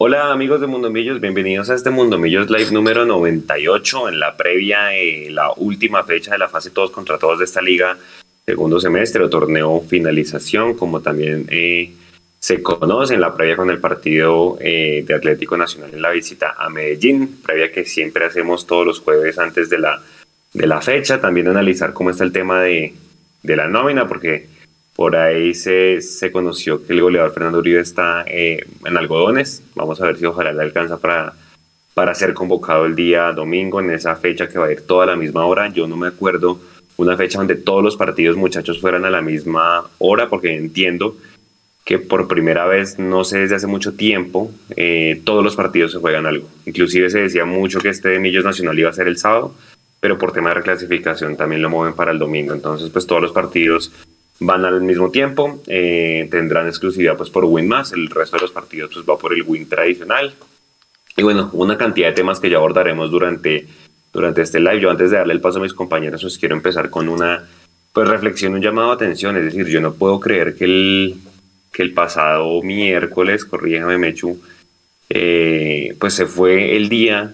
Hola amigos de Mundo Millos, bienvenidos a este Mundo Millos Live número 98 en la previa, eh, la última fecha de la fase todos contra todos de esta liga, segundo semestre o torneo finalización, como también eh, se conoce en la previa con el partido eh, de Atlético Nacional en la visita a Medellín, previa que siempre hacemos todos los jueves antes de la, de la fecha, también analizar cómo está el tema de, de la nómina, porque por ahí se, se conoció que el goleador Fernando Uribe está eh, en algodones. Vamos a ver si ojalá le alcanza para, para ser convocado el día domingo en esa fecha que va a ir toda a la misma hora. Yo no me acuerdo una fecha donde todos los partidos muchachos fueran a la misma hora porque entiendo que por primera vez, no sé desde hace mucho tiempo, eh, todos los partidos se juegan algo. Inclusive se decía mucho que este de Millos Nacional iba a ser el sábado, pero por tema de reclasificación también lo mueven para el domingo. Entonces, pues todos los partidos van al mismo tiempo, eh, tendrán exclusividad pues por Win más, el resto de los partidos pues va por el Win tradicional. Y bueno, una cantidad de temas que ya abordaremos durante, durante este live. Yo antes de darle el paso a mis compañeros, pues quiero empezar con una pues reflexión, un llamado a atención, es decir, yo no puedo creer que el, que el pasado miércoles, corrígeme Mechu, eh, pues se fue el día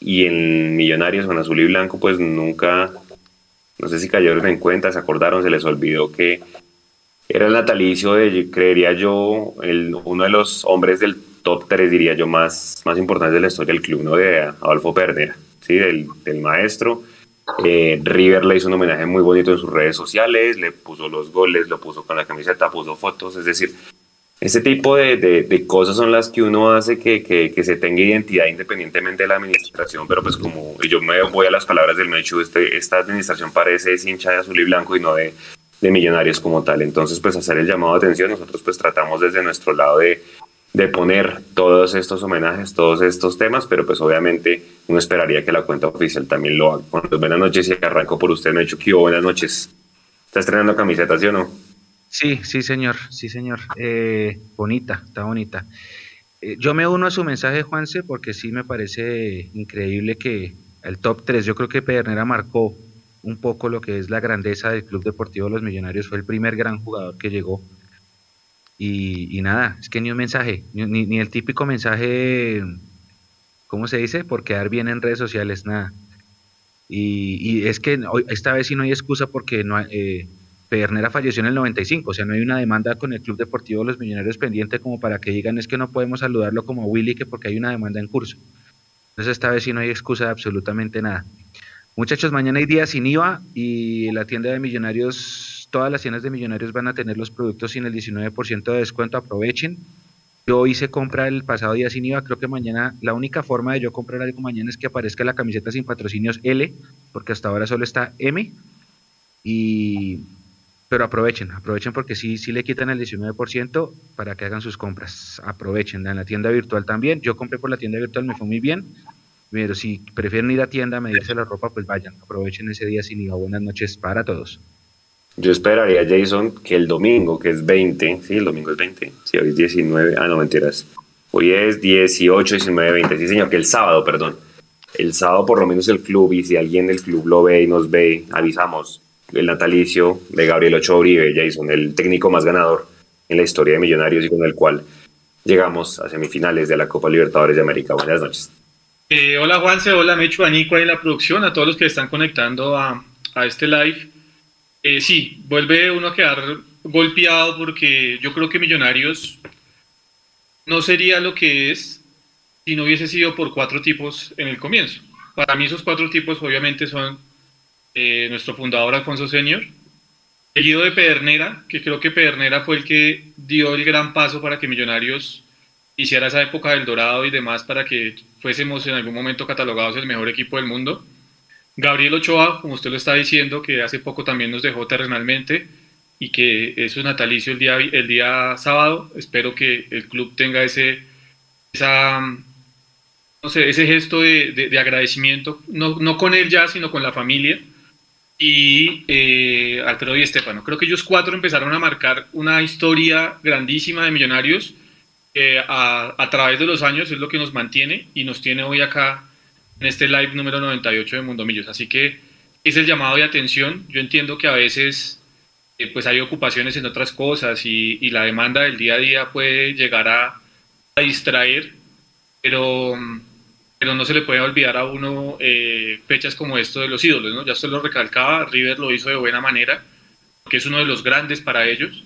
y en Millonarios con azul y blanco pues nunca no sé si cayeron en cuenta, se acordaron, se les olvidó que era el natalicio de, creería yo, el, uno de los hombres del top 3, diría yo, más, más importantes de la historia del club, ¿no? De Adolfo Perdera, ¿sí? Del, del maestro. Eh, River le hizo un homenaje muy bonito en sus redes sociales, le puso los goles, lo puso con la camiseta, puso fotos, es decir, ese tipo de, de, cosas son las que uno hace que, que, que, se tenga identidad independientemente de la administración, pero pues como yo me voy a las palabras del Mechu, este, esta administración parece hincha de azul y blanco y no de, de, millonarios como tal. Entonces, pues hacer el llamado de atención, nosotros pues tratamos desde nuestro lado de, de poner todos estos homenajes, todos estos temas, pero pues obviamente uno esperaría que la cuenta oficial también lo haga. Bueno, buenas noches y arranco por usted, Mechu. ¿Qué buenas noches. ¿Está estrenando camiseta, sí o no? Sí, sí, señor, sí, señor. Eh, bonita, está bonita. Eh, yo me uno a su mensaje, Juanse, porque sí me parece increíble que el top 3, yo creo que Pedernera marcó un poco lo que es la grandeza del Club Deportivo Los Millonarios, fue el primer gran jugador que llegó. Y, nada, es que ni un mensaje, ni, ni, el típico mensaje, ¿cómo se dice? Por quedar bien en redes sociales, nada. Y, y es que hoy, esta vez sí no hay excusa porque no hay... Eh, Pedernera falleció en el 95, o sea, no hay una demanda con el Club Deportivo Los Millonarios pendiente como para que digan es que no podemos saludarlo como Willy que porque hay una demanda en curso. Entonces esta vez sí no hay excusa de absolutamente nada. Muchachos, mañana hay día sin IVA y la tienda de Millonarios, todas las tiendas de Millonarios van a tener los productos sin el 19% de descuento, aprovechen. Yo hice compra el pasado día sin IVA, creo que mañana, la única forma de yo comprar algo mañana es que aparezca la camiseta sin patrocinios L, porque hasta ahora solo está M. Y pero aprovechen, aprovechen porque sí, sí le quitan el 19% para que hagan sus compras. Aprovechen, en la tienda virtual también. Yo compré por la tienda virtual, me fue muy bien. Pero si prefieren ir a tienda a medirse la ropa, pues vayan, aprovechen ese día sin IVA. Buenas noches para todos. Yo esperaría, Jason, que el domingo, que es 20, sí, el domingo es 20, sí, hoy es 19, ah, no, mentiras. Hoy es 18, 19, 20, sí, señor, que el sábado, perdón. El sábado por lo menos el club, y si alguien del club lo ve y nos ve, avisamos el natalicio de Gabriel Ochoa Uribe, Jason, el técnico más ganador en la historia de Millonarios y con el cual llegamos a semifinales de la Copa Libertadores de América. Buenas noches. Eh, hola Juanse, hola Mecho, Nico en la producción, a todos los que están conectando a, a este live. Eh, sí, vuelve uno a quedar golpeado porque yo creo que Millonarios no sería lo que es si no hubiese sido por cuatro tipos en el comienzo. Para mí esos cuatro tipos obviamente son eh, nuestro fundador Alfonso Senior, seguido de Pedernera, que creo que Pedernera fue el que dio el gran paso para que Millonarios hiciera esa época del Dorado y demás para que fuésemos en algún momento catalogados el mejor equipo del mundo. Gabriel Ochoa, como usted lo está diciendo, que hace poco también nos dejó terrenalmente y que es un natalicio el día, el día sábado. Espero que el club tenga ese, esa, no sé, ese gesto de, de, de agradecimiento, no, no con él ya, sino con la familia y eh, Alfredo y Estefano. Creo que ellos cuatro empezaron a marcar una historia grandísima de Millonarios que a, a, través de los años es lo que nos mantiene y nos tiene hoy acá en este live número 98 de Mundo Millos. Así que es el llamado de atención. Yo entiendo que a veces eh, pues hay ocupaciones en otras cosas y, y, la demanda del día a día puede llegar a, a distraer, pero, pero no se le puede olvidar a uno eh, fechas como esto de los ídolos, ¿no? Ya se lo recalcaba, River lo hizo de buena manera, que es uno de los grandes para ellos,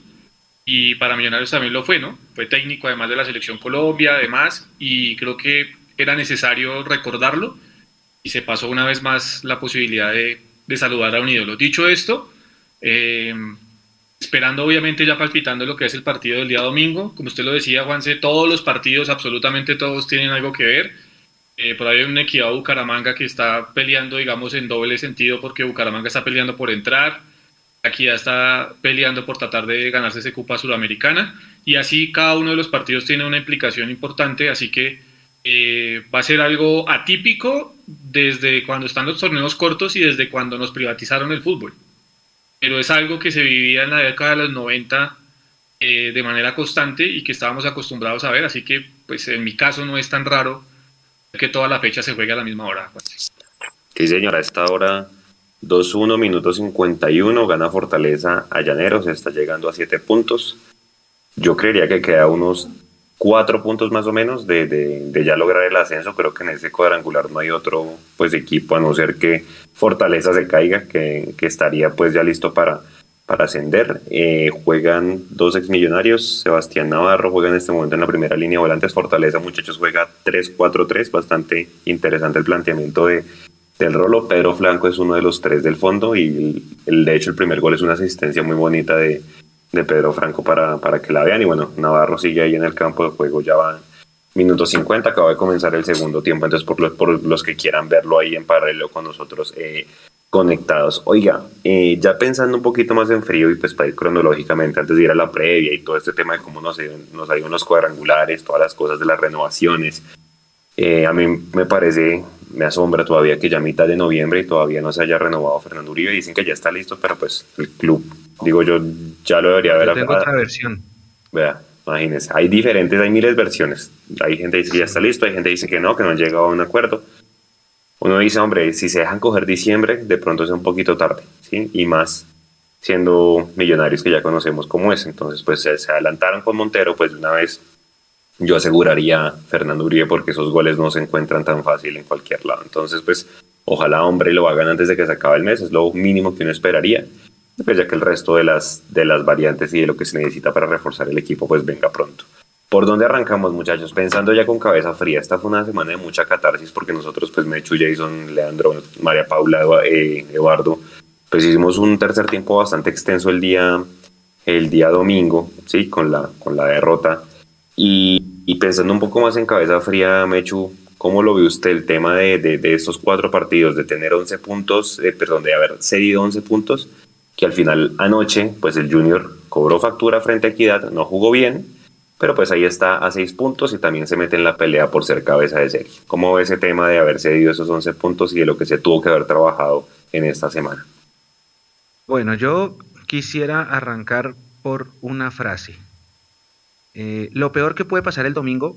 y para Millonarios también lo fue, ¿no? Fue técnico además de la selección Colombia, además, y creo que era necesario recordarlo, y se pasó una vez más la posibilidad de, de saludar a un ídolo. Dicho esto, eh, esperando obviamente ya palpitando lo que es el partido del día domingo. Como usted lo decía, Juanse, todos los partidos, absolutamente todos tienen algo que ver. Eh, por ahí hay un equidad Bucaramanga que está peleando, digamos, en doble sentido porque Bucaramanga está peleando por entrar, ya está peleando por tratar de ganarse ese Copa Suramericana y así cada uno de los partidos tiene una implicación importante, así que eh, va a ser algo atípico desde cuando están los torneos cortos y desde cuando nos privatizaron el fútbol. Pero es algo que se vivía en la década de los 90 eh, de manera constante y que estábamos acostumbrados a ver, así que pues en mi caso no es tan raro que toda la fecha se juegue a la misma hora. Sí, señora, a esta hora 2-1, minuto 51, gana Fortaleza a Llaneros, está llegando a 7 puntos. Yo creería que queda unos cuatro puntos más o menos de, de, ya lograr el ascenso. Creo que en ese cuadrangular no hay otro pues equipo a no ser que Fortaleza se caiga, que, que estaría pues ya listo para, para ascender. Eh, juegan dos ex millonarios, Sebastián Navarro juega en este momento en la primera línea volantes, Fortaleza muchachos juega 3-4-3, bastante interesante el planteamiento de, del rolo. Pedro Flanco es uno de los tres del fondo y el, de hecho el primer gol es una asistencia muy bonita de, de Pedro Franco para, para que la vean. Y bueno, Navarro sigue ahí en el campo de juego, ya va minuto 50, acaba de comenzar el segundo tiempo, entonces por los, por los que quieran verlo ahí en paralelo con nosotros eh, conectados. Oiga, eh, ya pensando un poquito más en frío y pues para ir cronológicamente antes de ir a la previa y todo este tema de cómo nos, nos hay unos cuadrangulares, todas las cosas de las renovaciones, eh, a mí me parece, me asombra todavía que ya mitad de noviembre y todavía no se haya renovado Fernando Uribe. Dicen que ya está listo, pero pues el club, digo yo, ya lo debería haber. Yo tengo otra versión. Vea, imagínense, hay diferentes, hay miles de versiones. Hay gente que dice que ya está listo, hay gente que dice que no, que no han llegado a un acuerdo. Uno dice, hombre, si se dejan coger diciembre, de pronto es un poquito tarde, ¿sí? Y más siendo millonarios que ya conocemos cómo es. Entonces, pues se, se adelantaron con Montero, pues de una vez yo aseguraría Fernando Uribe porque esos goles no se encuentran tan fácil en cualquier lado. Entonces, pues ojalá hombre lo hagan antes de que se acabe el mes, es lo mínimo que uno esperaría. Pues ya que el resto de las, de las variantes y de lo que se necesita para reforzar el equipo, pues venga pronto. ¿Por dónde arrancamos, muchachos? Pensando ya con cabeza fría, esta fue una semana de mucha catarsis porque nosotros, pues Mechu, Jason, Leandro, María Paula, eh, Eduardo, pues hicimos un tercer tiempo bastante extenso el día, el día domingo, ¿sí? Con la, con la derrota y, pensando un poco más en cabeza fría, Mechu, ¿cómo lo ve usted el tema de, de, estos cuatro partidos, de tener 11 puntos, eh, perdón, de haber cedido 11 puntos, que al final anoche, pues el Junior cobró factura frente a Equidad, no jugó bien, pero pues ahí está a 6 puntos y también se mete en la pelea por ser cabeza de serie. ¿Cómo ve ese tema de haber cedido esos 11 puntos y de lo que se tuvo que haber trabajado en esta semana? Bueno, yo quisiera arrancar por una frase eh, lo peor que puede pasar el domingo,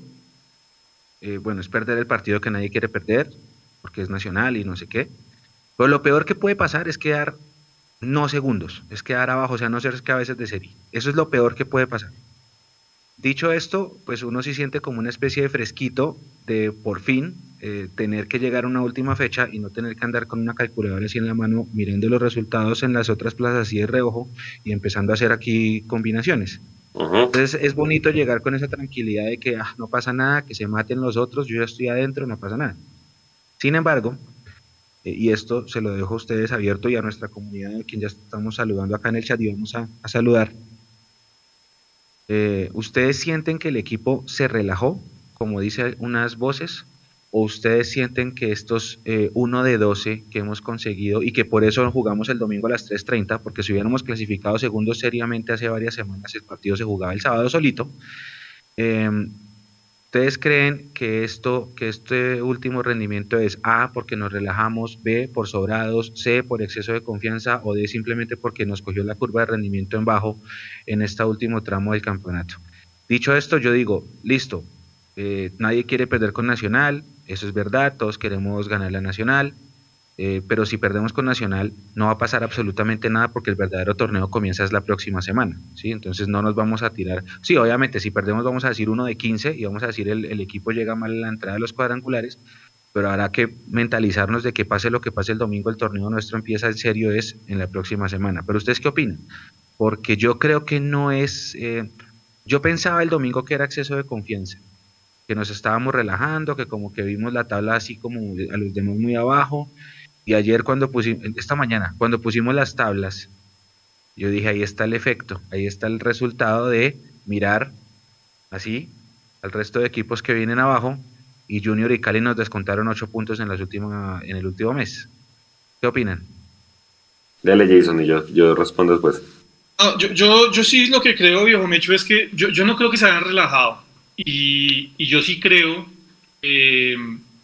eh, bueno, es perder el partido que nadie quiere perder, porque es nacional y no sé qué. Pero lo peor que puede pasar es quedar no segundos, es quedar abajo, o sea, no ser cabezas de serie. Eso es lo peor que puede pasar. Dicho esto, pues uno sí siente como una especie de fresquito de por fin eh, tener que llegar a una última fecha y no tener que andar con una calculadora así en la mano mirando los resultados en las otras plazas así de reojo y empezando a hacer aquí combinaciones. Entonces es bonito llegar con esa tranquilidad de que ah, no pasa nada, que se maten los otros, yo ya estoy adentro, no pasa nada. Sin embargo, eh, y esto se lo dejo a ustedes abierto y a nuestra comunidad, a quien ya estamos saludando acá en el chat y vamos a, saludar. Eh, ¿Ustedes sienten que el equipo se relajó, como dicen unas voces? ¿O ustedes sienten que estos 1 eh, de 12 que hemos conseguido y que por eso jugamos el domingo a las 3.30, porque si hubiéramos clasificado segundos seriamente hace varias semanas, el partido se jugaba el sábado solito, ¿ustedes creen que, esto, que este último rendimiento es A, porque nos relajamos, B, por sobrados, C, por exceso de confianza o D, simplemente porque nos cogió la curva de rendimiento en bajo en este último tramo del campeonato? Dicho esto, yo digo, listo, eh, nadie quiere perder con Nacional, eso es verdad, todos queremos ganar la Nacional. Eh, pero si perdemos con Nacional no va a pasar absolutamente nada porque el verdadero torneo comienza es la próxima semana, ¿sí? Entonces no nos vamos a tirar, sí, obviamente si perdemos vamos a decir uno de 15 y vamos a decir el, equipo llega mal en la entrada de los cuadrangulares, pero habrá que mentalizarnos de que pase lo que pase el domingo, el torneo nuestro empieza en serio es en la próxima semana. Pero ustedes qué opinan? Porque yo creo que no es, eh, yo pensaba el domingo que era exceso de confianza, que nos estábamos relajando, que como que vimos la tabla así como a los demás muy abajo, y ayer cuando pusimos, esta mañana, cuando pusimos las tablas, yo dije, ahí está el efecto, ahí está el resultado de mirar así al resto de equipos que vienen abajo y Junior y Cali nos descontaron ocho puntos en, las últimas, en el último mes. ¿Qué opinan? Dale Jason y yo, yo respondo después. yo, yo, yo, sí lo que creo, viejo Mecho, es que yo, yo no creo que se hayan relajado. Y, y yo sí creo eh,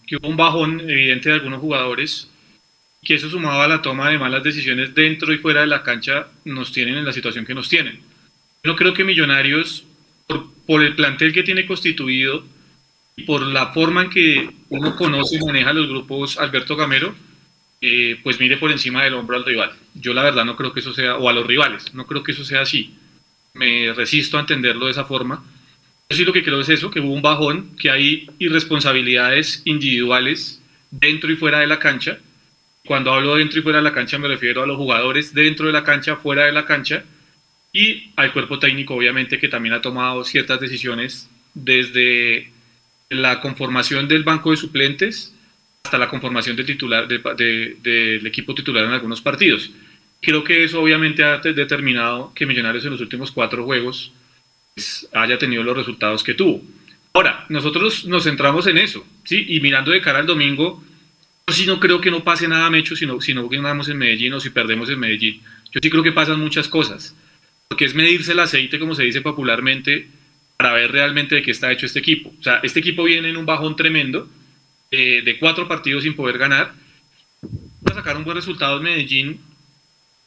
que hubo un bajón evidente de algunos jugadores que eso sumado a la toma de malas decisiones dentro y fuera de la cancha nos tienen en la situación que nos tienen. Yo no creo que Millonarios, por, por, el plantel que tiene constituido y por la forma en que uno conoce y maneja los grupos Alberto Gamero, eh, pues mire por encima del hombro al rival. Yo la verdad no creo que eso sea, o a los rivales, no creo que eso sea así. Me resisto a entenderlo de esa forma. Yo sí lo que creo es eso, que hubo un bajón, que hay irresponsabilidades individuales dentro y fuera de la cancha, cuando hablo dentro y fuera de la cancha me refiero a los jugadores dentro de la cancha, fuera de la cancha y al cuerpo técnico obviamente que también ha tomado ciertas decisiones desde la conformación del banco de suplentes hasta la conformación del, titular, del equipo titular en algunos partidos. Creo que eso obviamente ha determinado que Millonarios en los últimos cuatro juegos pues, haya tenido los resultados que tuvo. Ahora, nosotros nos centramos en eso, ¿sí? Y mirando de cara al domingo, sí no creo que no pase nada, Mecho, sino, sino que ganamos en Medellín o si perdemos en Medellín. Yo sí creo que pasan muchas cosas, porque es medirse el aceite, como se dice popularmente, para ver realmente de qué está hecho este equipo. O sea, este equipo viene en un bajón tremendo, eh, de cuatro partidos sin poder ganar. Va a sacar un buen resultado en Medellín,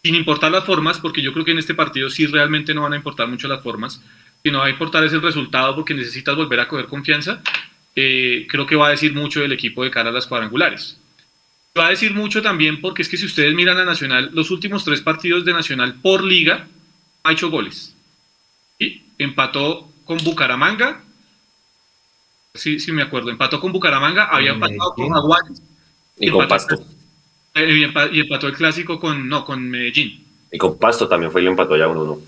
sin importar las formas, porque yo creo que en este partido sí realmente no van a importar mucho las formas, sino va a importar es el resultado porque necesitas volver a coger confianza. Eh, creo que va a decir mucho del equipo de cara a las cuadrangulares. Va a decir mucho también porque es que si ustedes miran a Nacional, los últimos tres partidos de Nacional por liga ha hecho goles. Y empató con Bucaramanga. Sí, sí me acuerdo. Empató con Bucaramanga, había empatado con Aguanes. Y, con Pasto. Eh, y empató el clásico con, no, con Medellín. Y con Pasto también fue y empató ya 1-1.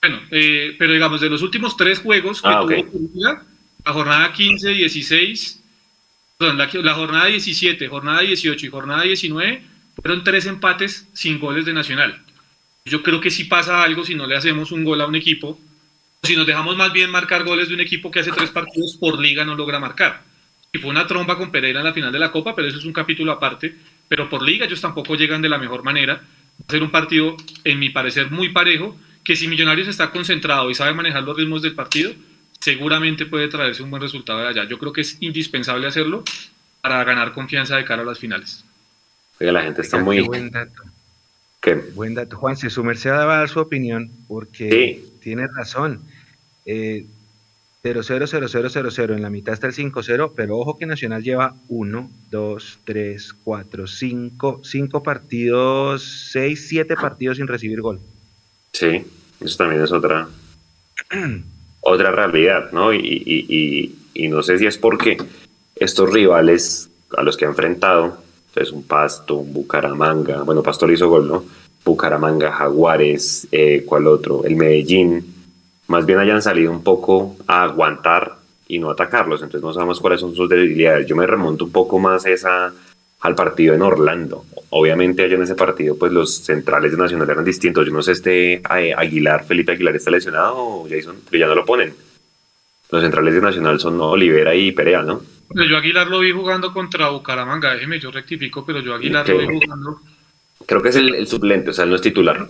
Bueno, eh, pero digamos, de los últimos tres juegos que ah, tuvo liga, la jornada 15, 16 la, jornada 17, jornada 18 y jornada 19 fueron tres empates sin goles de Nacional. Yo creo que si pasa algo si no le hacemos un gol a un equipo, si nos dejamos más bien marcar goles de un equipo que hace tres partidos por liga no logra marcar. Y fue una tromba con Pereira en la final de la Copa, pero eso es un capítulo aparte. Pero por liga ellos tampoco llegan de la mejor manera. Va a ser un partido, en mi parecer, muy parejo, que si Millonarios está concentrado y sabe manejar los ritmos del partido, seguramente puede traerse un buen resultado de allá. Yo creo que es indispensable hacerlo para ganar confianza de cara a las finales. Oiga, la gente está muy... buen dato. ¿Qué? Buen dato. Juan, si su merced va a dar su opinión, porque tiene razón. Eh, 0 0 0 0 0 0 en la mitad está el 5-0, pero ojo que Nacional lleva 1, 2, 3, 4, 5, 5 partidos, 6, 7 partidos sin recibir gol. Sí, eso también es otra otra realidad, ¿no? Y, no sé si es porque estos rivales a los que ha enfrentado, entonces un Pasto, un Bucaramanga, bueno, Pasto le hizo gol, ¿no? Bucaramanga, Jaguares, eh, ¿cuál otro? El Medellín, más bien hayan salido un poco a aguantar y no atacarlos, entonces no sabemos cuáles son sus debilidades. Yo me remonto un poco más esa, al partido en Orlando. Obviamente allá en ese partido pues los centrales de Nacional eran distintos. Yo no sé este eh, Aguilar, Felipe Aguilar está lesionado o Jason, pero ya no lo ponen. Los centrales de Nacional son Olivera y Perea, ¿no? Yo Aguilar lo vi jugando contra Bucaramanga, déjeme, yo rectifico, pero yo Aguilar lo vi jugando. Creo que es el, suplente, o sea, él no es titular.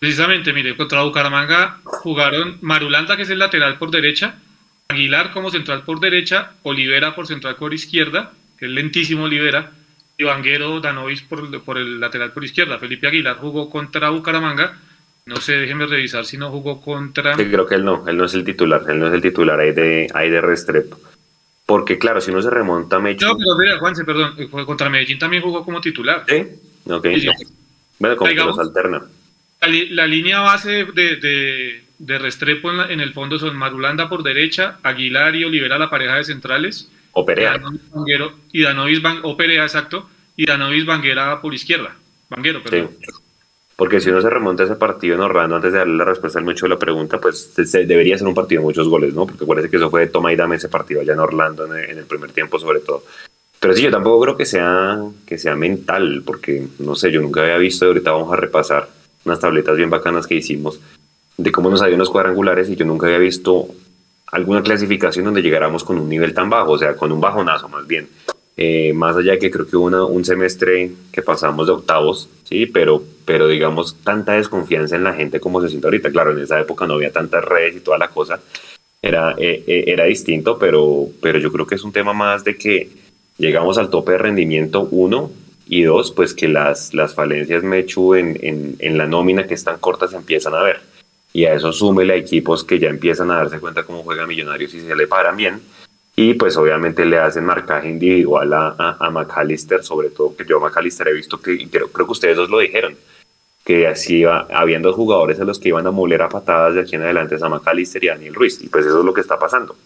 Precisamente, mire, contra Bucaramanga jugaron Marulanda, que es el lateral por derecha, Aguilar como central por derecha, Olivera por central por izquierda, que es lentísimo Olivera, Ivanguero Danovis por, por el lateral por izquierda. Felipe Aguilar jugó contra Bucaramanga. No sé, déjenme revisar si no jugó contra. Sí, creo que él no, él no es el titular, él no es el titular ahí de, ahí de Restrepo. Porque claro, si uno se remonta a Mechu... No, pero mira, Juanse, perdón, eh, contra Medellín también jugó como titular. ¿Sí? Ok. Bueno, como que los alterna. La, línea base de, de, Restrepo en, el fondo son Marulanda por derecha, Aguilar y Olivera la pareja de centrales. O Perea. Y Danovis, o Perea, exacto. Y Danovis Banguera por izquierda. Banguero, perdón. Sí. Porque si uno se remonta a ese partido en Orlando, antes de darle la respuesta al mucho de la pregunta, pues debería ser un partido de muchos goles, ¿no? Porque parece que eso fue de toma y dame ese partido allá en Orlando en el, primer tiempo, sobre todo. Pero sí, yo tampoco creo que sea, que sea mental, porque no sé, yo nunca había visto, y ahorita vamos a repasar unas tabletas bien bacanas que hicimos de cómo nos salieron los cuadrangulares y yo nunca había visto alguna clasificación donde llegáramos con un nivel tan bajo, o sea, con un bajonazo más bien. Eh, más allá de que creo que hubo un semestre que pasamos de octavos, sí, pero, pero digamos tanta desconfianza en la gente como se siente ahorita. Claro, en esa época no había tantas redes y toda la cosa, era, eh, eh, era distinto, pero, pero yo creo que es un tema más de que llegamos al tope de rendimiento, uno, y dos, pues que las, las falencias Mechu en, en, en la nómina que están cortas empiezan a ver. Y a eso súmele a equipos que ya empiezan a darse cuenta cómo juega Millonarios y se le paran bien. Y pues obviamente le hacen marcaje individual a, a, McAllister, sobre todo que yo a McAllister he visto que, creo, creo que ustedes dos lo dijeron, que así iba, habiendo jugadores a los que iban a moler a patadas de aquí en adelante es a McAllister y a Daniel Ruiz. Y pues eso es lo que está pasando.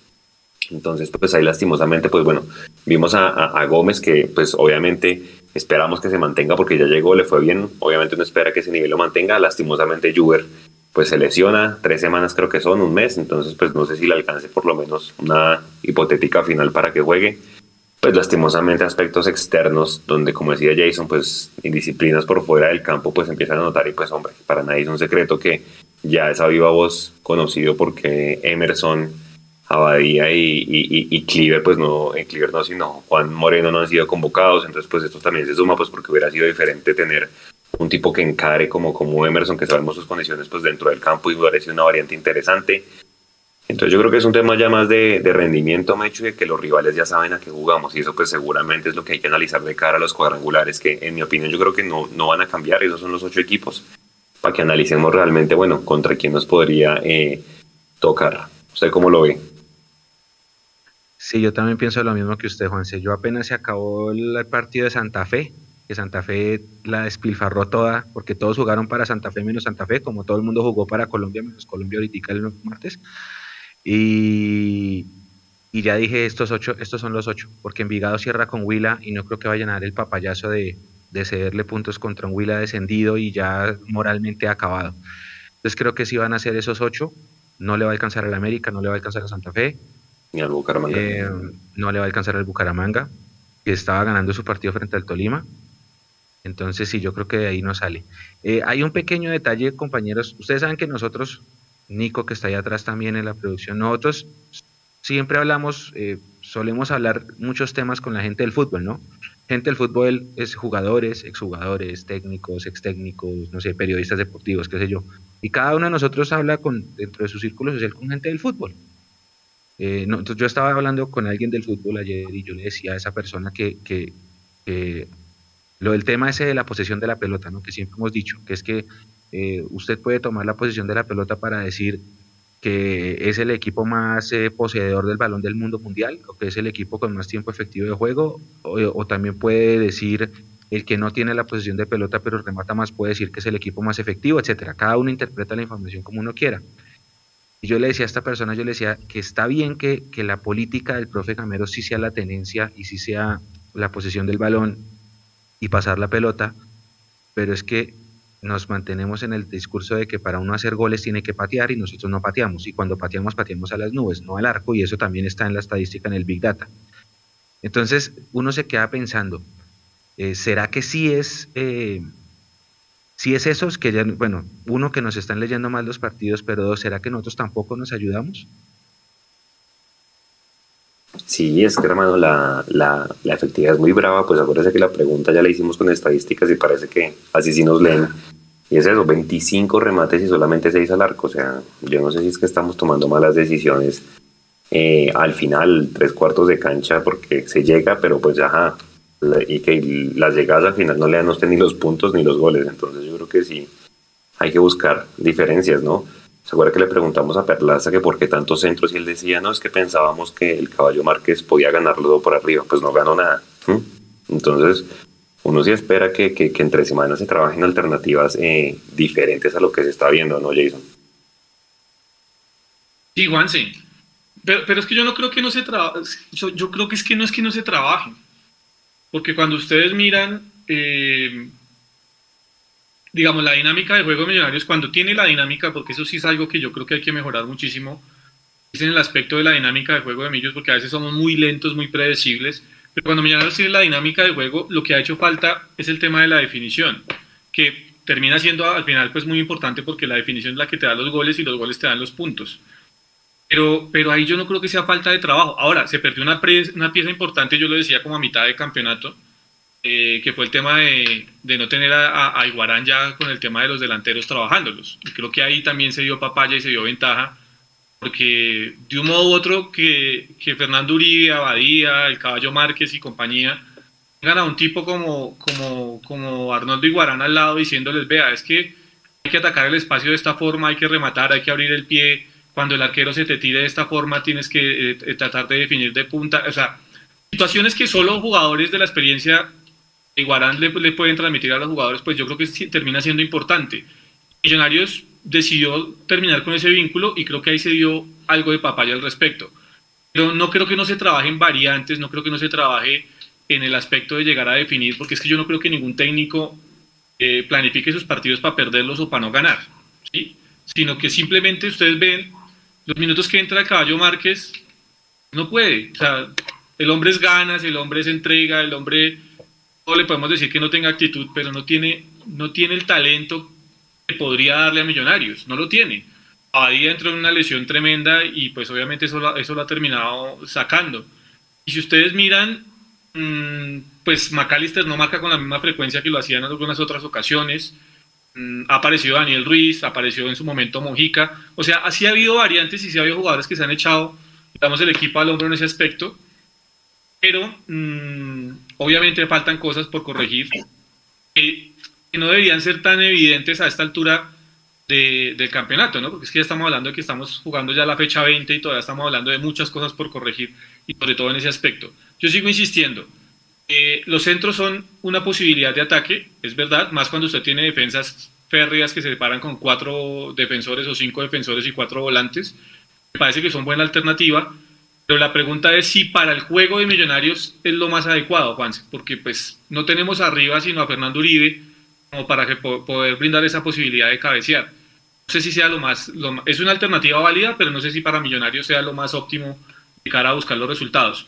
Entonces, pues ahí lastimosamente, pues bueno, vimos a, a, Gómez que pues obviamente esperamos que se mantenga porque ya llegó, le fue bien, obviamente uno espera que ese nivel lo mantenga, lastimosamente Juber pues se lesiona, tres semanas creo que son, un mes, entonces pues no sé si le alcance por lo menos una hipotética final para que juegue. Pues lastimosamente aspectos externos, donde como decía Jason, pues indisciplinas por fuera del campo pues empiezan a notar y pues hombre, para nadie es un secreto que ya es a viva voz conocido porque Emerson, Abadía y, y, y, Cleaver, pues no, en Cleaver no, sino Juan Moreno no han sido convocados, entonces pues esto también se suma pues porque hubiera sido diferente tener un tipo que encare como, como Emerson, que sabemos sus condiciones pues dentro del campo y parece una variante interesante. Entonces yo creo que es un tema ya más de, de rendimiento, Mecho, y de que los rivales ya saben a qué jugamos y eso pues seguramente es lo que hay que analizar de cara a los cuadrangulares, que en mi opinión yo creo que no, no van a cambiar, esos son los ocho equipos, para que analicemos realmente, bueno, contra quién nos podría eh, tocar. ¿Usted cómo lo ve? Sí, yo también pienso lo mismo que usted, Juanse. Yo apenas se acabó el partido de Santa Fe, que Santa Fe la despilfarró toda, porque todos jugaron para Santa Fe menos Santa Fe, como todo el mundo jugó para Colombia menos Colombia ahorita el martes. Y, y ya dije, estos ocho, estos son los ocho, porque Envigado cierra con Huila y no creo que vayan a dar el papayazo de, de cederle puntos contra un Huila descendido y ya moralmente acabado. Entonces creo que si van a ser esos ocho, no le va a alcanzar al América, no le va a alcanzar a Santa Fe. Ni al Bucaramanga. Eh, no le va a alcanzar al Bucaramanga, que estaba ganando su partido frente al Tolima. Entonces sí, yo creo que de ahí no sale. Eh, hay un pequeño detalle, compañeros. Ustedes saben que nosotros, Nico, que está ahí atrás también en la producción, nosotros siempre hablamos, eh, solemos hablar muchos temas con la gente del fútbol, ¿no? Gente del fútbol es jugadores, exjugadores, técnicos, ex técnicos, no sé, periodistas deportivos, qué sé yo. Y cada uno de nosotros habla con, dentro de su círculo social con gente del fútbol. Eh, entonces yo estaba hablando con alguien del fútbol ayer y yo le decía a esa persona que, que lo del tema ese de la posesión de la pelota, ¿no? que siempre hemos dicho, que es que eh, usted puede tomar la posesión de la pelota para decir que es el equipo más eh, poseedor del balón del mundo mundial, o que es el equipo con más tiempo efectivo de juego, o, también puede decir el que no tiene la posesión de pelota pero remata más puede decir que es el equipo más efectivo, etcétera. Cada uno interpreta la información como uno quiera. Y yo le decía a esta persona, yo le decía que está bien que, que la política del profe Camero sí sea la tenencia y sí sea la posesión del balón y pasar la pelota, pero es que nos mantenemos en el discurso de que para uno hacer goles tiene que patear y nosotros no pateamos. Y cuando pateamos, pateamos a las nubes, no al arco, y eso también está en la estadística, en el Big Data. Entonces, uno se queda pensando, eh, ¿será que sí es, eh, sí es eso? Que ya, bueno, uno, que nos están leyendo mal los partidos, pero dos, ¿será que nosotros tampoco nos ayudamos? Sí, es que hermano, la, la, la, efectividad es muy brava, pues acuérdense que la pregunta ya la hicimos con estadísticas y parece que así sí nos leen. Y es eso, 25 remates y solamente 6 al arco. O sea, yo no sé si es que estamos tomando malas decisiones eh, al final, tres cuartos de cancha, porque se llega, pero pues ya, y que las llegadas al final no le dan usted ni los puntos ni los goles. Entonces yo creo que sí hay que buscar diferencias, ¿no? ¿Se acuerda que le preguntamos a Perlaza que por qué tantos centros y él decía, no, es que pensábamos que el caballo Márquez podía ganarlo por arriba, pues no ganó nada. Entonces, uno sí espera que, que, entre semanas se trabajen alternativas eh, diferentes a lo que se está viendo, ¿no, Jason? Sí, Juanse. Pero, pero es que yo no creo que no se trabaje, yo, yo, creo que es que no es que no se trabaje. Porque cuando ustedes miran... Eh, digamos, la dinámica de juego de Millonarios, cuando tiene la dinámica, porque eso sí es algo que yo creo que hay que mejorar muchísimo, es en el aspecto de la dinámica de juego de Millos, porque a veces somos muy lentos, muy predecibles, pero cuando Millonarios tiene la dinámica de juego, lo que ha hecho falta es el tema de la definición, que termina siendo al final pues muy importante porque la definición es la que te da los goles y los goles te dan los puntos. Pero, pero ahí yo no creo que sea falta de trabajo. Ahora, se perdió una, una pieza importante, yo lo decía como a mitad de campeonato, eh, que fue el tema de, no tener a, a, Iguarán ya con el tema de los delanteros trabajándolos. Y creo que ahí también se dio papaya y se dio ventaja, porque de un modo u otro que, que Fernando Uribe, Abadía, el Caballo Márquez y compañía tengan a un tipo como, como, como Arnoldo Iguarán al lado diciéndoles, vea, es que hay que atacar el espacio de esta forma, hay que rematar, hay que abrir el pie, cuando el arquero se te tire de esta forma tienes que eh, tratar de definir de punta, o sea, situaciones que solo jugadores de la experiencia Iguarán le, le, pueden transmitir a los jugadores, pues yo creo que termina siendo importante. Millonarios decidió terminar con ese vínculo y creo que ahí se dio algo de papaya al respecto. Pero no creo que no se trabaje en variantes, no creo que no se trabaje en el aspecto de llegar a definir, porque es que yo no creo que ningún técnico eh, planifique sus partidos para perderlos o para no ganar, ¿sí? sino que simplemente ustedes ven los minutos que entra el caballo Márquez, no puede. O sea, el hombre es ganas, el hombre es entrega, el hombre no le podemos decir que no tenga actitud, pero no tiene, no tiene el talento que podría darle a Millonarios, no lo tiene. Ahí entró en una lesión tremenda y pues obviamente eso eso lo ha terminado sacando. Y si ustedes miran, mm, pues McAllister no marca con la misma frecuencia que lo hacía en algunas otras ocasiones. Mm, ha aparecido Daniel Ruiz, apareció en su momento Mojica. O sea, así ha habido variantes y sí ha habido jugadores que se han echado, digamos, el equipo al hombro en ese aspecto pero mm, obviamente faltan cosas por corregir que, no deberían ser tan evidentes a esta altura del campeonato, ¿no? Porque es que ya estamos hablando de que estamos jugando ya la fecha 20 y todavía estamos hablando de muchas cosas por corregir y sobre todo en ese aspecto. Yo sigo insistiendo, eh, los centros son una posibilidad de ataque, es verdad, más cuando usted tiene defensas férreas que se separan con cuatro defensores o cinco defensores y cuatro volantes. Me parece que son buena alternativa, pero la pregunta es si para el juego de Millonarios es lo más adecuado, Juan, porque pues no tenemos arriba sino a Fernando Uribe como para que poder brindar esa posibilidad de cabecear. No sé si sea lo más, es una alternativa válida, pero no sé si para Millonarios sea lo más óptimo de cara a buscar los resultados.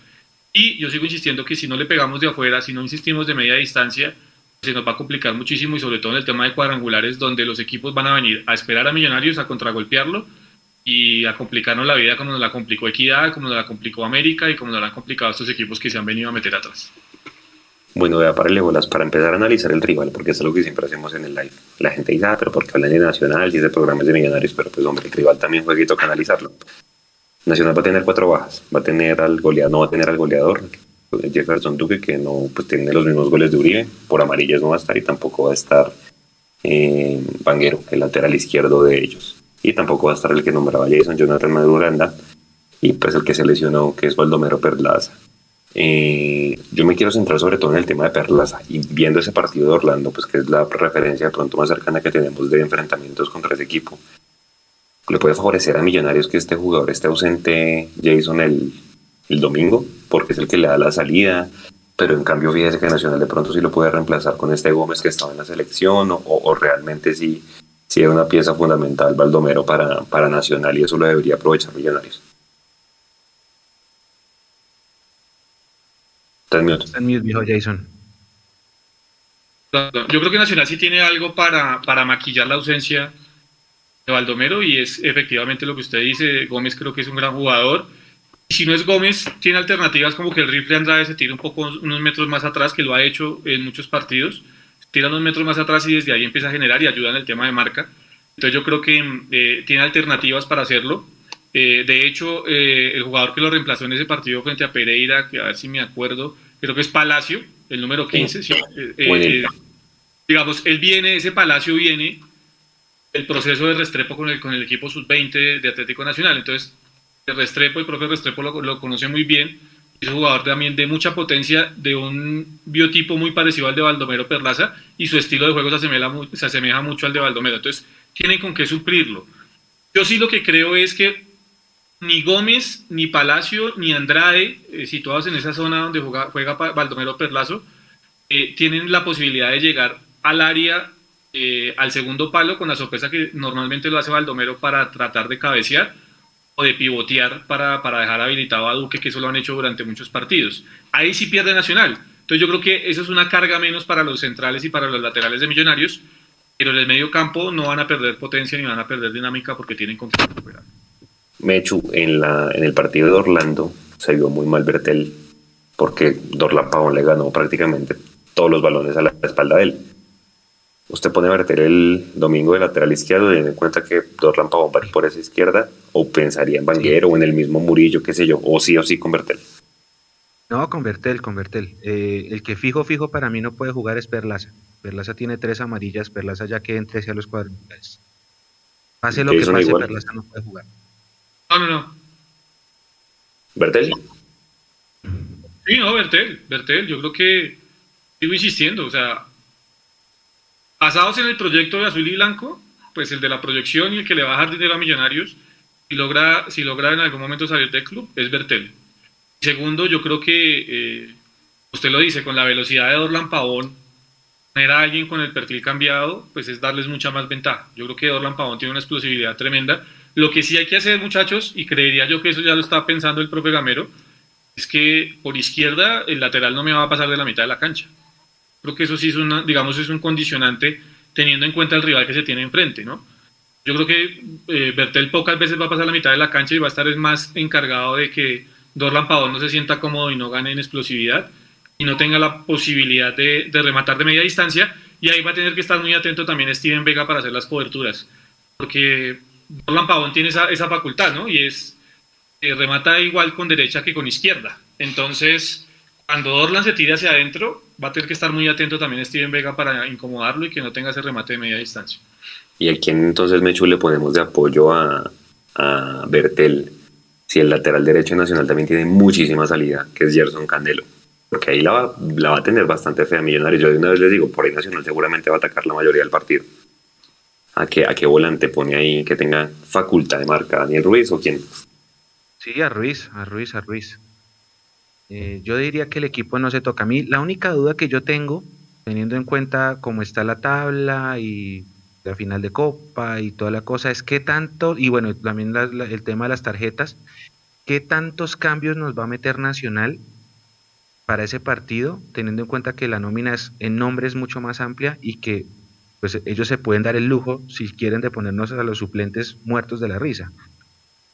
Y yo sigo insistiendo que si no le pegamos de afuera, si no insistimos de media distancia, se nos va a complicar muchísimo y sobre todo en el tema de cuadrangulares donde los equipos van a venir a esperar a Millonarios a contragolpearlo y a complicarnos la vida como nos la complicó Equidad, como nos la complicó América y como nos la han complicado estos equipos que se han venido a meter atrás. Bueno, voy a pararle bolas para empezar a analizar el rival, porque es algo que siempre hacemos en el live. La gente dice, ah, pero ¿por qué hablan de Nacional si es de programas de millonarios? Pero pues hombre, el rival también juega y toca analizarlo. Nacional va a tener cuatro bajas, va a tener al goleador, no va a tener al goleador, Jefferson Duque, que no pues tiene los mismos goles de Uribe, por amarillas no va a estar y tampoco va a estar eh, Vanguero, el lateral izquierdo de ellos y tampoco va a estar el que nombraba Jason Jonathan Maduranda y pues el que se lesionó que es Baldomero Perlaza. Eh, yo me quiero centrar sobre todo en el tema de Perlaza y viendo ese partido de Orlando, pues que es la referencia pronto más cercana que tenemos de enfrentamientos contra ese equipo. Le puede favorecer a Millonarios que este jugador esté ausente Jason el, el domingo, porque es el que le da la salida, pero en cambio fíjese que Nacional de pronto sí lo puede reemplazar con este Gómez que estaba en la selección o, o realmente sí sí es una pieza fundamental Baldomero para, para Nacional y eso lo debería aprovechar Millonarios. Está en viejo Jason. Yo creo que Nacional sí tiene algo para, para maquillar la ausencia de Baldomero y es efectivamente lo que usted dice. Gómez creo que es un gran jugador. Si no es Gómez, tiene alternativas como que el rifle Andrade se tire un poco unos metros más atrás, que lo ha hecho en muchos partidos tira unos metros más atrás y desde ahí empieza a generar y ayuda en el tema de marca. Entonces yo creo que eh, tiene alternativas para hacerlo. Eh, de hecho, eh, el jugador que lo reemplazó en ese partido frente a Pereira, que a ver si me acuerdo, creo que es Palacio, el número 15. digamos, él viene, ese Palacio viene el proceso de Restrepo con el, con el equipo sub-20 de Atlético Nacional. Entonces, el Restrepo, el profe Restrepo lo, lo conoce muy bien. Es un jugador también de mucha potencia, de un biotipo muy parecido al de Baldomero Perlaza y su estilo de juego se asemeja, se asemeja mucho al de Baldomero. Entonces, tienen con qué suplirlo. Yo sí lo que creo es que ni Gómez, ni Palacio, ni Andrade, eh, situados en esa zona donde juega, juega Baldomero Perlazo, eh, tienen la posibilidad de llegar al área, eh, al segundo palo, con la sorpresa que normalmente lo hace Baldomero para tratar de cabecear o de pivotear para, para dejar habilitado a Duque, que eso lo han hecho durante muchos partidos. Ahí sí pierde Nacional. Entonces yo creo que eso es una carga menos para los centrales y para los laterales de Millonarios, pero en el medio campo no van a perder potencia ni van a perder dinámica porque tienen confianza. Mechu, en, la, en el partido de Orlando se vio muy mal Bertel porque Dorlan Pavón le ganó prácticamente todos los balones a la espalda de él. Usted pone a Bertel el domingo de lateral izquierdo y tiene en cuenta que Dorlan Pavón va por esa izquierda o pensaría en Banguero o en el mismo Murillo, qué sé yo, o sí o sí con Bertel. No, con Bertel, con Bertel. Eh, el que fijo, fijo para mí no puede jugar es Perlaza. Perlaza tiene tres amarillas, Perlaza ya que entre hacia los cuadrangulares. Pase lo que pase, Perlaza no puede jugar. No, no, no. ¿Bertel? Sí, no, Bertel, Bertel. Yo creo que sigo insistiendo, o sea, basados en el proyecto de Azul y Blanco, pues el de la proyección y el que le va a dejar dinero a Millonarios, logra, si logra en algún momento salir del club, es Bertel. Segundo, yo creo que, eh, usted lo dice, con la velocidad de Orlan Pavón, tener a alguien con el perfil cambiado, pues es darles mucha más ventaja. Yo creo que Orlan Pavón tiene una explosividad tremenda lo que sí hay que hacer, muchachos, y creería yo que eso ya lo estaba pensando el profe Gamero, es que por izquierda el lateral no me va a pasar de la mitad de la cancha. Creo que eso sí es una, digamos, es un condicionante teniendo en cuenta el rival que se tiene enfrente, ¿no? Yo creo que eh, Bertel pocas veces va a pasar la mitad de la cancha y va a estar más encargado de que Dorlan Pavón no se sienta cómodo y no gane en explosividad y no tenga la posibilidad de, rematar de media distancia y ahí va a tener que estar muy atento también Steven Vega para hacer las coberturas porque Dorlan Pavón tiene esa, esa, facultad, ¿no? Y es, eh, remata igual con derecha que con izquierda. Entonces, cuando Dorlan se tire hacia adentro, va a tener que estar muy atento también Steven Vega para incomodarlo y que no tenga ese remate de media distancia. ¿Y a quién entonces, Mechu, le ponemos de apoyo a, a Bertel? Si el lateral derecho nacional también tiene muchísima salida, que es Gerson Candelo. Porque ahí la va, la va a tener bastante fea Millonarios. Yo de una vez les digo, por ahí Nacional seguramente va a atacar la mayoría del partido. ¿A qué, ¿A qué volante pone ahí que tenga facultad de marca? ¿Daniel Ruiz o quién? Sí, a Ruiz, a Ruiz, a Ruiz. Eh, yo diría que el equipo no se toca. A mí la única duda que yo tengo, teniendo en cuenta cómo está la tabla y la final de Copa y toda la cosa, es qué tanto, y bueno, también el tema de las tarjetas, qué tantos cambios nos va a meter Nacional para ese partido, teniendo en cuenta que la nómina es, en nombre es mucho más amplia y que pues ellos se pueden dar el lujo, si quieren, de ponernos a los suplentes muertos de la risa.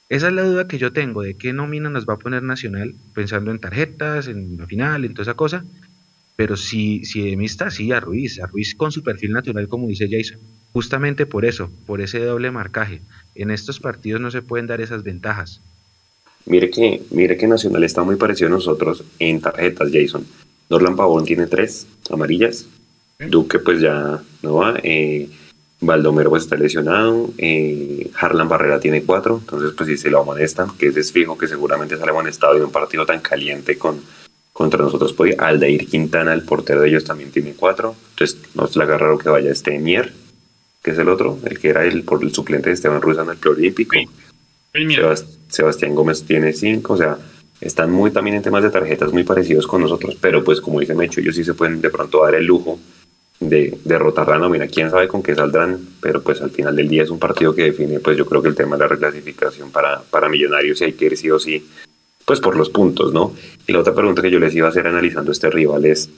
Esa es la duda que yo tengo de qué nómina nos va a poner Nacional, pensando en tarjetas, en la final, en toda esa cosa. Pero si, si de mí sí, a Ruiz, a Ruiz con su perfil natural, como dice Jason. Justamente por eso, por ese doble marcaje. En estos partidos no se pueden dar esas ventajas. Mire que, mire que Nacional está muy parecido a nosotros en tarjetas, Jason. Dorlan Pavón tiene tres amarillas, Duque pues ya no va. Eh, Baldomero pues está lesionado. Eh, Harlan Barrera tiene cuatro. Entonces pues si se lo amonestan, que es desfijo que seguramente sale amonestado en un partido tan caliente con, contra nosotros. Pues, Aldair Quintana, el portero de ellos, también tiene cuatro. Entonces no es la raro que vaya este Mier, que es el otro, el que era el, por el suplente de Esteban Ruiz en el preolímpico. Sebastián Gómez tiene cinco. O sea, están muy también en temas de tarjetas muy parecidos con nosotros. Pero pues como dice Mecho, ellos sí se pueden de pronto dar el lujo de derrotar la nómina. Quién sabe con qué saldrán, pero pues al final del día es un partido que define, pues yo creo que el tema de la reclasificación para, para Millonarios y hay que ir sí o sí, pues por los puntos, ¿no? Y la otra pregunta que yo les iba a hacer analizando este rival es,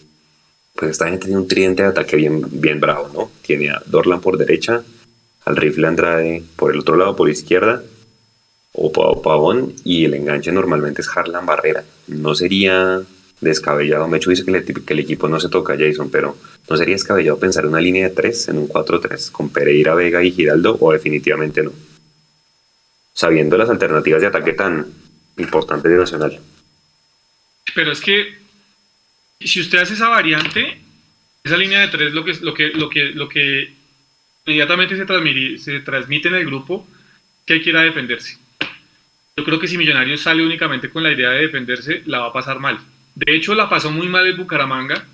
pues esta gente tiene un tridente de ataque bien, bien bravo, ¿no? Tiene a Dorlan por derecha, al rifle Andrade por el otro lado, por izquierda, o Pavón, y el enganche normalmente es Harlan Barrera. No sería descabellado. Mecho dice que, que, el equipo no se toca, Jason, pero ¿no sería descabellado pensar en una línea de tres, en un 4-3, con Pereira, Vega y Giraldo, o definitivamente no? Sabiendo las alternativas de ataque tan importantes de Nacional. Pero es que si usted hace esa variante, esa línea de tres lo que, lo que, lo que, lo que inmediatamente se transmite, se transmite en el grupo que quiera defenderse. Yo creo que si Millonarios sale únicamente con la idea de defenderse, la va a pasar mal. De hecho, la pasó muy mal el Bucaramanga.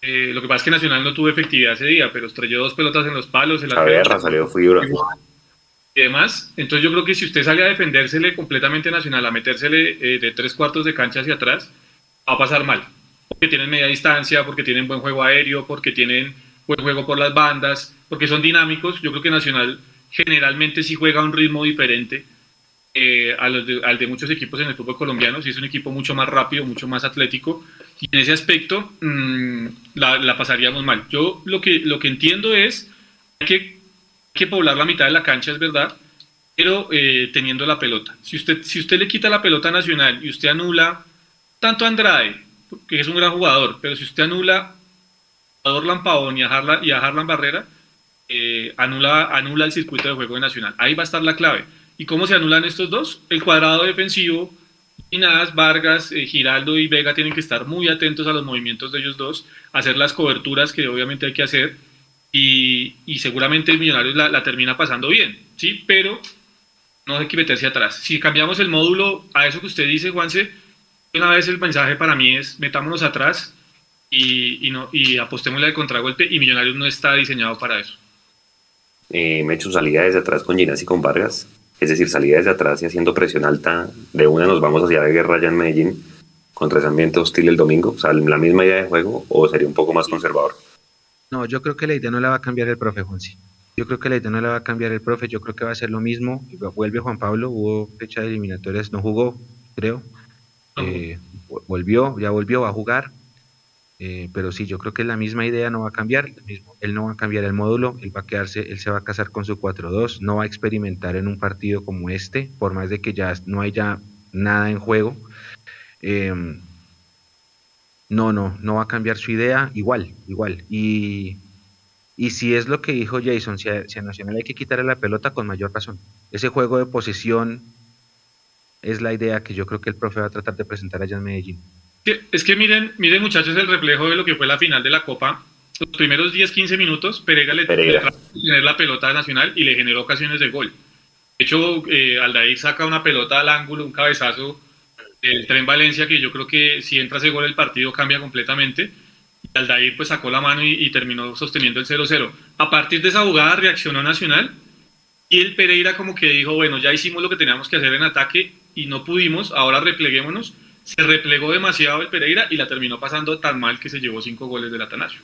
Eh, lo que pasa es que Nacional no tuvo efectividad ese día, pero estrelló dos pelotas en los palos. En la guerra salió fibra. Y demás. Entonces yo creo que si usted sale a defendérsele completamente Nacional, a metérsele eh, de tres cuartos de cancha hacia atrás, va a pasar mal. Porque tienen media distancia, porque tienen buen juego aéreo, porque tienen buen juego por las bandas, porque son dinámicos. Yo creo que Nacional generalmente sí juega a un ritmo diferente eh, al, de, muchos equipos en el fútbol colombiano, sí es un equipo mucho más rápido, mucho más atlético, y en ese aspecto mm, la, pasaríamos mal. Yo lo que, lo que entiendo es que que poblar la mitad de la cancha, es verdad, pero eh, teniendo la pelota. Si usted, si usted le quita la pelota nacional y usted anula tanto a Andrade, que es un gran jugador, pero si usted anula a Orlan Pavón y a Harlan, y Harlan Barrera, eh, anula, anula el circuito de juego de Nacional. Ahí va a estar la clave. ¿Y cómo se anulan estos dos? El cuadrado defensivo, Inás, Vargas, eh, Giraldo y Vega tienen que estar muy atentos a los movimientos de ellos dos, hacer las coberturas que obviamente hay que hacer y, seguramente el Millonarios la, termina pasando bien, ¿sí? Pero no hay que meterse atrás. Si cambiamos el módulo a eso que usted dice, Juanse, una vez el mensaje para mí es metámonos atrás y, y, no, y apostémosle al contragolpe y Millonarios no está diseñado para eso. Eh, me he hecho salida desde atrás con Ginás y con Vargas es decir, salida desde atrás y haciendo presión alta, de una nos vamos hacia la guerra allá en Medellín contra ese ambiente hostil el domingo, o sea, la misma idea de juego o sería un poco más conservador. No, yo creo que la idea no la va a cambiar el profe, Juansi. Yo creo que la idea no la va a cambiar el profe, yo creo que va a ser lo mismo. Vuelve Juan Pablo, hubo fecha de eliminatorias, no jugó, creo. Eh, volvió, ya volvió a jugar. Eh, pero sí, yo creo que la misma idea no va a cambiar, él no va a cambiar el módulo, él va a quedarse, él se va a casar con su 4-2, no va a experimentar en un partido como este, por más de que ya no haya nada en juego. Em, no, no, no va a cambiar su idea, igual, igual. Y, si es lo que dijo Jason, si a, si a Nacional hay que quitarle la pelota, con mayor razón. Ese juego de posesión es la idea que yo creo que el profe va a tratar de presentar allá en Medellín. Es que miren, miren muchachos el reflejo de lo que fue la final de la Copa. Los primeros 10-15 minutos, Pereira le Pereira. tener la pelota nacional y le generó ocasiones de gol. De hecho, eh, Aldair saca una pelota al ángulo, un cabezazo del Tren Valencia, que yo creo que si entra ese gol el partido cambia completamente. Y Aldair pues sacó la mano y, y terminó sosteniendo el 0-0. A partir de esa jugada reaccionó Nacional y el Pereira como que dijo, bueno, ya hicimos lo que teníamos que hacer en ataque y no pudimos, ahora repleguémonos se replegó demasiado el Pereira y la terminó pasando tan mal que se llevó cinco goles del Atanasio.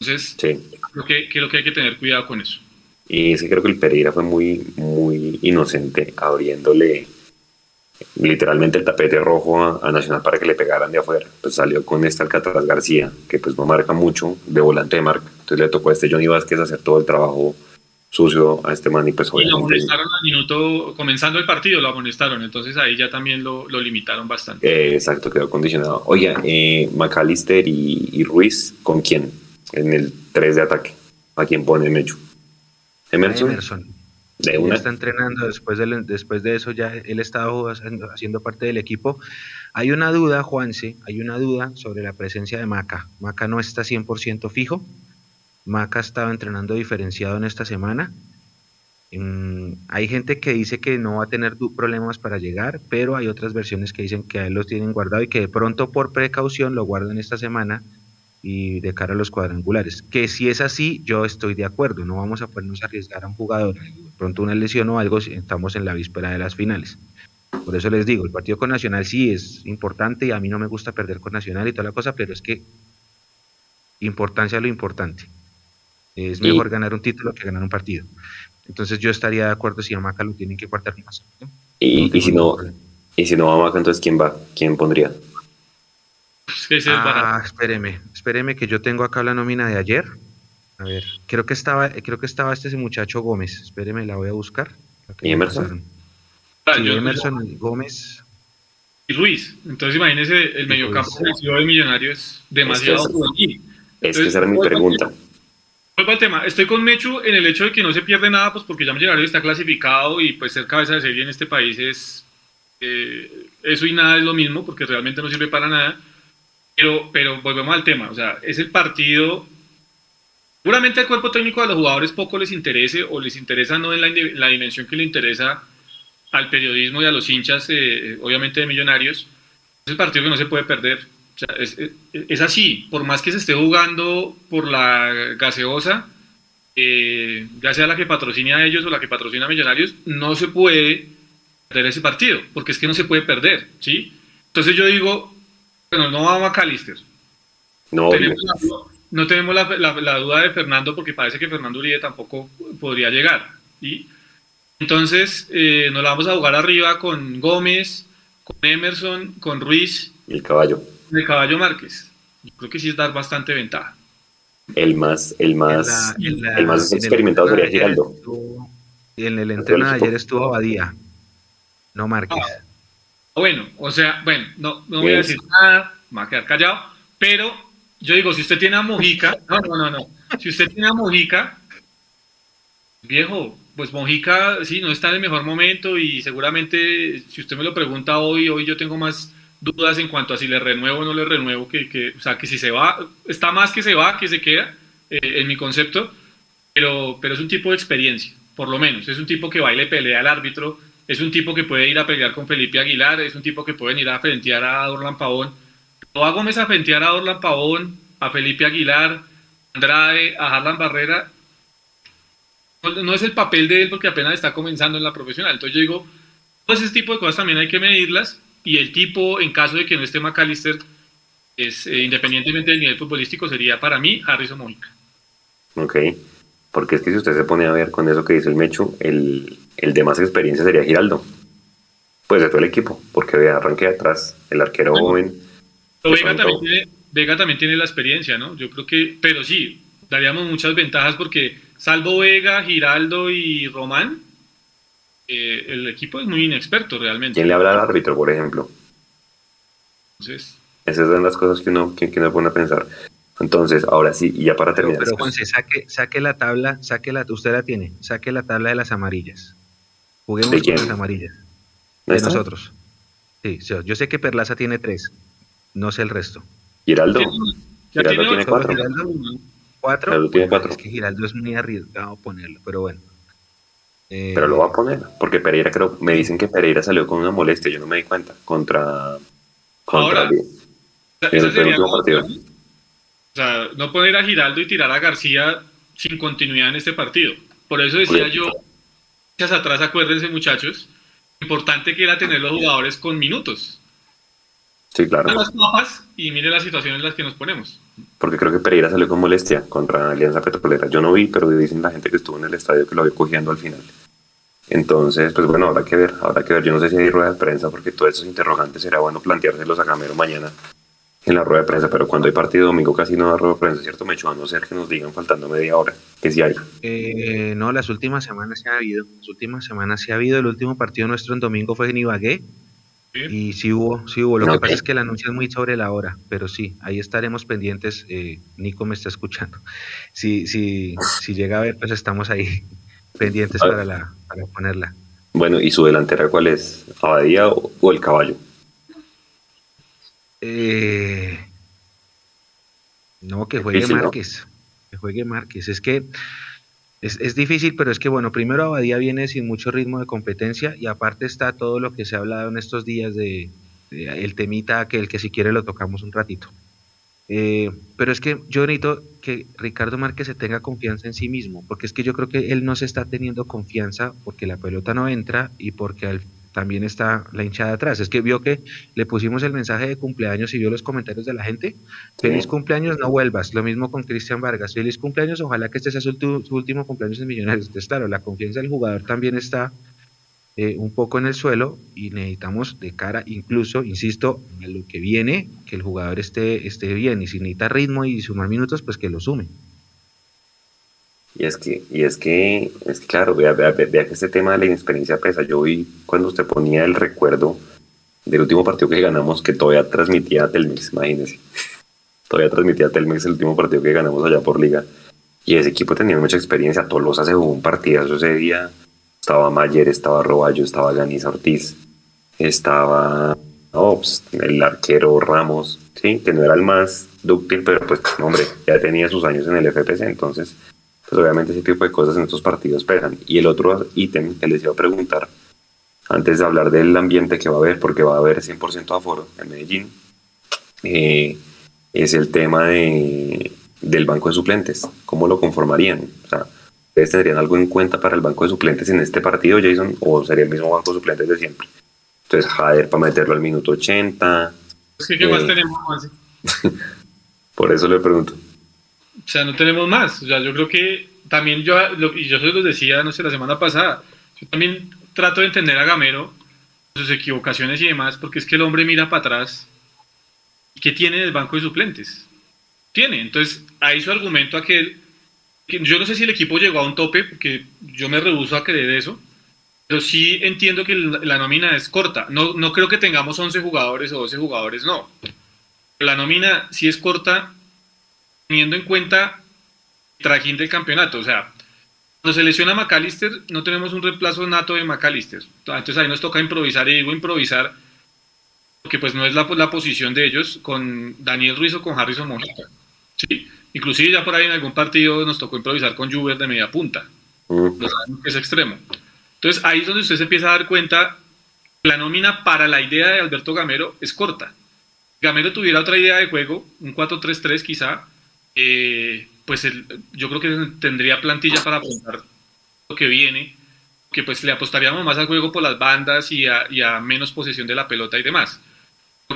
Entonces, creo, que, creo que hay que tener cuidado con eso. Y sí creo que el Pereira fue muy, muy inocente abriéndole literalmente el tapete rojo a, Nacional para que le pegaran de afuera. Pues salió con este Alcatraz García, que pues no marca mucho, de volante de marca. Entonces le tocó a este Johnny Vázquez hacer todo el trabajo sucio a este man y pues Y lo amonestaron al minuto, comenzando el partido, lo amonestaron, entonces ahí ya también lo, lo limitaron bastante. Eh, exacto, quedó condicionado. Oye, eh, McAllister y, Ruiz, ¿con quién? En el 3 de ataque. ¿A quién pone Mecho? Emerson. Emerson. De una. Está entrenando después de, después de eso, ya él estaba haciendo, haciendo parte del equipo. Hay una duda, Juanse, hay una duda sobre la presencia de Maca. Maca no está 100% fijo Maca estaba entrenando diferenciado en esta semana. Mm, hay gente que dice que no va a tener problemas para llegar, pero hay otras versiones que dicen que a él los tienen guardado y que de pronto por precaución lo guardan esta semana y de cara a los cuadrangulares. Que si es así, yo estoy de acuerdo, no vamos a ponernos a arriesgar a un jugador, de pronto una lesión o algo, estamos en la víspera de las finales. Por eso les digo, el partido con Nacional sí es importante y a mí no me gusta perder con Nacional y toda la cosa, pero es que importancia lo importante. Es mejor ganar un título que ganar un partido. Entonces yo estaría de acuerdo si a Maca lo tienen que cuartar más. Y, si no, y si no va Maca, entonces ¿quién va? ¿Quién pondría? ah, espéreme, espéreme que yo tengo acá la nómina de ayer. A ver, creo que estaba, creo que estaba este muchacho Gómez. Espéreme, la voy a buscar. ¿Y Emerson? Ah, Emerson Gómez. Y Ruiz. Entonces imagínese, el mediocampo de Millonario es demasiado Es que esa era mi pregunta. Vuelvo al tema, estoy con Mechu en el hecho de que no se pierde nada, pues porque ya Millonarios está clasificado y pues ser cabeza de serie en este país es eh, eso y nada es lo mismo porque realmente no sirve para nada. Pero, pero volvemos al tema, o sea, es el partido Seguramente al cuerpo técnico de los jugadores poco les interese o les interesa no en la, dimensión que le interesa al periodismo y a los hinchas, eh, obviamente de millonarios. Es el partido que no se puede perder. Es, así, por más que se esté jugando por la gaseosa, eh, ya sea la que patrocina a ellos o la que patrocina a Millonarios, no se puede perder ese partido, porque es que no se puede perder, ¿sí? Entonces yo digo, bueno, no vamos a Calister. No, no tenemos la, duda de Fernando porque parece que Fernando Uribe tampoco podría llegar. ¿sí? Entonces eh, nos la vamos a jugar arriba con Gómez, con Emerson, con Ruiz. Y el caballo. El caballo Márquez. Yo creo que sí es dar bastante ventaja. El más, el más, el más experimentado sería Giraldo. en el entreno de ayer estuvo Abadía, no Márquez. Ah, bueno, o sea, bueno, no, no voy a decir nada, me voy a quedar callado, pero yo digo, si usted tiene a Mojica, no, no, no, no, si usted tiene a Mojica, viejo, pues Mojica sí, no está en el mejor momento y seguramente si usted me lo pregunta hoy, hoy yo tengo más dudas en cuanto a si le renuevo o no le renuevo, que, que o sea, que si se va, está más que se va, que se queda, eh, en mi concepto, pero, pero es un tipo de experiencia, por lo menos, es un tipo que baile pelea al árbitro, es un tipo que puede ir a pelear con Felipe Aguilar, es un tipo que puede ir a frentear a Orlan Pavón, o a Gómez a frentear a Orlan Pavón, a Felipe Aguilar, a Andrade, a Harlan Barrera, no es el papel de él porque apenas está comenzando en la profesional. Entonces yo digo, todo ese tipo de cosas también hay que medirlas y el tipo, en caso de que no esté McAllister, es, eh, independientemente del nivel futbolístico, sería para mí Harrison Mojica. Ok, porque es que si usted se pone a ver con eso que dice el Mecho, el, el de más experiencia sería Giraldo. Pues de todo el equipo, porque vea, arranque atrás, el arquero joven. Vega también, tiene, Vega también tiene la experiencia, ¿no? Yo creo que, pero sí, daríamos muchas ventajas porque salvo Vega, Giraldo y Román, eh, el equipo es muy inexperto realmente. ¿Quién le habla al árbitro, por ejemplo? Entonces, Esas son las cosas que uno, que, uno pone a pensar. Entonces, ahora sí, y ya para terminar. Pero, Juanse, saque, saque la tabla, saque la, usted la tiene, saque la tabla de las amarillas. Juguemos con las amarillas. De nosotros. Sí, yo sé que Perlaza tiene tres, no sé el resto. Giraldo. Giraldo tiene, cuatro. Giraldo, ¿Cuatro? tiene cuatro. Es que Giraldo es muy arriesgado ponerlo, pero bueno. Eh, pero lo va a poner, porque Pereira creo, me dicen que Pereira salió con una molestia, yo no me di cuenta, contra, contra Ahora, el, último partido. O sea, no poner a Giraldo y tirar a García sin continuidad en este partido. Por eso decía yo, hacia atrás, acuérdense muchachos, importante que era tener los jugadores con minutos. Sí, claro. las papas y mire la situación en las que nos ponemos. Porque creo que Pereira salió con molestia contra Alianza Petrolera. Yo no vi, pero dicen la gente que estuvo en el estadio que lo había cogiendo al final. Entonces, pues bueno, habrá que ver, habrá que ver. Yo no sé si hay rueda de prensa, porque todos esos interrogantes será bueno planteárselos a Gamero mañana en la rueda de prensa, pero cuando hay partido domingo casi no da rueda de prensa, ¿cierto, Mecho? A no ser que nos digan faltando media hora, que sí hay. Eh, no, las últimas semanas sí ha habido, las últimas semanas sí ha habido. El último partido nuestro en domingo fue en Ibagué, y sí hubo, sí hubo. Lo que pasa es que el anuncio es muy sobre la hora, pero sí, ahí estaremos pendientes. Eh, Nico me está escuchando. Si, si, si llega a ver, pues estamos ahí pendientes para, la, para ponerla. Bueno, ¿y su delantera cuál es? ¿Abadía o, el caballo? Eh, no, que juegue Márquez. Que juegue Márquez. Es que es, difícil, pero es que, bueno, primero Abadía viene sin mucho ritmo de competencia y aparte está todo lo que se ha hablado en estos días de, el temita que el que si quiere lo tocamos un ratito. Eh, pero es que yo necesito que Ricardo Márquez se tenga confianza en sí mismo, porque es que yo creo que él no se está teniendo confianza porque la pelota no entra y porque al también está la hinchada atrás. Es que vio que le pusimos el mensaje de cumpleaños y vio los comentarios de la gente. Feliz cumpleaños, no vuelvas. Lo mismo con Cristian Vargas. Feliz cumpleaños, ojalá que este sea su, último cumpleaños en Millonarios. Entonces, claro, la confianza del jugador también está eh, un poco en el suelo y necesitamos de cara, incluso, insisto, a lo que viene, que el jugador esté, esté bien y si necesita ritmo y sumar minutos, pues que lo sume. Y es que, y es que, es claro, vea, que este tema de la inexperiencia pesa. Yo vi cuando usted ponía el recuerdo del último partido que ganamos, que todavía transmitía Telmex, imagínese. todavía transmitía Telmex el último partido que ganamos allá por liga. Y ese equipo tenía mucha experiencia. Tolosa se jugó un partidazo ese día. Estaba Mayer, estaba Roballo, estaba Ganis Ortiz, estaba No, pues, el arquero Ramos, sí, que no era el más dúctil, pero pues, hombre, ya tenía sus años en el FPC, entonces, pues obviamente ese tipo de cosas en estos partidos pesan. Y el otro ítem que les iba a preguntar, antes de hablar del ambiente que va a haber, porque va a haber 100% aforo en Medellín, eh, es el tema de, del banco de suplentes. ¿Cómo lo conformarían? O sea, ¿ustedes tendrían algo en cuenta para el banco de suplentes en este partido, Jason? ¿O sería el mismo banco de suplentes de siempre? Entonces, Jader para meterlo al minuto 80. ¿qué más eh, tenemos, Por eso le pregunto. O sea, no tenemos más. O yo creo que también yo, y yo se lo decía, no sé, la semana pasada, yo también trato de entender a Gamero, sus equivocaciones y demás, porque es que el hombre mira para atrás. ¿Qué tiene el banco de suplentes? Tiene. Entonces, ahí su argumento aquel, que yo no sé si el equipo llegó a un tope, porque yo me rehuso a creer eso, pero sí entiendo que la nómina es corta. No, no creo que tengamos 11 jugadores o 12 jugadores, no. La nómina sí es corta teniendo en cuenta el trajín del campeonato. O sea, cuando se lesiona McAllister, no tenemos un reemplazo nato de McAllister. Entonces ahí nos toca improvisar, y digo improvisar, porque pues no es la, la posición de ellos con Daniel Ruiz o con Harrison Mojica. Sí, inclusive ya por ahí en algún partido nos tocó improvisar con Juber de media punta. Uh que es extremo. Entonces ahí es donde usted se empieza a dar cuenta, la nómina para la idea de Alberto Gamero es corta. Gamero tuviera otra idea de juego, un 4-3-3 quizá, eh, pues yo creo que tendría plantilla para afrontar lo que viene, que pues le apostaríamos más al juego por las bandas y a, menos posesión de la pelota y demás.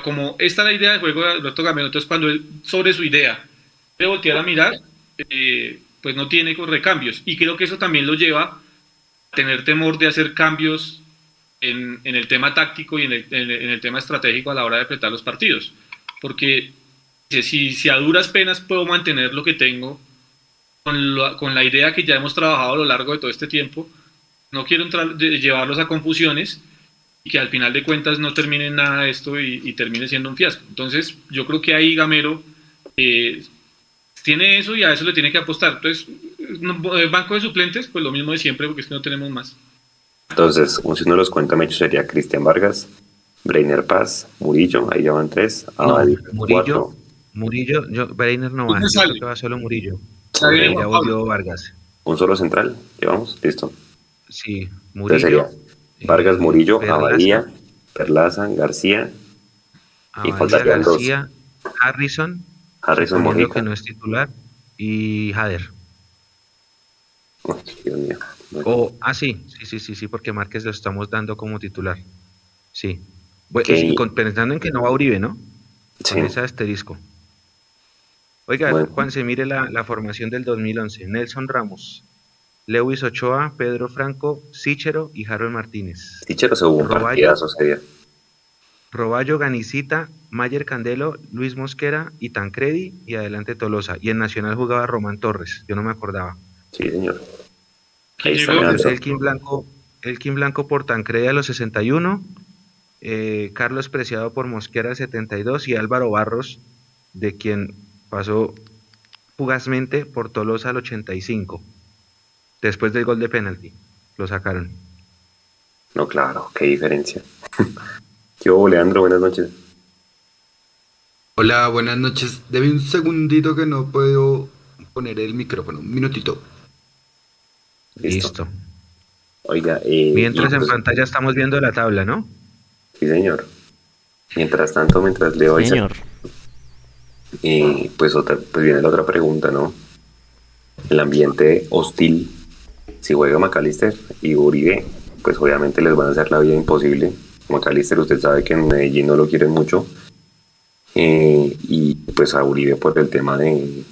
Como esta es la idea de juego de Alberto Gamero, entonces cuando él sobre su idea debe voltear a mirar, eh, pues no tiene recambios. Y creo que eso también lo lleva tener temor de hacer cambios en, el tema táctico y en el, tema estratégico a la hora de apretar los partidos. Porque si, si a duras penas puedo mantener lo que tengo con, la idea que ya hemos trabajado a lo largo de todo este tiempo, no quiero entrar, llevarlos a confusiones y que al final de cuentas no termine nada de esto y, termine siendo un fiasco. Entonces, yo creo que ahí Gamero eh, tiene eso y a eso le tiene que apostar. Entonces, el banco de suplentes, pues lo mismo de siempre, porque es que no tenemos más. Entonces, si uno los cuenta, Mecho sería Cristian Vargas, Breiner Paz, Murillo, ahí ya van tres. Murillo, Murillo, yo, Breiner no va, que va solo Murillo. Ya volvió Vargas. Un solo central, llevamos, listo. Sí, Murillo. sería Vargas, eh, Murillo, Abadía, Perlaza, García. y faltaría García, Harrison. Harrison Mojica. que no es titular. Y Jader. Oh, ah, sí, sí, sí, sí, sí, porque Márquez lo estamos dando como titular. Sí. Bueno, pensando en que no va Uribe, ¿no? Sí. Con ese asterisco. Oiga, Juan, se mire la, formación del 2011. Nelson Ramos, Lewis Ochoa, Pedro Franco, Sichero y Harold Martínez. Sichero se hubo un partidazo ese Roballo, Ganicita, Mayer Candelo, Luis Mosquera y Tancredi y adelante Tolosa. Y en Nacional jugaba Román Torres, yo no me acordaba. Sí, señor. el Kim Blanco, Kim Blanco por Tancredi a los 61, eh, Carlos Preciado por Mosquera 72 y Álvaro Barros, de quien pasó fugazmente por Tolosa al 85, después del gol de penalti. Lo sacaron. No, claro, qué diferencia. ¿Qué hubo, Leandro? Buenas noches. Hola, buenas noches. Debe un segundito que no puedo poner el micrófono. Un minutito. Listo. Oiga, eh, mientras en pantalla estamos viendo la tabla, ¿no? Sí, señor. Mientras tanto, mientras leo señor. Y pues, otra, pues viene la otra pregunta, ¿no? El ambiente hostil, si juega McAllister y Uribe, pues obviamente les van a hacer la vida imposible McAllister, usted sabe que en Medellín no lo quieren mucho. Eh, y pues a Uribe por el tema de,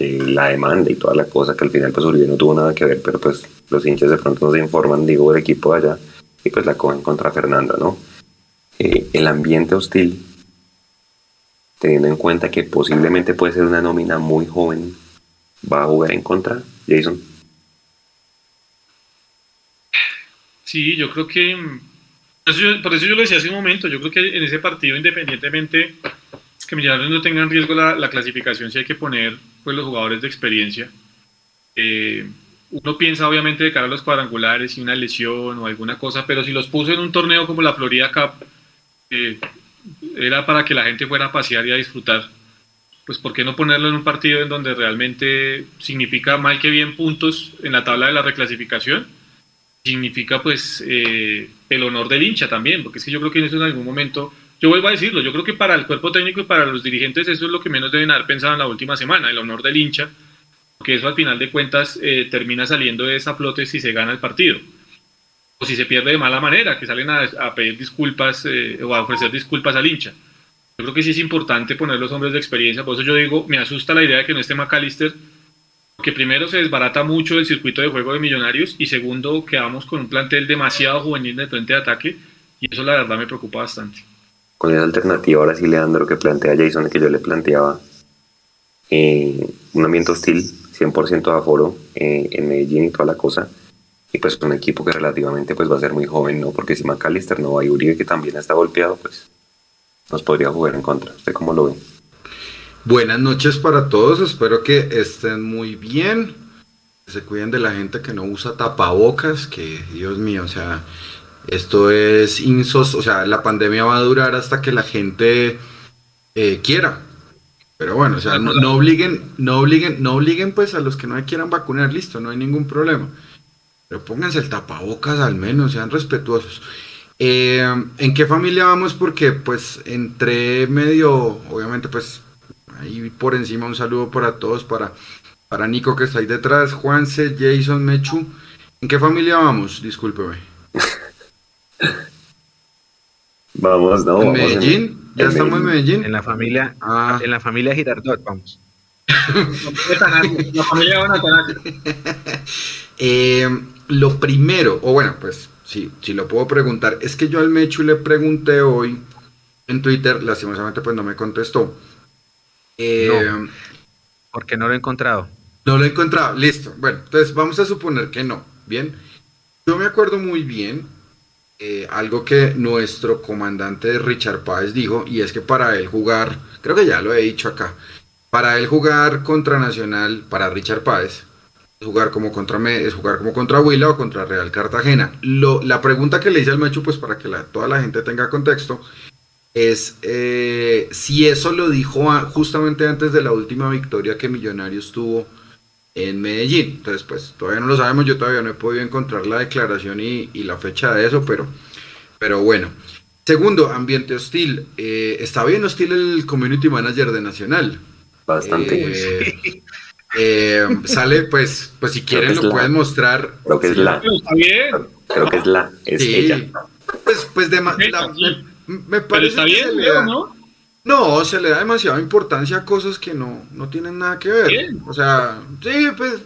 la demanda y toda la cosa, que al final pues Uribe no tuvo nada que ver, pero pues los hinchas de pronto nos informan, digo, del equipo de allá, y pues la cogen contra Fernanda, ¿no? Eh, el ambiente hostil, teniendo en cuenta que posiblemente puede ser una nómina muy joven, va a jugar en contra, Jason. Sí, yo creo que por eso, yo, lo decía hace un momento, yo creo que en ese partido, independientemente que Millonarios no tenga en riesgo la, clasificación, sí hay que poner pues, los jugadores de experiencia. Eh, uno piensa obviamente de cara a los cuadrangulares y una lesión o alguna cosa, pero si los puso en un torneo como la Florida Cup, eh, era para que la gente fuera a pasear y a disfrutar. Pues ¿por qué no ponerlo en un partido en donde realmente significa mal que bien puntos en la tabla de la reclasificación? Significa pues eh, el honor del hincha también, porque es que yo creo que en en algún momento, yo vuelvo a decirlo, yo creo que para el cuerpo técnico y para los dirigentes eso es lo que menos deben haber pensado en la última semana, el honor del hincha, porque eso al final de cuentas eh, termina saliendo de esa flote si se gana el partido o si se pierde de mala manera, que salen a, pedir disculpas eh, o a ofrecer disculpas al hincha. Yo creo que sí es importante poner los hombres de experiencia, por eso yo digo, me asusta la idea de que no esté McAllister, porque primero se desbarata mucho el circuito de juego de Millonarios y segundo quedamos con un plantel demasiado juvenil de frente de ataque y eso la verdad me preocupa bastante. Con esa alternativa ahora sí, Leandro, que plantea Jason, que yo le planteaba, eh, un ambiente hostil, 100% de aforo eh, en Medellín y toda la cosa, y pues un equipo que relativamente pues va a ser muy joven, ¿no? Porque si McAllister no va y Uribe que también está golpeado, pues nos podría jugar en contra. ¿Usted cómo lo ve? Buenas noches para todos, espero que estén muy bien, se cuiden de la gente que no usa tapabocas, que Dios mío, o sea, esto es insos, o sea, la pandemia va a durar hasta que la gente eh, quiera. Pero bueno, o sea, no, no, obliguen, no obliguen, no obliguen pues a los que no quieran vacunar, listo, no hay ningún problema. Pero pónganse el tapabocas al menos, sean respetuosos. Eh, ¿En qué familia vamos? Porque pues entre medio, obviamente pues ahí por encima un saludo para todos, para, para Nico que está ahí detrás, Juanse, Jason, Mechu. ¿En qué familia vamos? Discúlpeme. vamos, no. ¿En Medellín? ¿Ya estamos en Medellín? En la familia, ah. en la familia Girardot, vamos. la familia eh, lo primero, o bueno, pues sí, si lo puedo preguntar, es que yo al Mechu le pregunté hoy en Twitter, lastimosamente pues no me contestó. Eh, porque no lo he encontrado. No lo he encontrado, listo. Bueno, entonces vamos a suponer que no, ¿bien? Yo me acuerdo muy bien eh, algo que nuestro comandante Richard Páez dijo, y es que para él jugar, creo que ya lo he dicho acá, para él jugar contra Nacional, para Richard Páez, jugar como contra es jugar como contra Huila o contra Real Cartagena. Lo, la pregunta que le hice al Mechu, pues para que la, toda la gente tenga contexto, es eh, si eso lo dijo justamente antes de la última victoria que Millonarios tuvo en Medellín. Entonces, pues todavía no lo sabemos, yo todavía no he podido encontrar la declaración y, la fecha de eso, pero, pero bueno. Segundo, ambiente hostil. Eh, está bien hostil el community manager de Nacional. Bastante. Eh, eh, sale, pues, pues si quieren lo pueden mostrar. Creo que es la. Está bien. Creo que es la, es ella. Pues, pues de, me, me, parece está bien, ¿no? No, se le da demasiada importancia a cosas que no, no tienen nada que ver. O sea, sí, pues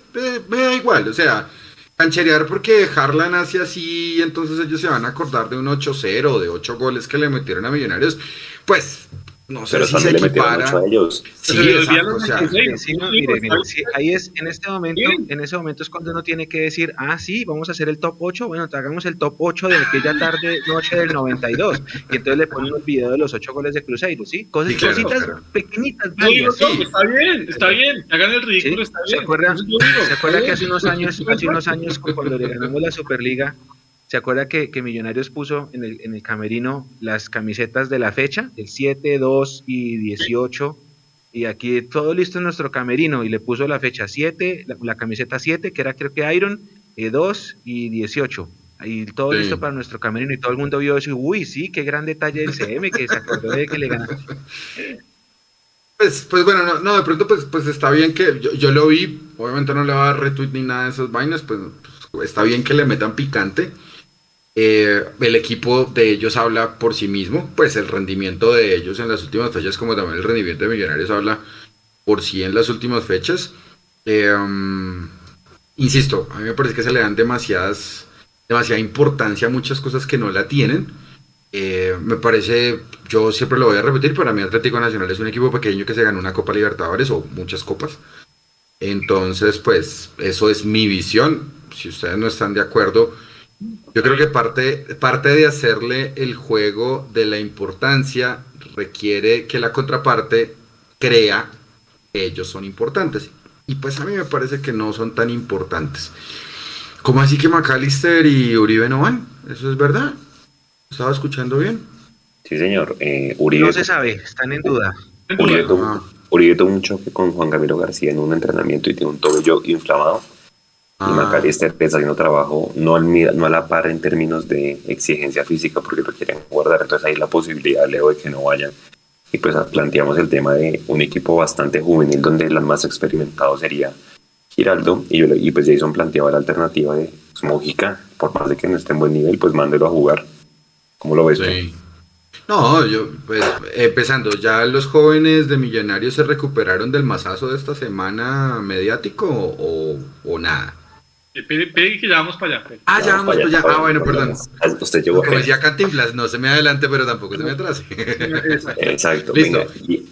me, da igual. O sea, cancherear porque Harlan hace así, entonces ellos se van a acordar de un 8-0, de 8 goles que le metieron a Millonarios. Pues no sé si se equipara. a ellos. Sí, exacto, o sea, sí, no, mire, mire, sí, ahí es, en este momento, en ese momento es cuando uno tiene que decir, ah, sí, vamos a hacer el top 8, bueno, hagamos el top 8 de aquella tarde, noche del 92, y entonces le ponen el video de los 8 goles de Cruzeiro, ¿sí? Cosas, claro, cositas pequeñitas, varias, sí, está bien, está bien, hagan el ridículo, está bien. ¿Se acuerdan, ¿se acuerda que hace unos años, hace unos años, cuando le ganamos la Superliga, ¿Se acuerda que, que, Millonarios puso en el, en el camerino las camisetas de la fecha, el 7, 2 y 18? Y aquí todo listo en nuestro camerino y le puso la fecha 7, la, la camiseta 7, que era creo que Iron, eh, 2 y 18. Y todo sí. listo para nuestro camerino y todo el mundo vio eso y uy, sí, qué gran detalle del CM que se acordó de que le ganó. Pues, pues bueno, no, no, de pronto pues, pues está bien que yo, yo lo vi, obviamente no le va a dar retweet ni nada de esas vainas, pues, pues está bien que le metan picante. Eh, el equipo de ellos habla por sí mismo, pues el rendimiento de ellos en las últimas fechas, como también el rendimiento de Millonarios habla por sí en las últimas fechas. Eh, um, insisto, a mí me parece que se le dan demasiadas, demasiada importancia a muchas cosas que no la tienen. Eh, me parece, yo siempre lo voy a repetir, para mí Atlético Nacional es un equipo pequeño que se ganó una Copa Libertadores o muchas copas. Entonces, pues eso es mi visión. Si ustedes no están de acuerdo, yo creo que parte, parte de hacerle el juego de la importancia requiere que la contraparte crea que ellos son importantes. Y pues a mí me parece que no son tan importantes. ¿Cómo así que McAllister y Uribe no van? ¿Eso es verdad? ¿Estaba escuchando bien? Sí, señor. Eh, Uribe, No se sabe, están en duda. Uribe, tuvo, Ah. Uribe tuvo un choque con Juan Camilo García en un entrenamiento y tiene un tobillo inflamado. Y Ah. Macalister está haciendo trabajo no, al, no a la par en términos de exigencia física porque lo quieren guardar. Entonces hay la posibilidad, Leo, de que no vayan. Y pues planteamos el tema de un equipo bastante juvenil donde el más experimentado sería Giraldo. Y, yo y pues Jason planteaba la alternativa de pues, Mojica. Por más de que no esté en buen nivel, pues mándelo a jugar. ¿Cómo lo ves tú? No, yo, pues, empezando, ¿ya los jóvenes de Millonarios se recuperaron del masazo de esta semana mediático o, o nada? Eh, Pide, pide que ya vamos para allá. Ah, ya vamos, para ya. allá, Ah, bueno, perdón. Usted llegó Como decía Cantinflas, no se me adelante, pero tampoco se me atrase. Exacto. Listo. venga.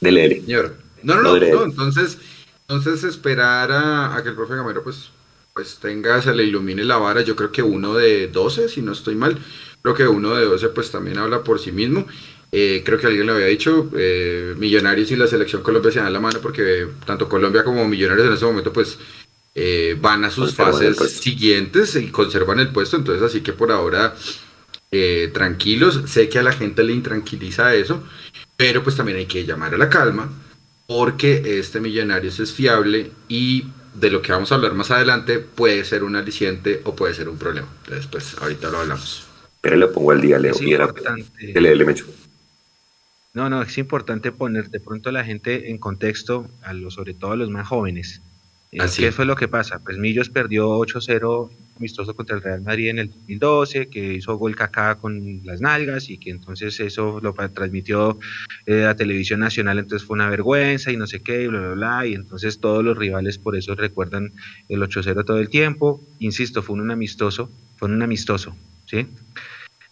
Dele, dele. Señor. No, no, No, no, diré. no, entonces, entonces esperar a, a que el profe Gamero pues, pues tenga, se le ilumine la vara, yo creo que uno de 12, si no estoy mal, creo que uno de 12 pues también habla por sí mismo. Eh, creo que alguien lo había dicho, eh, Millonarios y la selección Colombia se dan la mano porque tanto Colombia como Millonarios en este momento pues eh, van a sus Conservan fases siguientes y conservan el puesto, entonces así que por ahora eh, tranquilos, sé que a la gente le intranquiliza eso, pero pues también hay que llamar a la calma porque este Millonarios es fiable y de lo que vamos a hablar más adelante puede ser un aliciente o puede ser un problema. Entonces pues ahorita lo hablamos. Pero le pongo al día, Leo. Es Y era, importante. dele, dele, Mecho. No, no, es importante poner de pronto a la gente en contexto, a los, sobre todo a los más jóvenes. Así. ¿Qué fue lo que pasa? Pues Millos perdió 8-0 amistoso contra el Real Madrid en el 2012, que hizo gol Kaká con las nalgas y que entonces eso lo transmitió eh, a televisión nacional, entonces fue una vergüenza y no sé qué, y bla, bla, bla, y entonces todos los rivales por eso recuerdan el 8-0 todo el tiempo. Insisto, fue un amistoso, fue un amistoso, ¿sí?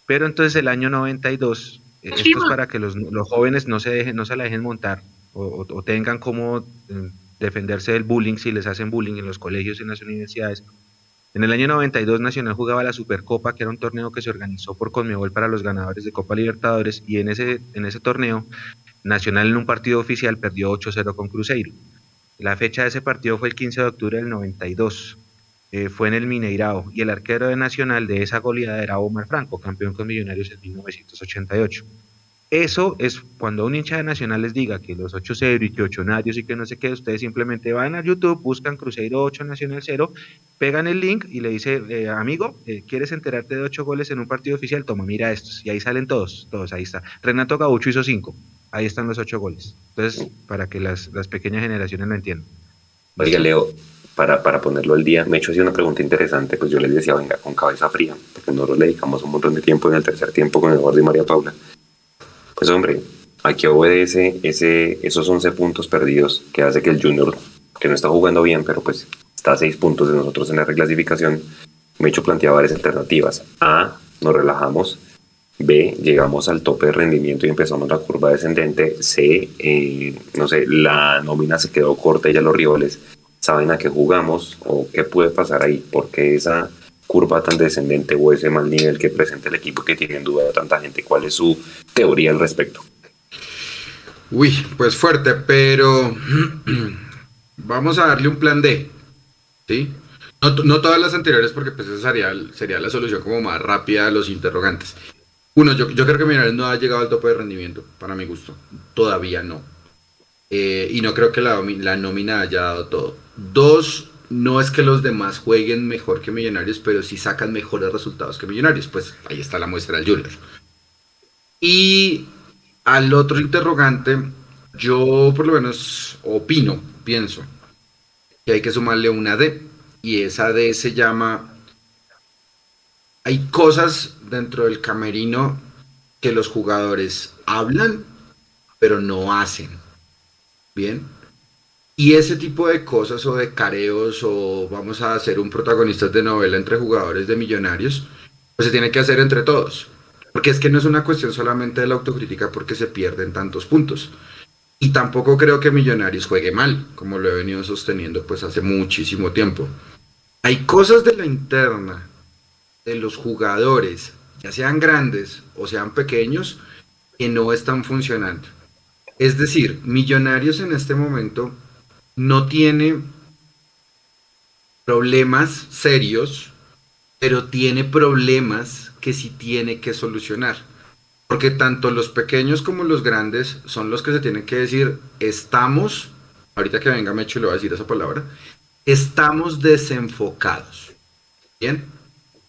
Pero entonces el año 92, eh, esto es para que los, los jóvenes no se, dejen, no se la dejen montar o, o- o tengan como eh, defenderse del bullying si les hacen bullying en los colegios y en las universidades. En el año 92 Nacional jugaba la Supercopa, que era un torneo que se organizó por Conmebol para los ganadores de Copa Libertadores, y en ese, en ese torneo Nacional en un partido oficial perdió 8-0 con Cruzeiro. La fecha de ese partido fue el 15 de octubre del 92. Eh, fue en el Mineirao y el arquero de Nacional de esa goleada era Omar Franco, campeón con Millonarios en 1988. Eso es cuando un hincha de Nacional les diga que los 8-0 y que 8 narios y que no sé qué, ustedes simplemente van a YouTube, buscan Cruzeiro 8 Nacional 0, pegan el link y le dice, eh, amigo, eh, ¿quieres enterarte de 8 goles en un partido oficial? Toma, mira estos. Y ahí salen todos, todos, ahí está. Renato Gaucho hizo 5, ahí están los 8 goles. Entonces, para que las, las pequeñas generaciones lo entiendan. Oiga, Leo, para, para ponerlo al día, me hecho así una pregunta interesante. Pues yo les decía, venga, con cabeza fría, porque nosotros le dedicamos un montón de tiempo en el tercer tiempo con Eduardo y María Paula. Pues hombre, aquí obedece ese, esos 11 puntos perdidos que hace que el Junior, que no está jugando bien, pero pues está a 6 puntos de nosotros en la reclasificación, me hecho plantear varias alternativas. A, nos relajamos. B, llegamos al tope de rendimiento y empezamos la curva descendente. C, eh, no sé, la nómina se quedó corta y ya los rivales saben a qué jugamos o qué puede pasar ahí, porque esa curva tan descendente o ese mal nivel que presenta el equipo que tiene en duda tanta gente, ¿cuál es su teoría al respecto? Uy, pues fuerte, pero vamos a darle un plan D. ¿Sí? No, todas las anteriores, porque pues esa sería, la solución como más rápida a los interrogantes. Uno, yo, yo creo que Millonarios no ha llegado al tope de rendimiento, para mi gusto. Todavía no. Eh, y no creo que la, la nómina haya dado todo. Dos, no es que los demás jueguen mejor que Millonarios, pero sí sacan mejores resultados que Millonarios. Pues ahí está la muestra del Junior. Y al otro interrogante, yo por lo menos opino, pienso, que hay que sumarle una D. Y esa D se llama... Hay cosas dentro del camerino que los jugadores hablan, pero no hacen. Bien. Y ese tipo de cosas o de careos o vamos a hacer un protagonista de novela entre jugadores de millonarios, pues se tiene que hacer entre todos. Porque es que no es una cuestión solamente de la autocrítica porque se pierden tantos puntos. Y tampoco creo que Millonarios juegue mal, como lo he venido sosteniendo pues hace muchísimo tiempo. Hay cosas de la interna de los jugadores, ya sean grandes o sean pequeños, que no están funcionando. Es decir, Millonarios en este momento no tiene problemas serios, pero tiene problemas que sí tiene que solucionar. Porque tanto los pequeños como los grandes son los que se tienen que decir, estamos, ahorita que venga Mecho le voy a decir esa palabra, estamos desenfocados. Bien.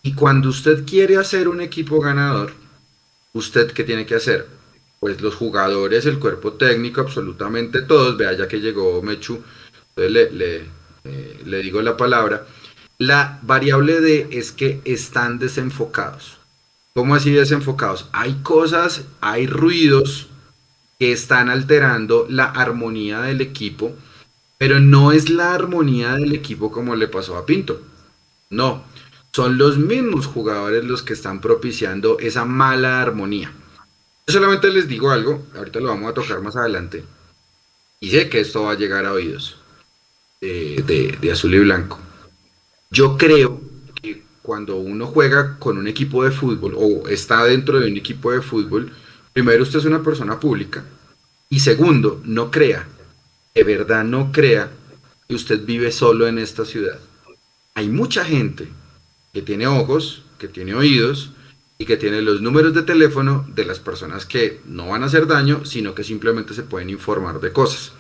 Y cuando usted quiere hacer un equipo ganador, ¿usted qué tiene que hacer? Pues los jugadores, el cuerpo técnico, absolutamente todos, vea ya que llegó Mechu, le, le, eh, le digo la palabra, la variable de es que están desenfocados. ¿Cómo así desenfocados? Hay cosas, hay ruidos que están alterando la armonía del equipo, pero no es la armonía del equipo como le pasó a Pinto. No, son los mismos jugadores los que están propiciando esa mala armonía. Yo solamente les digo algo, ahorita lo vamos a tocar más adelante, y sé que esto va a llegar a oídos de, de azul y blanco. Yo creo cuando uno juega con un equipo de fútbol o está dentro de un equipo de fútbol, primero usted es una persona pública y segundo, no crea, de verdad no crea que usted vive solo en esta ciudad. Hay mucha gente que tiene ojos, que tiene oídos y que tiene los números de teléfono de las personas que no van a hacer daño, sino que simplemente se pueden informar de cosas.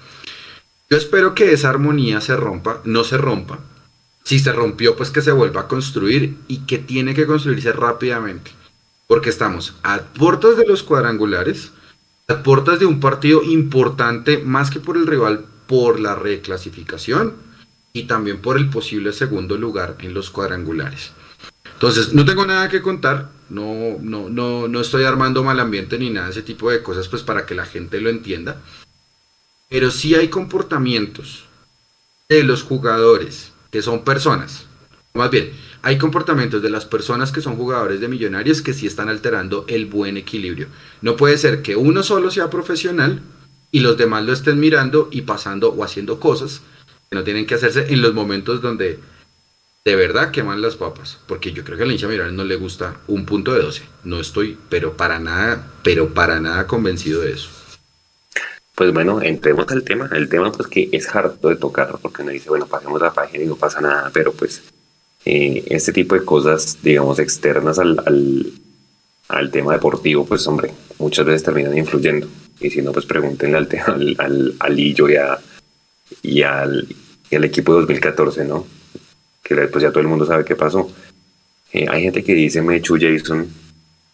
Yo espero que esa armonía se rompa, no se rompa, si se rompió, pues que se vuelva a construir y que tiene que construirse rápidamente. Porque estamos a puertas de los cuadrangulares, a puertas de un partido importante, más que por el rival, por la reclasificación y también por el posible segundo lugar en los cuadrangulares. Entonces, no tengo nada que contar, no, no, no, no estoy armando mal ambiente ni nada de ese tipo de cosas, pues para que la gente lo entienda. Pero sí hay comportamientos de los jugadores que son personas. Más bien, hay comportamientos de las personas que son jugadores de millonarios que sí están alterando el buen equilibrio. No puede ser que uno solo sea profesional y los demás lo estén mirando y pasando o haciendo cosas que no tienen que hacerse en los momentos donde de verdad queman las papas. Porque yo creo que a la hincha Millonarios no le gusta un punto de 12. No estoy, pero para nada, pero para nada convencido de eso. Pues bueno, entremos al tema. El tema pues que es harto de tocar porque uno dice, bueno, pasemos la página y no pasa nada, pero pues eh, este tipo de cosas, digamos, externas al, al, tema deportivo, pues hombre, muchas veces terminan influyendo. Y si no, pues pregúntenle al, al, al, al Illo y, y, al, y equipo de 2014, ¿no? Que pues ya todo el mundo sabe qué pasó. Eh, hay gente que dice, Mechu Jason,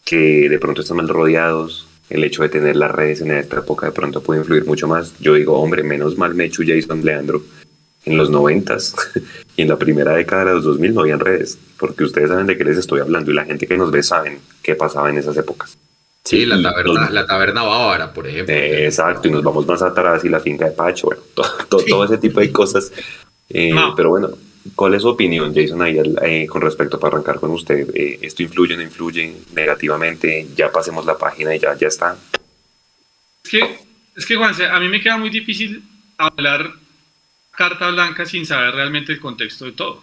que de pronto están mal rodeados, el hecho de tener las redes en esta época de pronto puede influir mucho más. Yo digo, hombre, menos mal Mechu, Jason, Leandro, en los noventas y en la primera década de los 2000 no habían redes, porque ustedes saben de qué les estoy hablando y la gente que nos ve saben qué pasaba en esas épocas. Sí, la taberna, la taberna bávara, por ejemplo. exacto, y nos vamos más atrás y la finca de Pacho, bueno, todo, ese tipo de cosas. Eh, pero bueno, ¿Cuál es su opinión, Jason, ahí, eh, con respecto para arrancar con usted? Eh, ¿Esto influye o no influye negativamente? Ya pasemos la página y ya, ya está. Es que, es que, Juanse, a mí me queda muy difícil hablar carta blanca sin saber realmente el contexto de todo.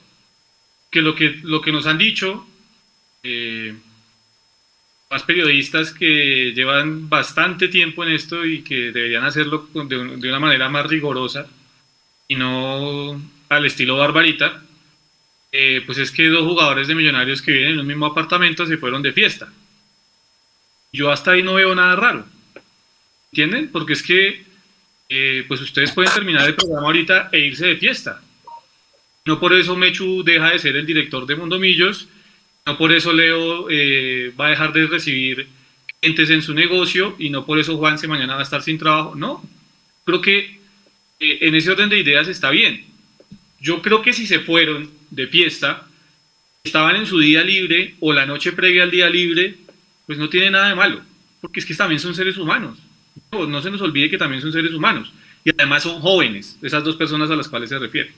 Que lo que, lo que nos han dicho eh, más periodistas que llevan bastante tiempo en esto y que deberían hacerlo de, de una manera más rigurosa y no al estilo Barbarita, eh, pues es que dos jugadores de Millonarios que viven en un mismo apartamento se fueron de fiesta. Yo hasta ahí no veo nada raro. ¿Entienden? Porque es que eh, pues ustedes pueden terminar el programa ahorita e irse de fiesta. No por eso Mechu deja de ser el director de Mundomillos, no por eso Leo eh, va a dejar de recibir clientes en su negocio y no por eso Juanse mañana va a estar sin trabajo. No, creo que en ese orden de ideas está bien. Yo creo que si se fueron de fiesta, estaban en su día libre o la noche previa al día libre, pues no tiene nada de malo, porque es que también son seres humanos. No, se nos olvide que también son seres humanos. Y además son jóvenes, esas dos personas a las cuales se refiere.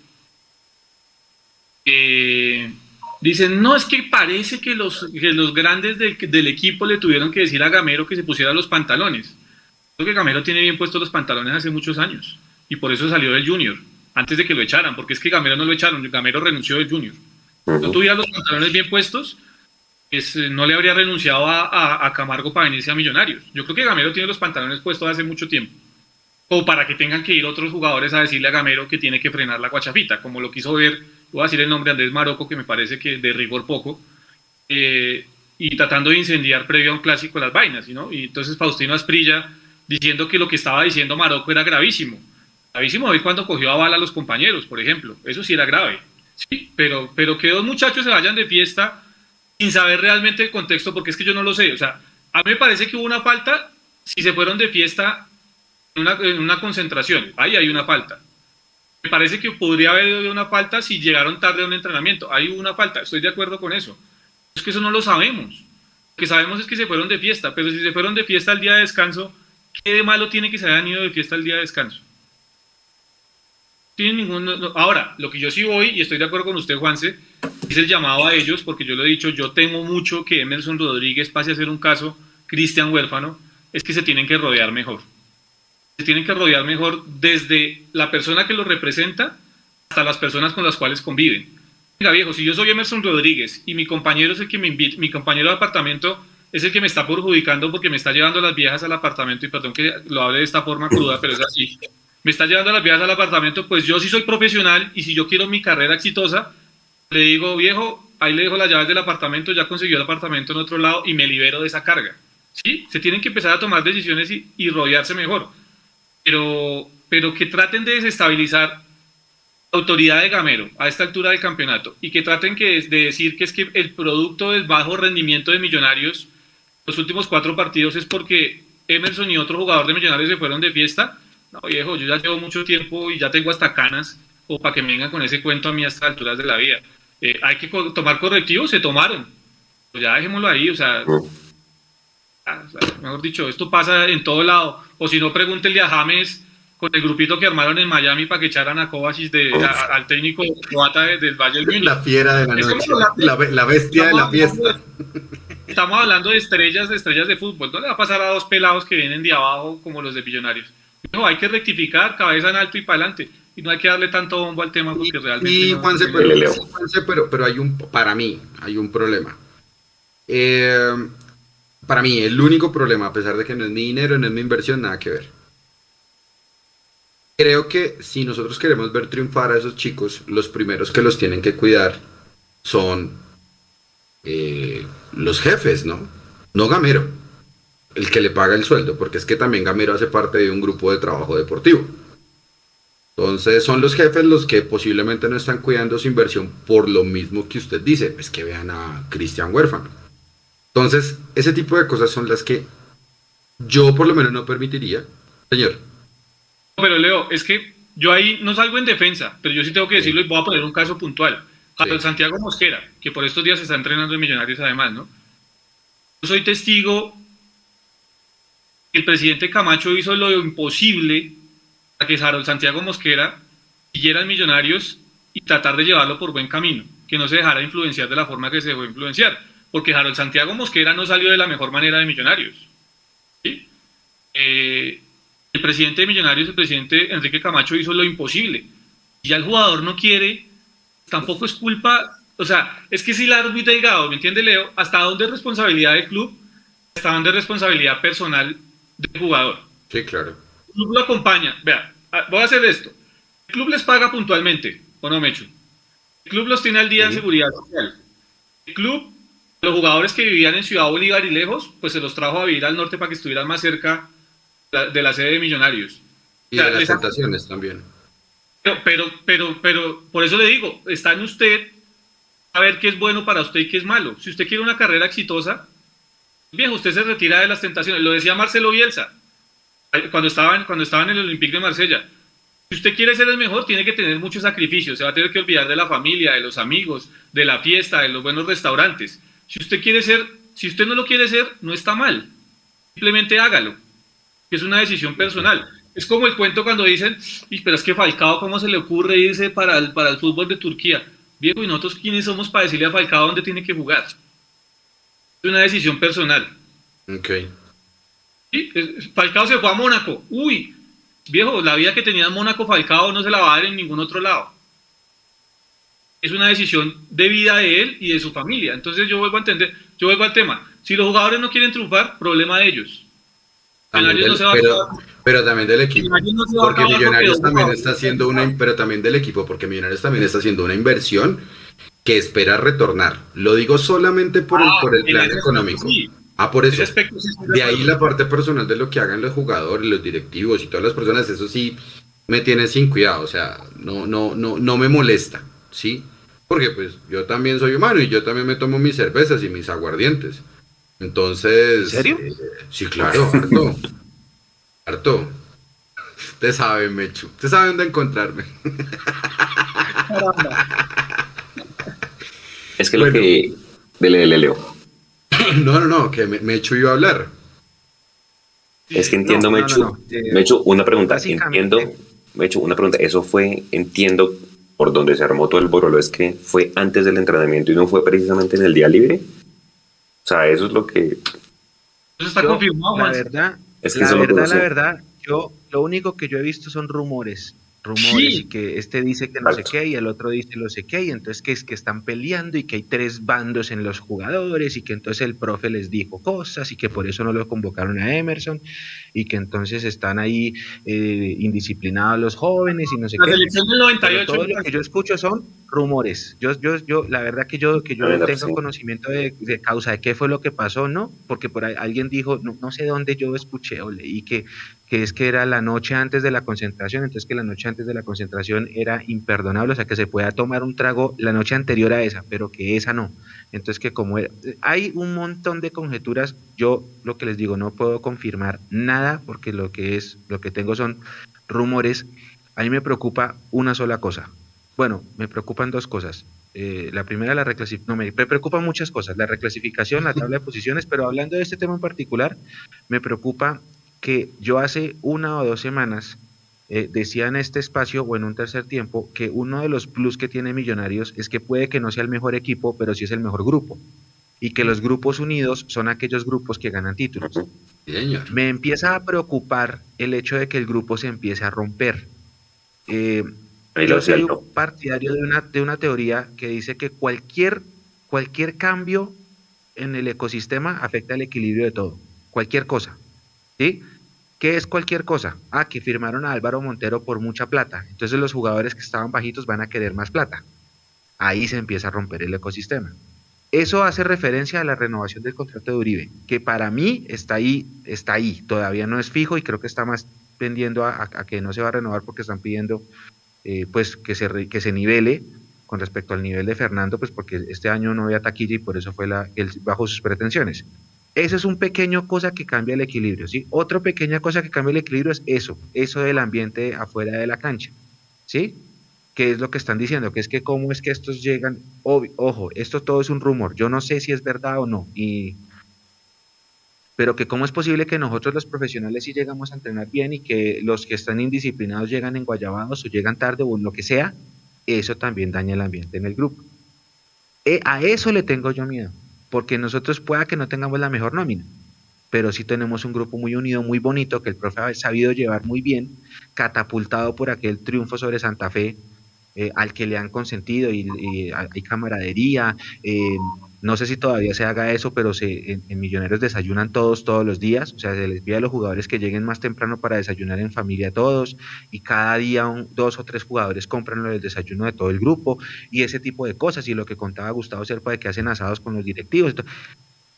Eh, dicen, no, es que parece que los, los grandes del, del, equipo le tuvieron que decir a Gamero que se pusiera los pantalones. Creo que Gamero tiene bien puestos los pantalones hace muchos años y por eso salió del junior antes de que lo echaran, porque es que Gamero no lo echaron, Gamero renunció del Junior. No tuviera los pantalones bien puestos, pues, eh, no le habría renunciado a, Camargo para venirse a Millonarios. Yo creo que Gamero tiene los pantalones puestos hace mucho tiempo. O para que tengan que ir otros jugadores a decirle a Gamero que tiene que frenar la guachafita, como lo quiso ver, voy a decir el nombre Andrés Maroco, que me parece que de rigor poco. Eh, y tratando de incendiar previo a un clásico las vainas, ¿no? Y entonces Faustino Asprilla diciendo que lo que estaba diciendo Marocco era gravísimo. Gravísimo hoy cuando cogió a bala a los compañeros, por ejemplo. Eso sí era grave. Sí, pero, pero que dos muchachos se vayan de fiesta sin saber realmente el contexto, porque es que yo no lo sé. O sea, a mí me parece que hubo una falta si se fueron de fiesta en una, en una concentración. Ahí hay una falta. Me parece que podría haber una falta si llegaron tarde a un entrenamiento. Hay una falta, estoy de acuerdo con eso. Es que eso no lo sabemos. Lo que sabemos es que se fueron de fiesta, pero si se fueron de fiesta al día de descanso, ¿qué de malo tiene que se hayan ido de fiesta al día de descanso? Tiene ningún, ahora, lo que yo sí voy, y estoy de acuerdo con usted, Juanse, es el llamado a ellos, porque yo lo he dicho, yo temo mucho que Emerson Rodríguez pase a ser un caso Cristian huérfano, es que se tienen que rodear mejor. Se tienen que rodear mejor desde la persona que lo representa hasta las personas con las cuales conviven. Venga, viejo, si yo soy Emerson Rodríguez y mi compañero es el que me invita, mi compañero de apartamento es el que me está perjudicando porque me está llevando a las viejas al apartamento, y perdón que lo hable de esta forma cruda, pero es así me está llevando las vías al apartamento, pues yo sí soy profesional y si yo quiero mi carrera exitosa, le digo, viejo, ahí le dejo las llaves del apartamento, ya consiguió el apartamento en otro lado y me libero de esa carga. ¿Sí? Se tienen que empezar a tomar decisiones y, rodearse mejor. Pero, pero que traten de desestabilizar autoridad de Gamero a esta altura del campeonato y que traten que, de decir que es que el producto del bajo rendimiento de Millonarios los últimos cuatro partidos es porque Emerson y otro jugador de Millonarios se fueron de fiesta no viejo, yo ya llevo mucho tiempo y ya tengo hasta canas, o para que me vengan con ese cuento a mí a estas alturas de la vida. Eh, hay que tomar correctivos, se tomaron. Pues ya dejémoslo ahí, o sea, mejor dicho, esto pasa en todo lado. O si no, pregúntenle a James con el grupito que armaron en Miami para que echaran a Kovacic de, al técnico croata del Valle del La fiera de la noche, la, bestia de la fiesta. Estamos hablando de estrellas, de estrellas de fútbol. No le va a pasar a dos pelados que vienen de abajo como los de Millonarios. No, hay que rectificar, cabeza en alto y para adelante. Y no hay que darle tanto bombo al tema porque realmente. Y, Juanse, pero, pero, hay un, para mí, hay un problema. Eh, para mí, el único problema, a pesar de que no es mi dinero, no es mi inversión, nada que ver. Creo que si nosotros queremos ver triunfar a esos chicos, los primeros que los tienen que cuidar son eh, los jefes, ¿no? No Gamero el que le paga el sueldo, porque es que también Gamero hace parte de un grupo de trabajo deportivo. Entonces son los jefes los que posiblemente no están cuidando su inversión por lo mismo que usted dice, es que vean a Cristian Huérfano. Entonces, ese tipo de cosas son las que yo por lo menos no permitiría. Señor. Pero Leo, es que yo ahí no salgo en defensa, pero yo sí tengo que decirlo y voy a poner un caso puntual. A Santiago Mosquera, que por estos días se está entrenando en Millonarios además, ¿no? Yo soy testigo el presidente Camacho hizo lo imposible para que Santiago Mosquera siguiera en Millonarios y tratar de llevarlo por buen camino, que no se dejara influenciar de la forma que se dejó influenciar, porque Harold Santiago Mosquera no salió de la mejor manera de Millonarios. Eh, el presidente de Millonarios, el presidente Enrique Camacho, hizo lo imposible. Y ya el jugador no quiere, tampoco es culpa, o sea, es que si la muy ¿me entiende Leo? ¿Hasta dónde es responsabilidad del club? ¿Hasta dónde es responsabilidad personal del jugador. Sí, claro. El club lo acompaña. Vea, ah, voy a hacer esto. El club les paga puntualmente, ¿o no, Mecho? El club los tiene al día en seguridad social. El club, los jugadores que vivían en Ciudad Bolívar y lejos, pues se los trajo a vivir al norte para que estuvieran más cerca de la sede de Millonarios. Y de las tentaciones también. Pero, pero, pero, pero, por eso le digo, está en usted a ver qué es bueno para usted y qué es malo. Si usted quiere una carrera exitosa, Viejo, usted se retira de las tentaciones. Lo decía Marcelo Bielsa cuando estaban, cuando estaban en el Olympique de Marsella. Si usted quiere ser el mejor, tiene que tener muchos sacrificios. Se va a tener que olvidar de la familia, de los amigos, de la fiesta, de los buenos restaurantes. Si usted quiere ser, si usted no lo quiere ser, no está mal. Simplemente hágalo. Es una decisión personal. Es como el cuento cuando dicen, pero es que Falcao, ¿cómo se le ocurre irse para el, para el fútbol de Turquía? Viejo, ¿y nosotros quiénes somos para decirle a Falcao dónde tiene que jugar? Una decisión personal. Ok. Falcao se fue a Mónaco. Uy, viejo, la vida que tenía en Mónaco Falcao no se la va a dar en ningún otro lado. Es una decisión de vida de él y de su familia. Entonces yo vuelvo a entender, yo vuelvo al tema. Si los jugadores no quieren triunfar, problema de ellos. pero, también del equipo. porque Millonarios también está haciendo una, pero también del equipo, porque Millonarios también está haciendo una inversión que espera retornar. Lo digo solamente por el, Ah, por el plan económico. sí. Ah, por eso. aspecto sí estoy de ahí la parte personal de lo que hagan los jugadores, los directivos y todas las personas, eso sí me tiene sin cuidado, o sea, no, no, no, no me molesta, ¿sí? Porque pues yo también soy humano y yo también me tomo mis cervezas y mis aguardientes. Entonces. ¿En serio? eh, sí, claro, harto. harto. Usted sabe, Mechu. Usted sabe dónde encontrarme. Es que Bueno. lo que... Dele, dele, Leo. no, no, no, que me, Mechu iba a hablar. Es que entiendo, No, no, Mechu. no, no. Eh, Mechu, una pregunta. Entiendo, Mechu, una pregunta. Eso fue, entiendo, por donde se armó todo el borolo, es que fue antes del entrenamiento y no fue precisamente en el día libre. O sea, eso es lo que... Eso está Yo, confirmado, la verdad, Es que la eso lo verdad, la verdad, yo lo único que yo he visto son rumores, rumores Sí. y que este dice que no sé qué y el otro dice no sé qué y entonces que es que están peleando y que hay tres bandos en los jugadores y que entonces el profe les dijo cosas y que por eso no lo convocaron a Emerson y que entonces están ahí eh, indisciplinados los jóvenes y no sé La qué. selección del Pero 98. todo lo que yo escucho son rumores. Yo, yo, yo, la verdad que yo, que yo no tengo sí. conocimiento de, de causa de qué fue lo que pasó, ¿no? Porque por ahí alguien dijo, no, no sé dónde yo escuché o leí que, que es que era la noche antes de la concentración, entonces que la noche antes de la concentración era imperdonable, o sea que se pueda tomar un trago la noche anterior a esa, pero que esa no. Entonces que como era- hay un montón de conjeturas, yo lo que les digo, no puedo confirmar nada porque lo que es, lo que tengo son rumores. A mí me preocupa una sola cosa. Bueno, me preocupan dos cosas. Eh, la primera, la reclasificación. No, me me preocupan muchas cosas. La reclasificación, la tabla de posiciones, pero hablando de este tema en particular, me preocupa que yo hace una o dos semanas eh, decía en este espacio o en un tercer tiempo que uno de los plus que tiene Millonarios es que puede que no sea el mejor equipo, pero sí es el mejor grupo. Y que los grupos unidos son aquellos grupos que ganan títulos. Señor. Me empieza a preocupar el hecho de que el grupo se empiece a romper. Eh, Ahí yo lo soy un partidario de una, de una teoría que dice que cualquier, cualquier cambio en el ecosistema afecta el equilibrio de todo. Cualquier cosa. ¿Sí? ¿Qué es cualquier cosa? Ah, que firmaron a Álvaro Montero por mucha plata. Entonces los jugadores que estaban bajitos van a querer más plata. Ahí se empieza a romper el ecosistema. Eso hace referencia a la renovación del contrato de Uribe, que para mí está ahí, está ahí, todavía no es fijo y creo que está más a, a- a que no se va a renovar porque están pidiendo eh, pues que se, que se nivele con respecto al nivel de Fernando, pues porque este año no había taquilla y por eso fue la, el, bajo sus pretensiones. Esa es un pequeño cosa que cambia el equilibrio, ¿sí? Otra pequeña cosa que cambia el equilibrio es eso, eso del ambiente afuera de la cancha, ¿sí? que es lo que están diciendo, que es que cómo es que estos llegan, ojo, esto todo es un rumor, yo no sé si es verdad o no, y pero que cómo es posible que nosotros los profesionales sí llegamos a entrenar bien y que los que están indisciplinados llegan en guayabados o llegan tarde o lo que sea, eso también daña el ambiente en el grupo. Eh, a eso le tengo yo miedo, porque nosotros pueda que no tengamos la mejor nómina, pero sí tenemos un grupo muy unido, muy bonito, que el profe ha sabido llevar muy bien, catapultado por aquel triunfo sobre Santa Fe, eh, al que le han consentido y, y hay camaradería. eh, no sé si todavía se haga eso, pero se, en, en Millonarios desayunan todos todos los días. O sea, se les pide a los jugadores que lleguen más temprano para desayunar en familia todos. Y cada día dos o tres jugadores compran el desayuno de todo el grupo y ese tipo de cosas. Y lo que contaba Gustavo Serpa de que hacen asados con los directivos.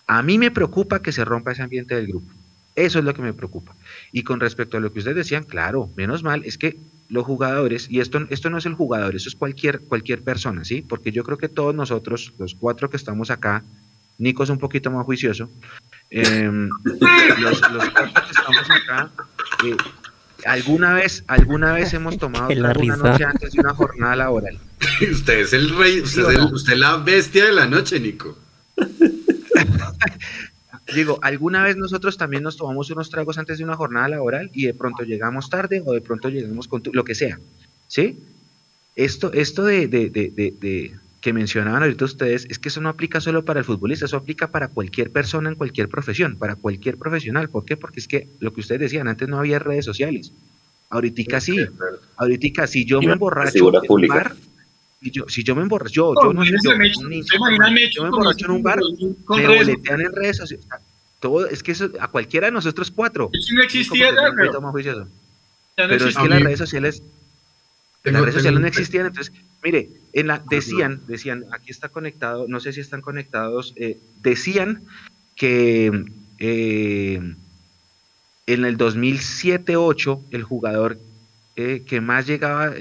A mí me preocupa que se rompa ese ambiente del grupo. Eso es lo que me preocupa. Y con respecto a lo que ustedes decían, claro, menos mal, es que los jugadores, y esto, esto no es el jugador, eso es cualquier, cualquier persona, ¿sí? Porque yo creo que todos nosotros, los cuatro que estamos acá, Nico es un poquito más juicioso, em, los, los cuatro que estamos acá, eh, alguna vez, alguna vez hemos tomado La una noche antes de una jornada laboral. Usted es el rey, usted, ¿Sí o es, el- no? usted es la bestia de la noche, Nico. Digo, alguna vez nosotros también nos tomamos unos tragos antes de una jornada laboral y de pronto llegamos tarde o de pronto llegamos con tu- lo que sea, ¿sí? Esto, esto de, de- de- de- de- que mencionaban ahorita ustedes es que eso no aplica solo para el futbolista, eso aplica para cualquier persona en cualquier profesión, para cualquier profesional. ¿Por qué? Porque es que lo que ustedes decían, antes no había redes sociales. Ahorita sí, ahorita si yo me emborracho en pública. Y yo, si yo me emborracho, yo, No, yo no yo, Mecho, un niño ¿se imagina normal, Mecho yo me emborracho en un bar, me boletean en redes sociales. Todo, es que eso, a cualquiera de nosotros cuatro. Eso no existía ya, pero más juicioso. ya no Pero es que las redes sociales, las redes sociales no existían. Entonces, mire, En la, decían, decían, aquí está conectado, no sé si están conectados, eh, decían que eh, en el 2007-8 el jugador eh, que más llegaba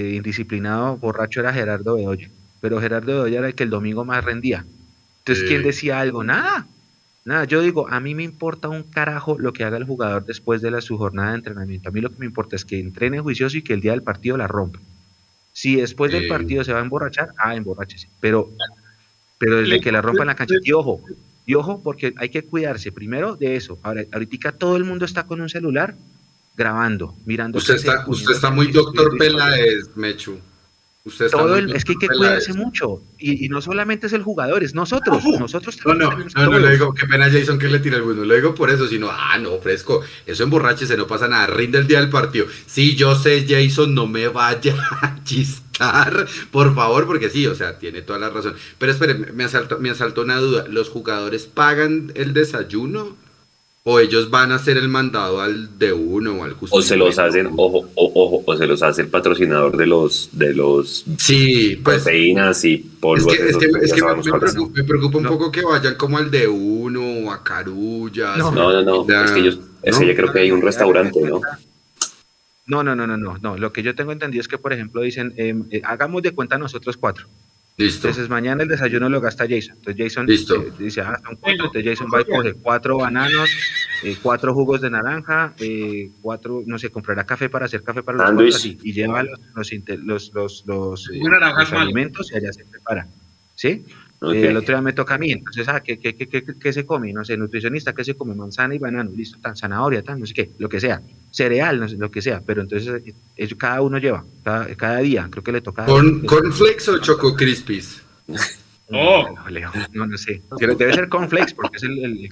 indisciplinado, borracho, era Gerardo Bedoya. Pero Gerardo Bedoya era el que el domingo más rendía. Entonces, ¿quién decía algo? Nada. Nada, yo digo, a mí me importa un carajo lo que haga el jugador después de la, su jornada de entrenamiento. A mí lo que me importa es que entrene juicioso y que el día del partido la rompa. Si después del partido se va a emborrachar, ah, emborrachese. Pero, pero desde que la rompa en la cancha, y ojo, y ojo, porque hay que cuidarse primero de eso. Ahora, ahorita todo el mundo está con un celular grabando, mirando. Usted está, usted está muy doctor Peláez, Mechu es que hay que cuidarse mucho. Y, no solamente es el jugador, es nosotros. nosotros no, no, no, no, le digo, qué pena Jason que le tira el bueno. Lo digo por eso, sino, ah, no, fresco. Eso se no pasa nada. Rinde el día del partido. Sí, yo sé, Jason, no me vaya a chistar, por favor, porque sí, o sea, tiene toda la razón. Pero espere, me asaltó, me asaltó una duda. ¿Los jugadores pagan el desayuno? O ellos van a hacer el mandado al de uno o al justo. O se los hacen, ojo, ojo, o se los hace el patrocinador de los de los sí, pues, proteínas y polvos. Es que, es que, me, preocupa, un poco que vayan como al de uno o a Carulla. No, no, no, es que ellos, es que yo creo que hay un restaurante, ¿no? No, no, no, no, no, no. Lo que yo tengo entendido es que, por ejemplo, dicen, em, eh, hagamos de cuenta nosotros cuatro. Listo. Entonces mañana el desayuno lo gasta Jason. Entonces Jason eh, dice, ah, son cuatro. Entonces Jason va y coge cuatro bananos, eh, cuatro jugos de naranja, eh, cuatro, no sé, comprará café para hacer café para los cuatro, y lleva los, los, los, los, los alimentos y allá se prepara. ¿Sí? El otro día me toca a mí, entonces, ah, ¿qué, qué, qué, qué, se come? No sé, nutricionista, ¿qué se come? Manzana y banano, listo, tan zanahoria, tan, no sé qué, lo que sea, cereal, no sé, lo que sea, pero entonces eso cada uno lleva, cada, cada día, creo que le toca. ¿Con, ¿Cornflakes o Choco Crispies? Oh. No, no, sé. Pero debe ser cornflakes porque es el, el,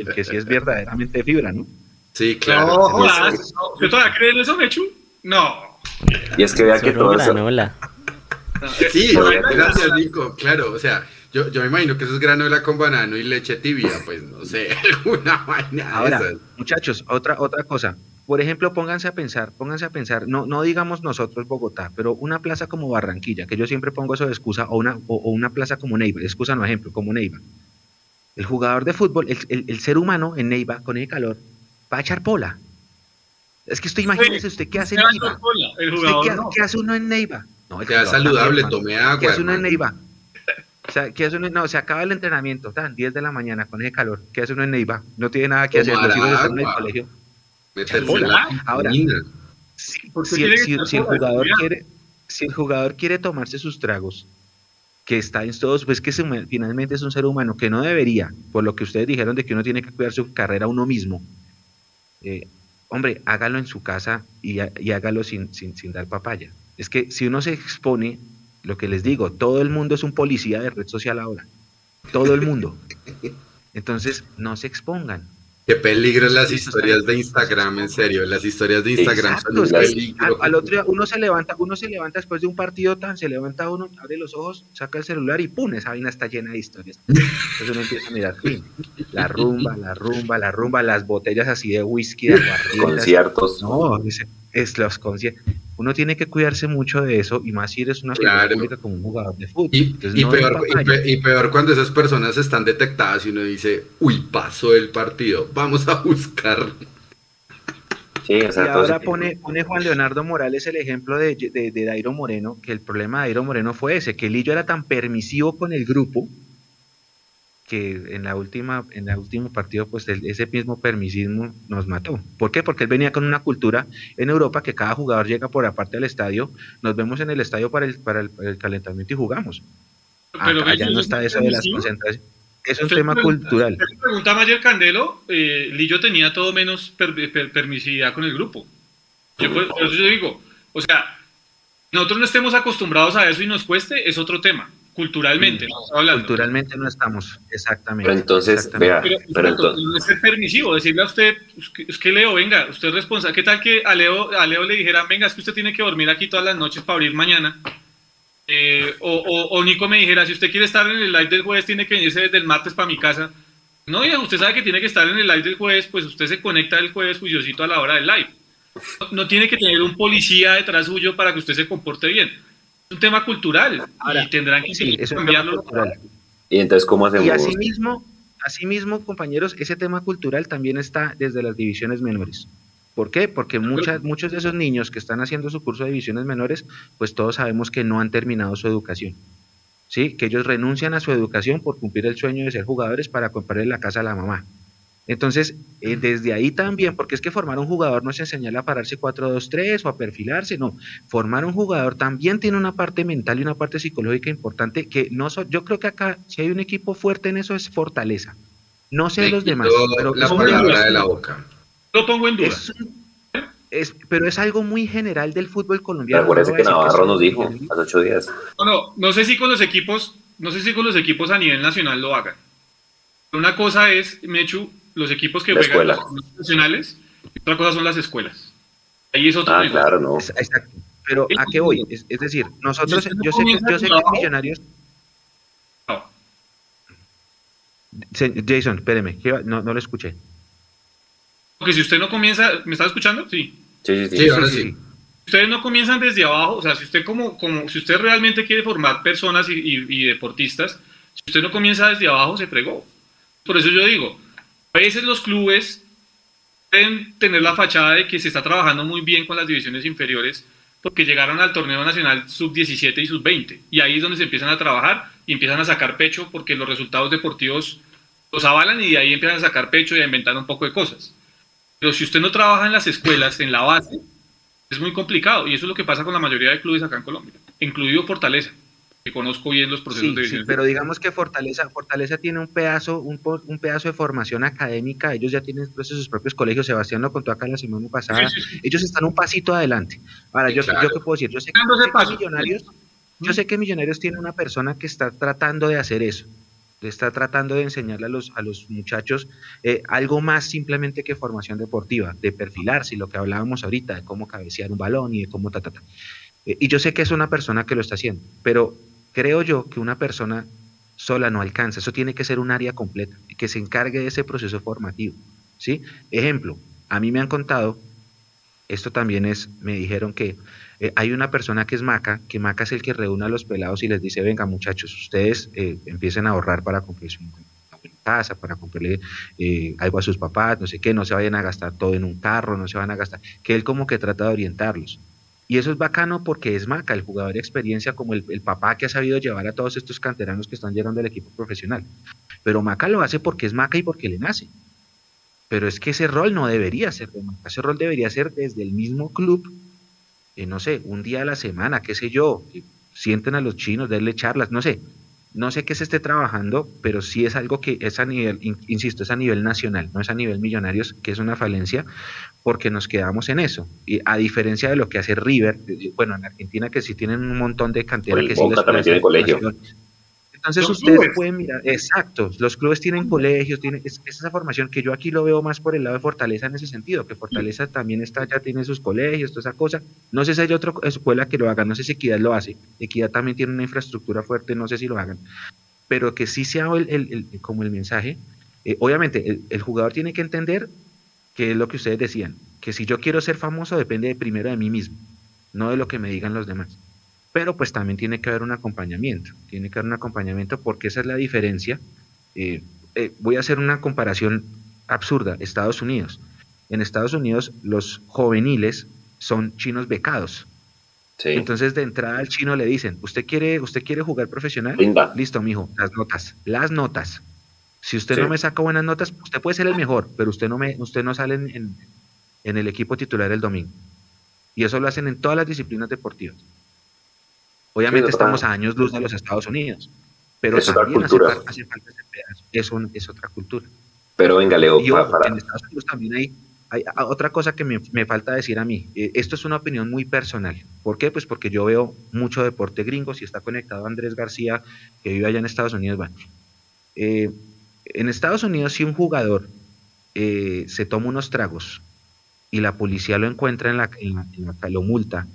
el, que sí es verdaderamente fibra, ¿no? Sí, claro. No, hola. ¿Yo todavía creen eso, Mechu? No. Y es que vea que todo eso... Sí, gracias, Nico. Claro, o sea, yo, yo me imagino que eso es granola con banano y leche tibia, pues no sé, alguna vaina. Ahora, muchachos, otra, otra cosa. Por ejemplo, pónganse a pensar, pónganse a pensar, no, no digamos nosotros Bogotá, pero una plaza como Barranquilla, que yo siempre pongo eso de excusa, o una, o, una plaza como Neiva, excusa no ejemplo, como Neiva. El jugador de fútbol, el, el, ser humano en Neiva, con el calor, va a echar pola. Es que usted imagínese usted qué hace en Neiva. qué, hace uno en Neiva? No, queda saludable, tome agua. ¿Qué hace uno en Neiva? O sea, ¿qué hace uno? No, se acaba el entrenamiento, tan 10 de la mañana con ese calor. ¿Qué hace uno en Neiva? No tiene nada que hacer. Los hijos están en el colegio. Ahora, si, el jugador quiere, si el jugador quiere tomarse sus tragos, que está en todos, pues que finalmente es un ser humano que no debería, por lo que ustedes dijeron de que uno tiene que cuidar su carrera uno mismo. Eh, hombre, hágalo en su casa y, hágalo sin, sin, sin dar papaya. Es que si uno se expone lo que les digo, todo el mundo es un policía de red social ahora. Todo el mundo. Entonces, no se expongan. Qué peligro las historias de Instagram, en serio. Las historias de Instagram son un peligro. Al, otro día uno se levanta, uno se levanta después de un partido tan, se levanta uno, abre los ojos, saca el celular y ¡pum! Esa vaina está llena de historias. Entonces uno empieza a mirar, la rumba, la rumba, la rumba, las botellas así de whisky, de conciertos. No, es conciertos uno tiene que cuidarse mucho de eso y más si eres una figura pública como un jugador de fútbol. Y, peor, cuando esas personas están detectadas y uno dice, uy, pasó el partido, vamos a buscar. Sí, y ahora pone, pone Juan Leonardo Morales el ejemplo de, de, de Dairo Moreno, que el problema de Dairo Moreno fue ese, que Lillo era tan permisivo con el grupo que en la última en el último partido pues ese mismo permisismo nos mató. ¿Por qué? Porque él venía con una cultura en Europa que cada jugador llega por aparte del estadio, nos vemos en el estadio para el para el, calentamiento y jugamos. Pero allá no está eso de las concentraciones. Es un tema cultural. Preguntaba ayer Candelo, eh, Lillo tenía todo menos permisividad con el grupo. Yo, por eso yo digo, o sea, nosotros no estemos acostumbrados a eso y nos cueste, es otro tema culturalmente. Culturalmente no estamos, exactamente. Pero entonces, vea, pero, entonces... no es permisivo decirle a usted, es que Leo, venga, usted es responsable. ¿Qué tal que a Leo, a Leo le dijera, venga, es que usted tiene que dormir aquí todas las noches para abrir mañana? Eh, o, o, Nico me dijera, si usted quiere estar en el live del jueves, tiene que venirse desde el martes para mi casa. No, ya usted sabe que tiene que estar en el live del jueves, pues usted se conecta el jueves juiciosito a la hora del live. No, no tiene que tener un policía detrás suyo para que usted se comporte bien un tema cultural y tendrán que sí, es cambiarlo. Cultural. Y entonces, ¿cómo hacemos? Y asimismo, asimismo, compañeros, ese tema cultural también está desde las divisiones menores. ¿Por qué? Porque muchas, muchos de esos niños que están haciendo su curso de divisiones menores, pues todos sabemos que no han terminado su educación. ¿Sí? Que ellos renuncian a su educación por cumplir el sueño de ser jugadores para comprarle la casa a la mamá. Entonces, eh, desde ahí también, porque es que formar un jugador no es enseñarle a pararse 4-2-3 o a perfilarse, no. Formar un jugador también tiene una parte mental y una parte psicológica importante que no yo creo que acá, si hay un equipo fuerte en eso, es fortaleza. No sé los demás. Pero la palabra de la boca. Lo pongo en duda. Es, pero es algo muy general del fútbol colombiano. Acuérdense que Navarro nos dijo hace ocho días. No, no, no sé si con los equipos, no sé si con los equipos a nivel nacional lo hagan. Una cosa es, Mechu, los equipos que juegan los nacionales, y otra cosa son las escuelas. Ahí es otro. Ah, claro, no. Exacto. Pero ¿a qué voy? Es, decir, nosotros, yo sé que, yo sé que Millonarios. Jason, espéreme, no, no lo escuché. Porque si usted no comienza, ¿me está escuchando? Sí. Sí, sí, sí. ahora sí. Ustedes no comienzan desde abajo, o sea, si usted como, como si usted realmente quiere formar personas y, y deportistas, si usted no comienza desde abajo, se fregó. Por eso yo digo, a veces los clubes pueden tener la fachada de que se está trabajando muy bien con las divisiones inferiores porque llegaron al torneo nacional sub-17 y sub-20. Y ahí es donde se empiezan a trabajar y empiezan a sacar pecho porque los resultados deportivos los avalan y de ahí empiezan a sacar pecho y a inventar un poco de cosas. Pero si usted no trabaja en las escuelas, en la base, es muy complicado. Y eso es lo que pasa con la mayoría de clubes acá en Colombia, incluido Fortaleza que conozco bien los procesos de sí, pero digamos que Fortaleza, Fortaleza tiene un pedazo, un, un, pedazo de formación académica, ellos ya tienen pues, sus propios colegios, Sebastián lo contó acá la semana pasada, ellos están un pasito adelante. Ahora, yo, yo qué puedo decir, yo sé que, Millonarios, yo sé que Millonarios tiene una persona que está tratando de hacer eso, está tratando de enseñarle a los, a los muchachos eh, algo más simplemente que formación deportiva, de perfilarse, lo que hablábamos ahorita, de cómo cabecear un balón y de cómo ta, ta, ta. Eh, y yo sé que es una persona que lo está haciendo, pero creo yo que una persona sola no alcanza, eso tiene que ser un área completa, que se encargue de ese proceso formativo. ¿sí? Ejemplo, a mí me han contado, esto también es, me dijeron que eh, hay una persona que es Maca, que Maca es el que reúne a los pelados y les dice, venga muchachos, ustedes eh, empiecen a ahorrar para comprarse una casa, para comprarle eh, algo a sus papás, no sé qué, no se vayan a gastar todo en un carro, no se van a gastar, que él como que trata de orientarlos. Y eso es bacano porque es Maca, el jugador de experiencia, como el, papá que ha sabido llevar a todos estos canteranos que están llegando al equipo profesional. Pero Maca lo hace porque es Maca y porque le nace. Pero es que ese rol no debería ser de Maca, ese rol debería ser desde el mismo club, eh, no sé, un día a la semana, qué sé yo, sienten a los chinos, darle charlas, no sé, no sé qué se esté trabajando, pero sí es algo que es a nivel, insisto, es a nivel nacional, no es a nivel millonarios, que es una falencia, porque nos quedamos en eso. Y a diferencia de lo que hace River, bueno, en Argentina que sí tienen un montón de cantera que sí les colegio. Entonces ustedes pueden mirar, exacto, los clubes tienen colegios, tienen es, esa formación que yo aquí lo veo más por el lado de Fortaleza en ese sentido, que Fortaleza también está, ya tiene sus colegios, toda esa cosa. No sé si hay otra escuela que lo haga, no sé si Equidad lo hace. Equidad también tiene una infraestructura fuerte, no sé si lo hagan. Pero que sí sea el, el, como el mensaje. Eh, obviamente, el, jugador tiene que entender que es lo que ustedes decían, que si yo quiero ser famoso depende de primero de mí mismo, no de lo que me digan los demás pero pues también tiene que haber un acompañamiento, tiene que haber un acompañamiento porque esa es la diferencia. Eh, eh, voy a hacer una comparación absurda, Estados Unidos. En Estados Unidos los juveniles son chinos becados. Entonces de entrada al chino le dicen, ¿usted quiere, usted quiere jugar profesional? Listo, mijo, las notas, las notas. Si usted no me saca buenas notas, usted puede ser el mejor, pero usted no, me, usted no sale en, en el equipo titular el domingo. Y eso lo hacen en todas las disciplinas deportivas. Obviamente estamos a años luz de los Estados Unidos, pero es también hace, falta ese pedazo. Es, otra cultura. Pero venga, Leo, para, en Estados Unidos también hay, hay otra cosa que me, me, falta decir a mí. Eh, esto es una opinión muy personal. ¿Por qué? Pues porque yo veo mucho deporte gringo. Si está conectado Andrés García, que vive allá en Estados Unidos, bueno. Eh, en Estados Unidos, si un jugador eh, se toma unos tragos y la policía lo encuentra en la, en la, lo multa,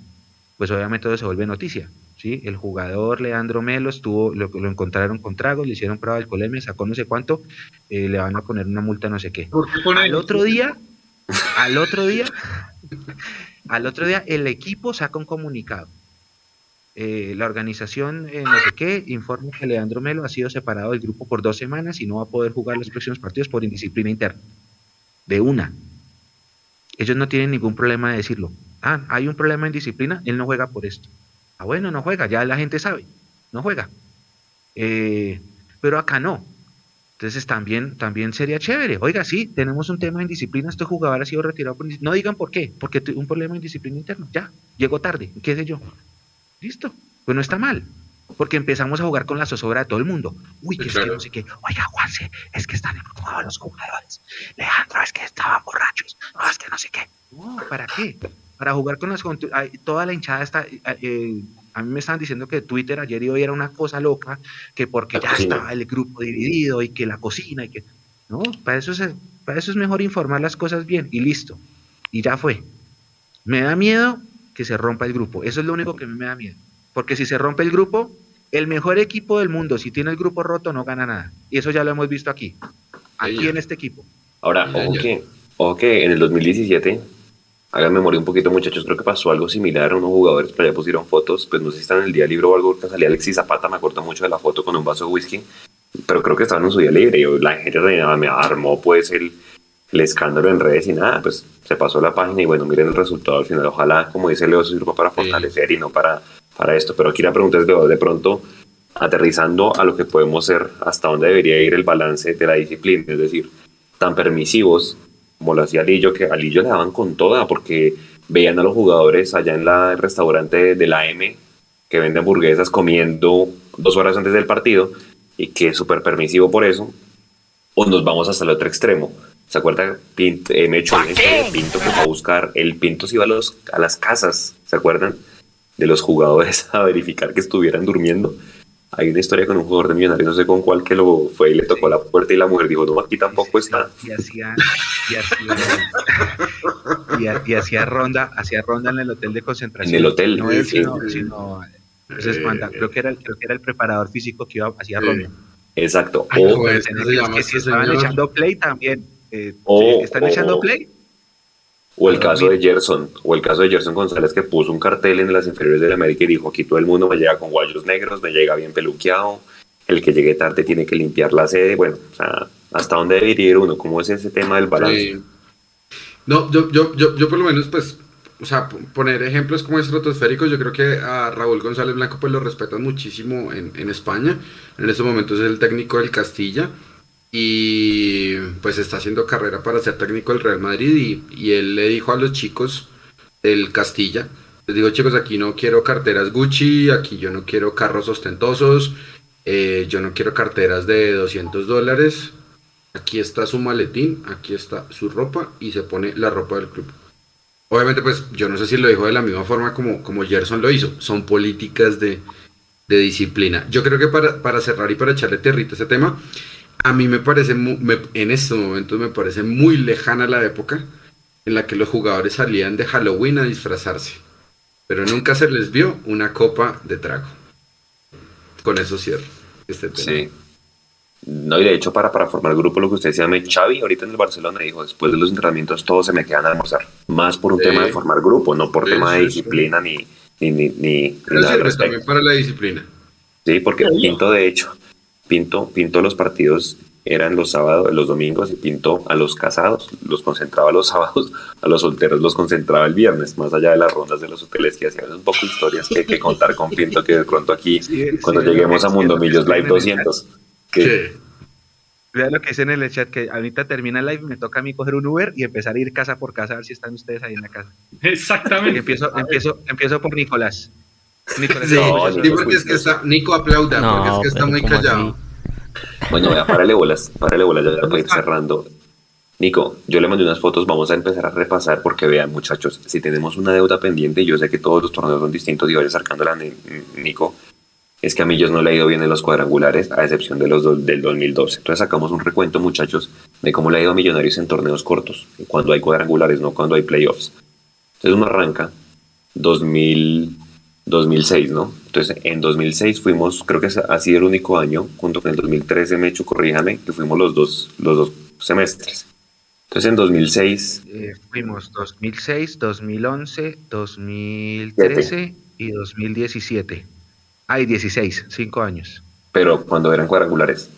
pues obviamente todo se vuelve noticia. ¿sí? El jugador Leandro Melo estuvo, lo, lo encontraron con tragos, le hicieron prueba de alcoholemia, sacó no sé cuánto, eh, le van a poner una multa no sé qué. Al otro día, al otro día, al otro día el equipo saca un comunicado eh, la organización, eh, no sé qué, informa que Leandro Melo ha sido separado del grupo por dos semanas y no va a poder jugar los próximos partidos por indisciplina interna. De una. Ellos no tienen ningún problema de decirlo. Ah, hay un problema en disciplina, él no juega por esto. Ah, bueno, no juega, ya la gente sabe, no juega. Eh, pero acá no. Entonces también, también sería chévere. Oiga, sí, tenemos un tema en disciplina, este jugador ha sido retirado por No digan por qué, porque un problema en disciplina interna. Ya, llegó tarde, qué sé yo. Listo, pues no está mal. Porque empezamos a jugar con la zozobra de todo el mundo. Uy, que es que no sé qué. Oiga, Juanse, es que están empujados los jugadores. Leandro, es que estaban borrachos. No, es que no sé qué. No, ¿para qué? Para jugar con las... Toda la hinchada está... Eh, a mí me estaban diciendo que Twitter ayer y hoy era una cosa loca, que porque ya estaba el grupo dividido y que la cocina y que... No, para eso, es, para eso es mejor informar las cosas bien y listo. Y ya fue. Me da miedo que se rompa el grupo. Eso es lo único que me da miedo. Porque si se rompe el grupo, el mejor equipo del mundo, si tiene el grupo roto, no gana nada. Y eso ya lo hemos visto aquí. Aquí en este equipo. Ahora, ojo que, ojo que en el 2017 Hagan memoria un poquito, muchachos. Creo que pasó algo similar. Unos jugadores por allá pusieron fotos. Pues no sé si están en el día libre o algo. Que salía Alexis Zapata. Me acuerdo mucho de la foto con un vaso de whisky. Pero creo que estaban en su día libre. Y la gente me armó, pues, el, el escándalo en redes y nada. Pues se pasó la página. Y bueno, miren el resultado al final. Ojalá, como dice Leo, sirva para fortalecer y no para, para esto. Pero aquí la pregunta es: de, de pronto, aterrizando a lo que podemos ser, hasta dónde debería ir el balance de la disciplina. Es decir, tan permisivos como lo hacía Lillo, que a Lillo le daban con toda, porque veían a los jugadores allá en la, el restaurante de la M, que vende hamburguesas, comiendo dos horas antes del partido, y que es súper permisivo por eso, o nos vamos hasta el otro extremo. ¿Se acuerda? Pinto, eh, me echó Pinto que fue a buscar, el Pinto se iba a, los, a las casas, ¿se acuerdan? De los jugadores a verificar que estuvieran durmiendo hay una historia con un jugador de millonarios, no sé con cuál, que lo fue y le tocó la puerta y la mujer dijo, no, aquí tampoco está. Y hacía, y hacía, ronda, hacía ronda en el hotel de concentración. En el hotel. No él, sino, sino pues creo que era, creo que era el preparador físico que iba, hacía ronda. Exacto. o, que si estaban echando play también. Eh, ¿Están echando play? O el caso de Gerson, o el caso de Gerson González que puso un cartel en las inferiores de la América y dijo, aquí todo el mundo me llega con guayos negros, me llega bien peluqueado, el que llegue tarde tiene que limpiar la sede, bueno, o sea, ¿hasta dónde debería ir uno? ¿Cómo es ese tema del balance? No, yo, yo, yo, yo por lo menos, pues, o sea, poner ejemplos como estratosféricos, yo creo que a Raúl González Blanco pues lo respetan muchísimo en, en España, en estos momentos es el técnico del Castilla, y pues está haciendo carrera para ser técnico del Real Madrid y, él le dijo a los chicos del Castilla, les digo chicos, aquí no quiero carteras Gucci, aquí yo no quiero carros ostentosos, eh, yo no quiero carteras de 200 dólares, aquí está su maletín, aquí está su ropa y se pone la ropa del club. Obviamente pues yo no sé si lo dijo de la misma forma como, como Gerson lo hizo, son políticas de, disciplina. Yo creo que para, para cerrar y para echarle territa a ese tema, a mí me parece, en estos momentos me parece muy lejana la época en la que los jugadores salían de Halloween a disfrazarse, pero nunca se les vio una copa de trago. Con eso cierro este tema. Sí. No, y de hecho, para, para formar el grupo, lo que usted decía, me Xavi ahorita en el Barcelona dijo, después de los entrenamientos todos se me quedan a almorzar. Más por un tema de formar grupo, no por tema de disciplina ni, ni, ni, ni, también para la disciplina. Sí, porque Pinto, de hecho, Pinto, Pinto los partidos eran los sábados, los domingos y Pinto a los casados, los concentraba los sábados, a los solteros los concentraba el viernes, más allá de las rondas de los hoteles que hacían un poco historias que hay que contar con Pinto que de pronto aquí, cuando lleguemos a Mundo Millos Live 200. Que, Vean lo que dice en el chat, que ahorita termina el live, me toca a mí coger un Uber y empezar a ir casa por casa a ver si están ustedes ahí en la casa. Exactamente. empiezo, empiezo, empiezo por Nicolás. Nicolás sí, porque es que está, Nico aplauda, porque es que está muy callado. Bueno, ya, párale bolas, párale bolas, ya para ir cerrando. Nico, yo le mandé unas fotos, vamos a empezar a repasar porque vean muchachos, si tenemos una deuda pendiente, yo sé que todos los torneos son distintos y vaya sacándola, Nico, es que a Millos no le ha ido bien en los cuadrangulares, a excepción de los del 2012. Entonces sacamos un recuento, muchachos, de cómo le ha ido a Millonarios en torneos cortos, cuando hay cuadrangulares, no cuando hay playoffs. Entonces uno arranca 2000 2006, ¿no? Entonces, en 2006 fuimos, creo que ha sido el único año, junto con el 2013, Mecho, corríjame, que fuimos los dos, los dos semestres. Entonces, en 2006... Eh, fuimos 2006, 2011, 2013 y 2017. Hay 16, 5 años. Pero cuando eran cuadrangulares.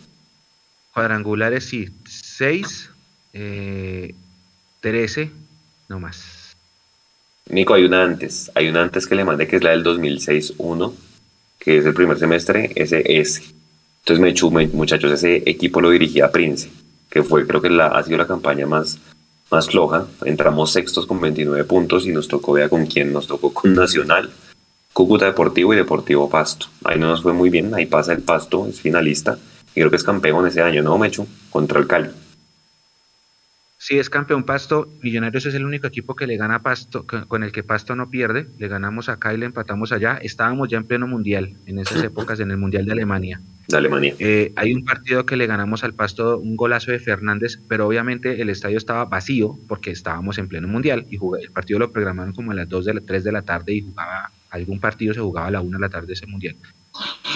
Cuadrangulares sí, 6, 13, no más. Nico, hay una antes, hay una antes que le mandé que es la del 2006-1, que es el primer semestre, ese S. Entonces, me muchachos, ese equipo lo dirigía Prince, que fue, creo que la, ha sido la campaña más, más floja. Entramos sextos con 29 puntos y nos tocó, vea con quién, nos tocó con Nacional, Cúcuta Deportivo y Deportivo Pasto. Ahí no nos fue muy bien, ahí pasa el Pasto, es finalista, y creo que es campeón ese año, ¿no, Mechu? Contra el Cali. Sí, es campeón Pasto. Millonarios es el único equipo que le gana a Pasto, con el que Pasto no pierde. Le ganamos acá y le empatamos allá. Estábamos ya en pleno mundial, en esas épocas, en el mundial de Alemania. De Alemania. Eh, hay un partido que le ganamos al Pasto, un golazo de Fernández, pero obviamente el estadio estaba vacío porque estábamos en pleno mundial y el partido lo programaron como a las 2 de la 3 de la tarde y jugaba algún partido se jugaba a la 1 de la tarde ese mundial.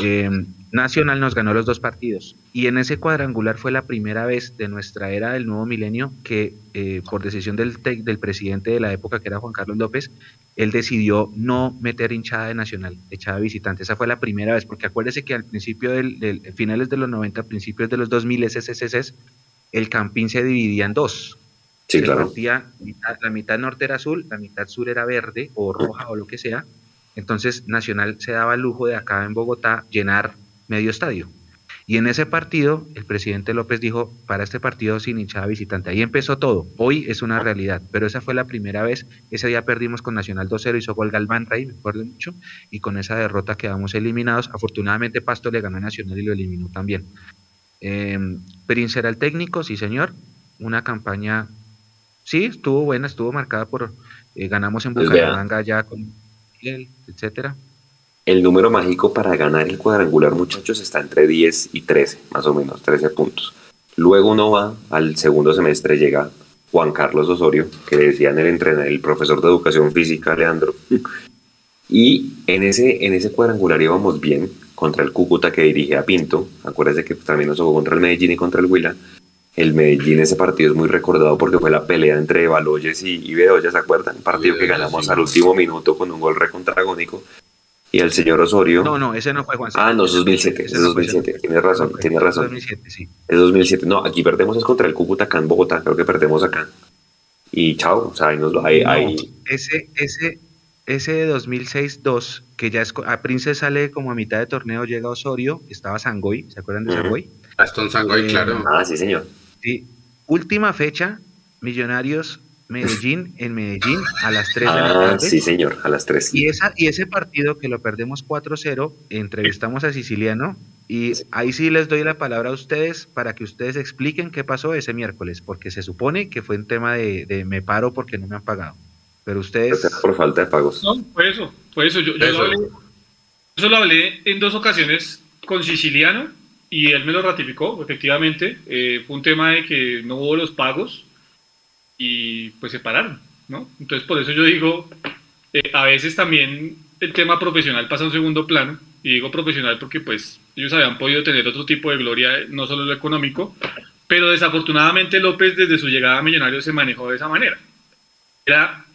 Eh, Nacional nos ganó los dos partidos y en ese cuadrangular fue la primera vez de nuestra era del nuevo milenio que eh, por decisión del, del presidente de la época que era Juan Carlos López, él decidió no meter hinchada de Nacional, echada visitante. Esa fue la primera vez, porque acuérdese que al principio del, finales de los 90, principios de los 2000 SSS, el campín se dividía en dos. Sí, claro. la mitad norte era azul, la mitad sur era verde o roja o lo que sea, entonces Nacional se daba el lujo de acá en Bogotá llenar medio estadio. Y en ese partido, el presidente López dijo, para este partido sin hinchada visitante. Ahí empezó todo. Hoy es una realidad, pero esa fue la primera vez. Ese día perdimos con Nacional 2-0, hizo gol Galván Rey, me acuerdo mucho, y con esa derrota quedamos eliminados. Afortunadamente Pasto le ganó a Nacional y lo eliminó también. Eh, Prince era el técnico, sí señor. Una campaña, sí, estuvo buena, estuvo marcada por, eh, ganamos en pues Bucaramanga ya con etcétera. El número mágico para ganar el cuadrangular, muchachos, está entre 10 y 13, más o menos, 13 puntos. Luego uno va al segundo semestre, llega Juan Carlos Osorio, que decían el entrenador, el profesor de educación física, Leandro. Y en ese, en ese cuadrangular íbamos bien contra el Cúcuta que dirige a Pinto. Acuérdense que también nos jugó contra el Medellín y contra el Huila. El Medellín, ese partido es muy recordado porque fue la pelea entre Baloyes y, y Bedoya, ¿se acuerdan? Un partido que ganamos al último minuto con un gol recontragónico. Y el señor Osorio. No, no, ese no fue Juan. Ah, no, es 2007, es 2007. Tienes razón, tienes razón. 2007, sí. Es 2007. No, aquí perdemos es contra el Cúcuta acá en Bogotá, creo que perdemos acá. Y chao, o sea, ahí nos lo. Ahí, Ese, ese, ese de 2006-2, que ya es. A Prince sale como a mitad de torneo, llega Osorio, estaba Sangoy, ¿se acuerdan de Sangoy? Aston Sangoy, eh, claro. Ah, sí, señor. Sí. Última fecha, Millonarios Medellín en Medellín a las 3 de la ah, tarde. Sí, señor, a las 3. Y, esa, y ese partido que lo perdemos 4-0, entrevistamos a Siciliano y ahí sí les doy la palabra a ustedes para que ustedes expliquen qué pasó ese miércoles, porque se supone que fue un tema de, me paro porque no me han pagado. Pero ustedes... Por falta de pagos. No, fue eso, fue eso. Yo, yo Lo hablé, eso lo hablé en dos ocasiones con Siciliano y él me lo ratificó, efectivamente. Eh, fue un tema de que no hubo los pagos y pues se pararon, ¿no? Entonces por eso yo digo, eh, a veces también el tema profesional pasa a un segundo plano, y digo profesional porque pues ellos habían podido tener otro tipo de gloria, no solo lo económico, pero desafortunadamente López desde su llegada a Millonarios se manejó de esa manera. Era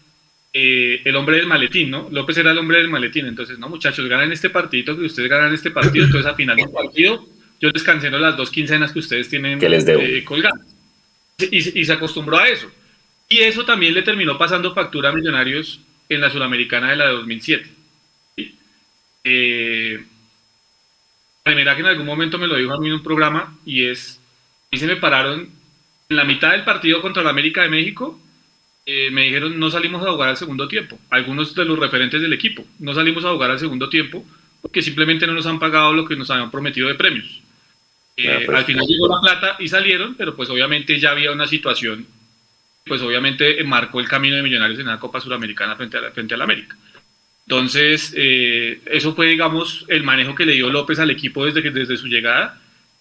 eh, el hombre del maletín, ¿no? López era el hombre del maletín, entonces, no muchachos, ganan este partido, que ustedes ganan este partido, entonces a final del partido yo les cancelo las dos quincenas que ustedes tienen que les eh, colgadas. Y, y, se acostumbró a eso. Y eso también le terminó pasando factura a Millonarios en la Sudamericana de la de 2007. Eh, mira que en algún momento me lo dijo a mí en un programa y es, y se me pararon en la mitad del partido contra la América de México, eh, me dijeron no salimos a jugar al segundo tiempo. Algunos de los referentes del equipo, no salimos a jugar al segundo tiempo porque simplemente no nos han pagado lo que nos habían prometido de premios. Eh, pues, al final llegó la plata y salieron, pero pues obviamente ya había una situación, pues obviamente marcó el camino de Millonarios en la Copa Suramericana frente a la, frente a la América. Entonces, eh, eso fue, digamos, el manejo que le dio López al equipo desde, que, desde su llegada.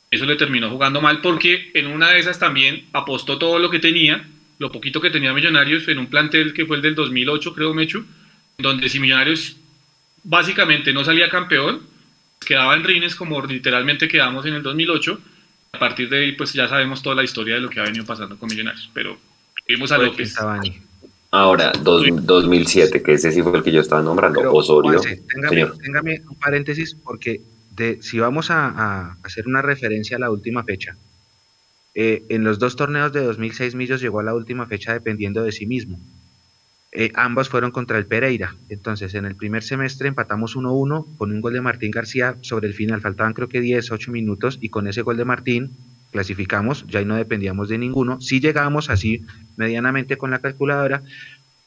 Eso le terminó jugando mal porque en una de esas también apostó todo lo que tenía, lo poquito que tenía Millonarios en un plantel que fue el del 2008, creo, Mechu, donde si Millonarios básicamente no salía campeón, quedaba en rines como literalmente quedamos en el 2008. A partir de ahí, pues ya sabemos toda la historia de lo que ha venido pasando con Millonarios. Pero vimos a López. Ahora, dos- 2007, que ese sí fue el que yo estaba nombrando, Pero, Osorio. Juanse, téngame, Señor. téngame un paréntesis porque de, si vamos a, a hacer una referencia a la última fecha, eh, en los dos torneos de 2006 Millos llegó a la última fecha dependiendo de sí mismo. Eh, ambos fueron contra el Pereira. Entonces, en el primer semestre empatamos 1-1 con un gol de Martín García sobre el final. Faltaban creo que 10, 8 minutos y con ese gol de Martín clasificamos, ya no dependíamos de ninguno. Sí llegábamos así medianamente con la calculadora,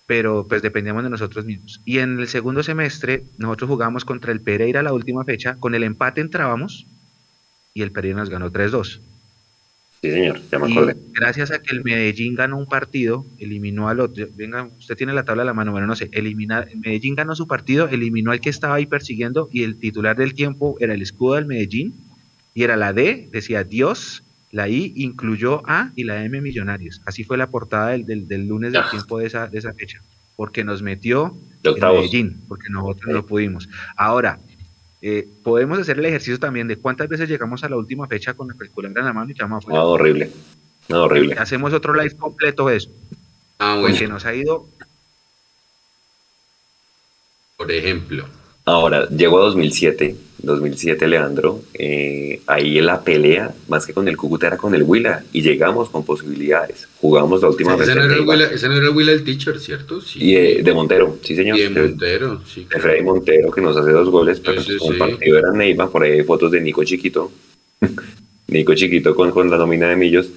pero pues dependíamos de nosotros mismos. Y en el segundo semestre nosotros jugamos contra el Pereira la última fecha, con el empate entrábamos y el Pereira nos ganó 3-2. Sí, señor, ya me Y acordé. gracias a que el Medellín ganó un partido, eliminó al otro. Venga, usted tiene la tabla a la mano, bueno, no sé. Eliminar, el Medellín ganó su partido, eliminó al que estaba ahí persiguiendo y el titular del tiempo era el escudo del Medellín y era la D, decía Dios, la I incluyó A y la M Millonarios. Así fue la portada del, del, del lunes del Ah. tiempo de esa, de esa fecha, porque nos metió octavos. Medellín, porque nosotros Sí. no pudimos. Ahora, eh, podemos hacer el ejercicio también de cuántas veces llegamos a la última fecha con la calculadora en la mano y llamamos afuera. No, horrible. No, horrible. Hacemos otro live completo de eso, Ah, bueno, porque nos ha ido por ejemplo. Ahora, llegó a 2007, 2007 Leandro, eh, ahí en la pelea, más que con el Cúcuta, era con el Huila, y llegamos con posibilidades. Jugamos la última vez Ese no, era el ese no era el teacher, ¿cierto? Sí. y eh, de Montero, sí señor. Y de Montero, sí. de Freddy Montero que nos hace dos goles, pero Sí, sí, con sí. partido era Neiva, por ahí hay fotos de Nico Chiquito, Nico Chiquito con, con la nómina de Millos,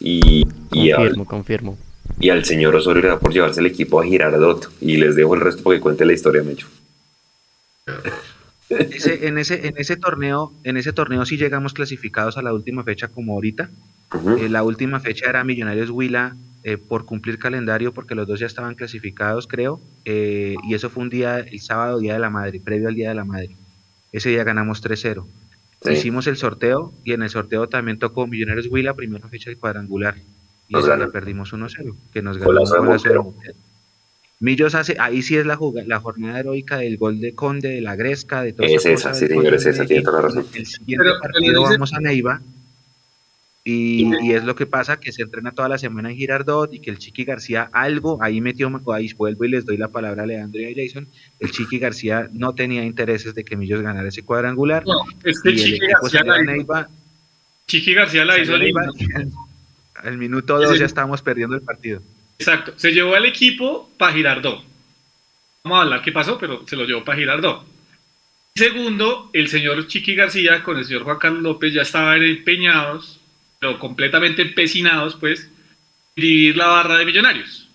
y, y, al, Confirmo, confirmo. y al señor Osorio le da por llevarse el equipo a Girardot, y les dejo el resto porque cuente la historia, Mecho. Ese, en, ese, en ese torneo, en ese torneo sí llegamos clasificados a la última fecha como ahorita. Eh, la última fecha era Millonarios Huila eh, por cumplir calendario porque los dos ya estaban clasificados, creo. Eh, y eso fue un día, el sábado, Día de la Madre, previo al Día de la Madre. Ese día ganamos 3-0. Hicimos el sorteo y en el sorteo también tocó Millonarios Huila, primera fecha del cuadrangular. Y esa la perdimos 1-0, que nos ganó 1-0. Millos hace, ahí sí es la, juga- la jornada heroica del gol de Conde, de la Gresca, de toda Es esa sí, señor, es esa, tiene toda la razón. El siguiente Pero- pero partido dice- vamos a Neiva y, y es lo que pasa, que se entrena toda la semana en Girardot y que el Chiqui García algo, ahí metió, ahí vuelvo y les doy la palabra a Leandro y a Jason, el Chiqui García no tenía intereses de que Millos ganara ese cuadrangular No, es que y el Chiqui García la hizo. Neiva, Chiqui García la hizo Neiva al minuto dos ya estábamos perdiendo el partido. Exacto. Se llevó al equipo para Girardot. Vamos a hablar qué pasó, pero se lo llevó para Girardot. Segundo, el señor Chiqui García con el señor Juan Carlos López ya estaban empeñados, pero completamente empecinados, pues, en dividir la barra de millonarios.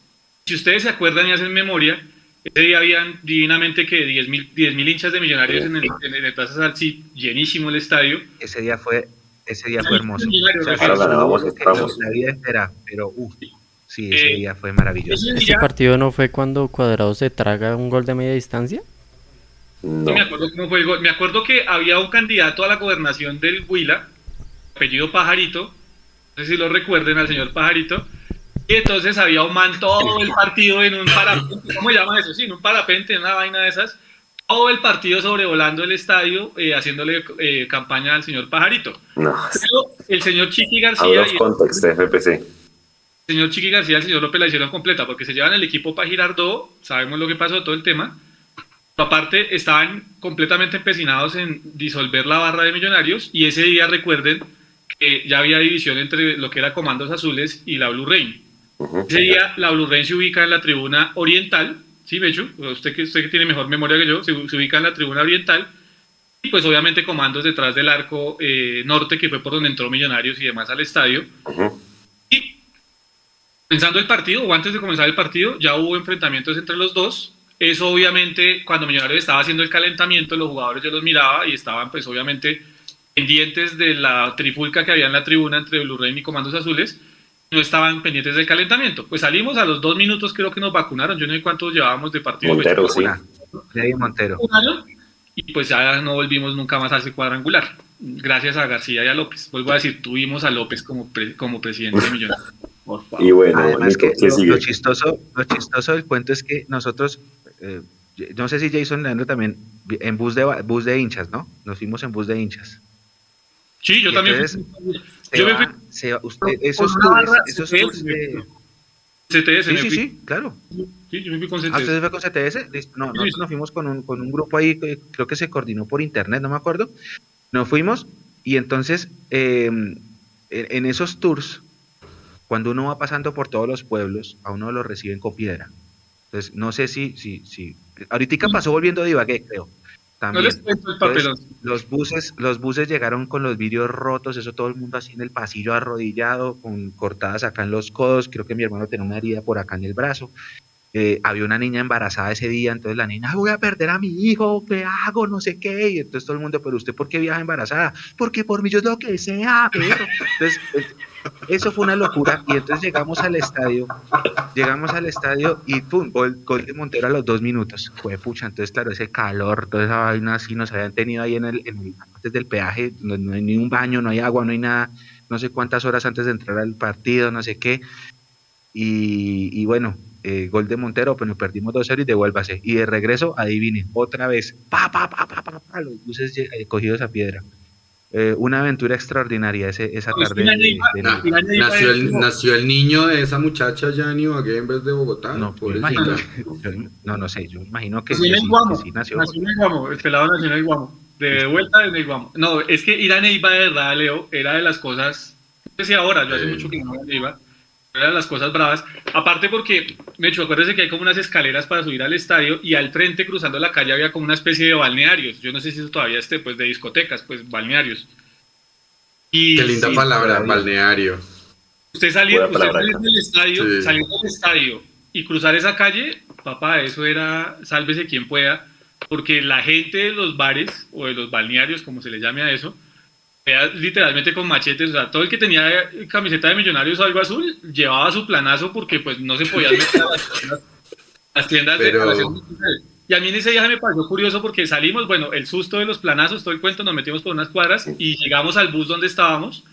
Si ustedes se acuerdan y hacen memoria, ese día habían divinamente que 10.000 mil hinchas de millonarios en el, en el Plaza Salsi, llenísimo el estadio. Ese día fue, ese día fue hermoso. La vida entera, pero uff, sí, ese Eh, día fue maravilloso. Ese ¿Este día- partido no fue cuando Cuadrado se traga un gol de media distancia? No. No me acuerdo cómo fue el gol. Me acuerdo que había un candidato a la gobernación del Huila, apellido Pajarito, no sé si lo recuerden al señor Pajarito, y entonces había un man todo el partido en un parapente, ¿cómo se llama eso? Sí, en un parapente, en una vaina de esas, todo el partido sobrevolando el estadio, eh, haciéndole eh, campaña al señor Pajarito. No. Pero el señor Chiqui Out García of y context, FPC. Señor Chiqui García y el señor López la hicieron completa, porque se llevan el equipo para Girardot, sabemos lo que pasó, todo el tema. Pero aparte, estaban completamente empecinados en disolver la barra de millonarios y ese día recuerden que ya había división entre lo que era Comandos Azules y la Blue Rain. Ujú. Ese día la Blue Rain se ubica en la tribuna oriental, ¿sí, Bechu? Usted que, usted que tiene mejor memoria que yo, se, se ubica en la tribuna oriental y pues obviamente Comandos detrás del arco eh, norte, que fue por donde entró Millonarios y demás al estadio. Ujú. Y pensando el partido, o antes de comenzar el partido, ya hubo enfrentamientos entre los dos. Eso obviamente, cuando Millonarios estaba haciendo el calentamiento, los jugadores yo los miraba y estaban pues obviamente pendientes de la trifulca que había en la tribuna entre Blue Rain y Comandos Azules. No estaban pendientes del calentamiento. Pues salimos a los dos minutos, creo que nos vacunaron. Yo no sé cuántos llevábamos de partido. pues, Montero, sí. Montero. Y pues ya no volvimos nunca más a ese cuadrangular. Gracias a García y a López. Vuelvo a decir, tuvimos a López como, pre- como presidente de Millonarios. Por favor. Y bueno, Además que ¿qué lo, sigue? lo chistoso, lo chistoso del cuento es que nosotros, eh, no sé si Jason Leandro también, en bus de bus de hinchas, ¿no? Nos fuimos en bus de hinchas. Sí, yo Y también. entonces, fui- Se Yo me va- fui- se va- usted- Con esos tours, barra esos tours de, CTS, Sí, me sí, fui. sí, claro. Sí, yo me fui con Ah, CTS. ¿ustedes fue con CTS? No, nosotros nos fuimos con un, con un grupo ahí, que creo que se coordinó por internet, no me acuerdo. Nos fuimos y entonces eh, en, en esos tours, cuando uno va pasando por todos los pueblos, a uno lo reciben con piedra. Entonces, no sé si, si, si, ahorita pasó volviendo de Ibagué, creo. No También. les cuento el Entonces, papelón. los buses, los buses llegaron con los vidrios rotos, eso todo el mundo así en el pasillo arrodillado, con cortadas acá en los codos, creo que mi hermano tenía una herida por acá en el brazo. Eh, había una niña embarazada ese día, entonces la niña, "Ay, voy a perder a mi hijo, ¿qué hago? No sé qué. Y entonces todo el mundo, pero usted, ¿por qué viaja embarazada? Porque por mí yo es lo que sea, pero. Entonces, eso fue una locura. Y entonces llegamos al estadio, llegamos al estadio y pum, gol, gol de Montero a los dos minutos. Fue pucha, entonces, claro, ese calor, toda esa vaina así nos habían tenido ahí en el, en el antes del peaje, no, no hay ni un baño, no hay agua, no hay nada, no sé cuántas horas antes de entrar al partido, no sé qué. Y, bueno, eh, gol de Montero, pero perdimos 2-0 y devuélvase. Y de regreso, adivine, otra vez, pa, pa, pa, pa, pa, pa, los lle- eh, cogidos a piedra. Eh, una aventura extraordinaria ese, esa tarde. de- de Nació el, nació el niño de esa muchacha ya en Ibagué en vez de Bogotá. No, yo pobrecita. imagino, yo- no, no sé, yo imagino que, Nació que en sí, el Guamo. que sí nació. Nació en el Guamo. El pelado nació en el Guamo. De vuelta en el Guamo. No, es que ir a Neiva de verdad, Leo, era de las cosas. No sé si ahora, yo hace Sí. mucho que no voy a Neiva. Era de las cosas bravas. Aparte porque, Mecho, acuérdese que hay como unas escaleras para subir al estadio y al frente, cruzando la calle, había como una especie de balnearios. Yo no sé si eso todavía esté, pues de discotecas, pues balnearios. Y Qué linda sí, palabra, balneario. Usted salir acá. del estadio, Sí. salir del estadio y cruzar esa calle, papá, eso era sálvese quien pueda, porque la gente de los bares o de los balnearios, como se le llame a eso, literalmente con machetes, o sea, todo el que tenía camiseta de millonarios o algo azul llevaba su planazo porque pues no se podía meter a las tiendas, las tiendas de Pero- de- y a mí en ese viaje me pareció curioso porque salimos, bueno, el susto de los planazos, todo el cuento, nos metimos por unas cuadras y llegamos al bus donde estábamos,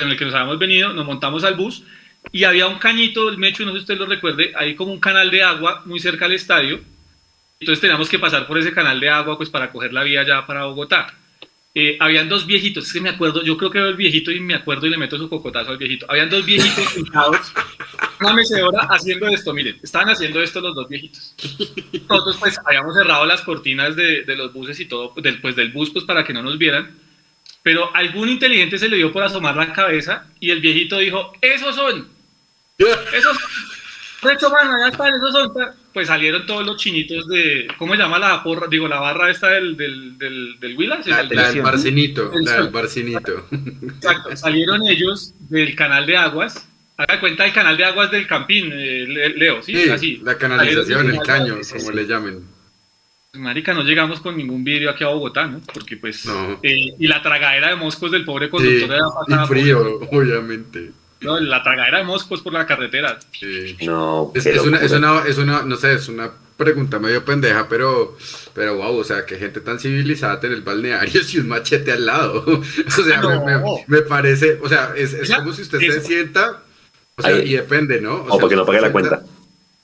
en el que nos habíamos venido, nos montamos al bus y había un cañito, el Mecho, no sé si usted lo recuerde, hay como un canal de agua muy cerca al estadio. Entonces teníamos que pasar por ese canal de agua pues para coger la vía ya para Bogotá. Eh, habían dos viejitos, es que me acuerdo, yo creo que veo el viejito y me acuerdo y le meto su cocotazo al viejito. Habían dos viejitos sentados, una mecedora haciendo esto, miren, estaban haciendo esto los dos viejitos. Nosotros pues habíamos cerrado las cortinas de, de los buses y todo, del, pues del bus pues para que no nos vieran. Pero algún inteligente se le dio por asomar la cabeza y el viejito dijo, esos son, esos son. De hecho, mano, ya están, esos son. Pues salieron todos los chinitos de, ¿cómo se llama la porra? Digo, la barra esta del, del, del, del Huila. ¿sí? La, El- la del barcinito, la del barcinito. Exacto, salieron ellos del canal de aguas. Haga cuenta el canal de aguas del Campín, eh, Le- Leo, ¿sí? Sí, Así. la canalización, el caño, Sí, como le llamen. Pues, Marica, no llegamos con ningún vidrio aquí a Bogotá, ¿no? Porque pues... No. eh, y la tragadera de moscos del pobre conductor Sí, era y pasada por- frío, obviamente. No, la tragadera de moscos por la carretera. Sí. No, Es, es una, es, una, es una, no sé, es una pregunta medio pendeja, pero, pero wow, o sea, que gente tan civilizada tener el balneario y un machete al lado. O sea, me, me- No. me parece, o sea, es, como si usted se sienta, o sea, Ahí. y depende, ¿no? O para que no pague la cuenta.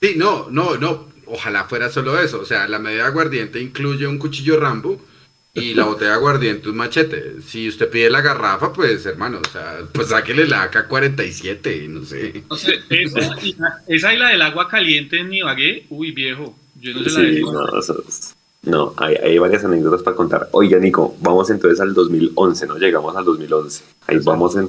Sí, no, no, no, ojalá fuera solo eso, o sea, la medida de aguardiente incluye un cuchillo Rambo y la botella de aguardiente un machete. Si usted pide la garrafa, pues hermano, o sea, pues sáquele la AK-47, no sé. No sé, esa, y la- esa y la del agua caliente en Ibagué, uy viejo, yo no sé la de no, eso es- no, hay, hay varias anécdotas para contar. Oiga, Nico, vamos entonces al 2011, ¿no? Llegamos al 2011. Ahí vamos en...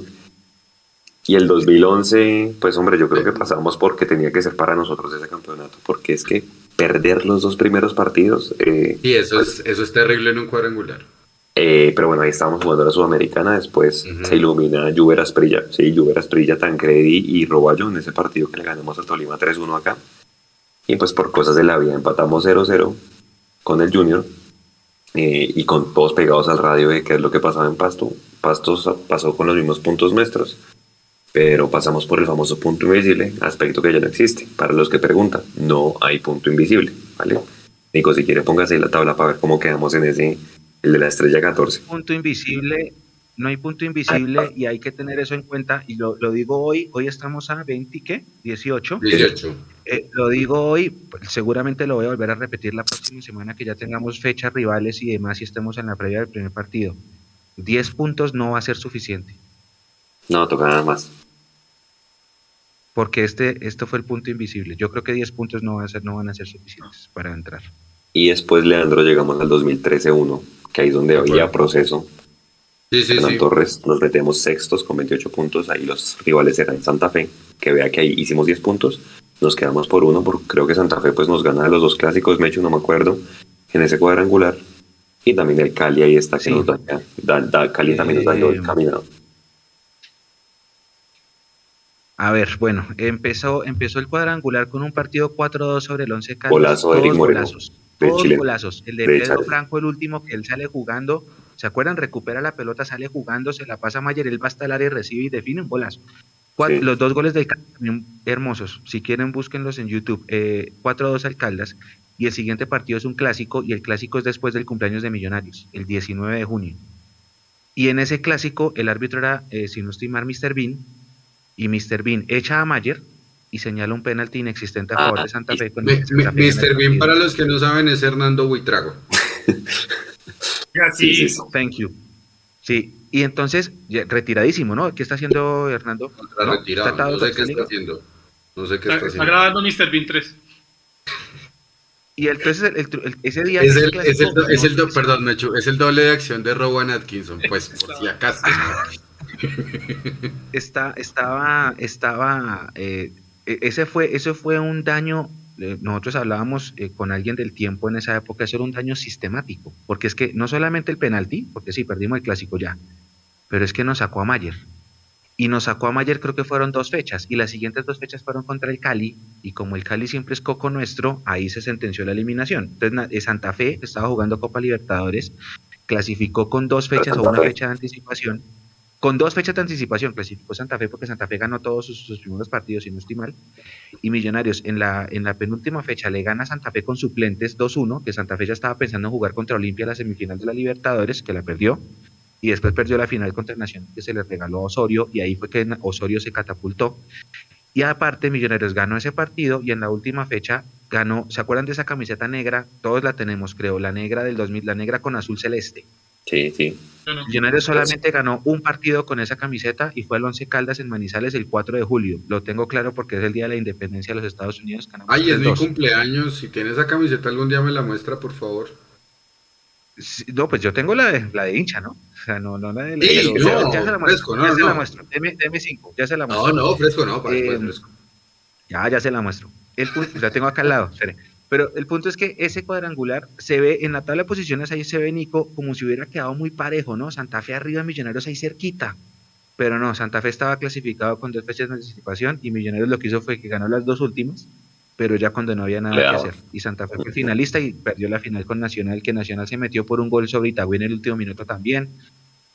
Y el 2011, pues hombre, yo creo que pasamos porque tenía que ser para nosotros ese campeonato, porque es que perder los dos primeros partidos, eh, Y eso es, eso es terrible en un cuadrangular. eh, pero bueno, ahí estábamos jugando la Sudamericana, después se ilumina Juver Asprilla, sí, Juver Asprilla, Tancredi y Roballo en ese partido que le ganamos al Tolima 3-1 acá. Y pues por cosas de la vida empatamos 0-0 con el Junior eh, y con todos pegados al radio de qué es lo que pasaba en Pasto. Pasto pasó con los mismos puntos nuestros, pero pasamos por el famoso punto invisible, aspecto que ya no existe. Para los que preguntan, no hay punto invisible, ¿vale? Nico, si quiere póngase ahí la tabla para ver cómo quedamos en ese, el de la estrella 14. punto invisible, no hay punto invisible y hay que tener eso en cuenta. Y lo, lo digo hoy, hoy estamos a 20, ¿qué? 18. 18. Eh, lo digo hoy, pues, seguramente lo voy a volver a repetir la próxima semana que ya tengamos fechas rivales y demás y estemos en la previa del primer partido. 10 puntos no va a ser suficiente. No, toca nada más. porque este, esto fue el punto invisible. Yo creo que 10 puntos no, van a ser, no van a ser suficientes para entrar. Y después, Leandro, llegamos al 2013-1, que ahí es donde había proceso. Sí, sí, Hernán sí. Torres nos metemos sextos con 28 puntos. Ahí los rivales eran Santa Fe, que vea que ahí hicimos 10 puntos. Nos quedamos por uno, porque creo que Santa Fe pues nos gana los dos clásicos, Mecho, no me acuerdo, en ese cuadrangular. Y también el Cali ahí está, que Sí. nos da, da- da- Cali también nos dañó el Eh, camino. A ver, bueno, empezó, empezó el cuadrangular con un partido 4-2 sobre el 11 Caldas. Golazo de todos Moreno, golazos. Todos golazos. El de, De Pedro. Franco, el último, que él sale jugando. ¿Se acuerdan? Recupera la pelota, sale jugando, se la pasa a Mayer, él va hasta el área, recibe y define un golazo. Sí. Los dos goles del Caldas también hermosos. Si quieren, búsquenlos en YouTube. Eh, 4-2 al Caldas. Y el siguiente partido es un clásico, y el clásico es después del cumpleaños de Millonarios, el 19 de junio. Y en ese clásico, el árbitro era, eh, si no estoy mal, Mr. Bean, y Mr. Bean echa a Mayer y señala un penalti inexistente a Ah, favor de Santa Fe. con el el Mr. Bean, para los que no saben, es Hernando Buitrago. Así, Sí, sí, sí. Thank you. Sí, y entonces, ya, retiradísimo, ¿no? ¿Qué está haciendo Hernando? Contra ¿No? retirado. ¿Está atado No sé qué está haciendo. No sé qué está, está está haciendo. grabando Mr. Bean 3. Y entonces, el- el- el- ese día... Es el, es el, clásico, es el no, do- perdón, Mechu, es el doble de acción de Rowan Atkinson, pues, por si acaso. está, estaba, estaba, eh, e- ese fue, eso fue un daño, eh, nosotros hablábamos eh, con alguien del tiempo en esa época, eso era un daño sistemático, porque es que no solamente el penalti, porque sí, perdimos el clásico ya, pero es que nos sacó a Mayer. Y nos sacó a Mayer creo que fueron dos fechas, y las siguientes dos fechas fueron contra el Cali, y como el Cali siempre es coco nuestro, ahí se sentenció la eliminación. Entonces Santa Fe estaba jugando Copa Libertadores, clasificó con dos fechas o una Fe. fecha de anticipación, con dos fechas de anticipación clasificó Santa Fe porque Santa Fe ganó todos sus, primeros partidos, si no estoy. Y Millonarios en la, en la penúltima fecha le gana a Santa Fe con suplentes 2-1, que Santa Fe ya estaba pensando en jugar contra Olimpia la semifinal de la Libertadores, que la perdió. Y después perdió la final contra Nacional, que se le regaló a Osorio, y ahí fue que Osorio se catapultó. Y aparte, Millonarios ganó ese partido y en la última fecha ganó, ¿se acuerdan de esa camiseta negra? Todos la tenemos, creo, la negra del 2000, la negra con azul celeste. Sí, sí. No. Millonarios solamente ganó un partido con esa camiseta y fue el Once Caldas en Manizales el 4 de julio. Lo tengo claro porque es el día de la independencia de los Estados Unidos. Ay, es mi 3-2. cumpleaños. Si tiene esa camiseta algún día me la muestra, por favor. Sí, No, pues yo tengo la de, la de hincha, ¿no? O sea, no, no la de Sí, pero no, ya se la muestro. fresco, no, ya se no. la muestro. Deme, deme cinco, ya se la No, muestro. no, fresco no, para después Eh, fresco. Ya, ya se la muestro. El punto, la tengo acá al lado, espere. Pero el punto es que ese cuadrangular se ve en la tabla de posiciones, ahí se ve Nico como si hubiera quedado muy parejo, ¿no? Santa Fe arriba, Millonarios ahí cerquita. Pero no, Santa Fe estaba clasificado con dos fechas de anticipación y Millonarios lo que hizo fue que ganó las dos últimas, pero ya cuando no había nada que hacer. Y Santa Fe fue finalista y perdió la final con Nacional, que Nacional se metió por un gol sobre Itagüí en el último minuto también.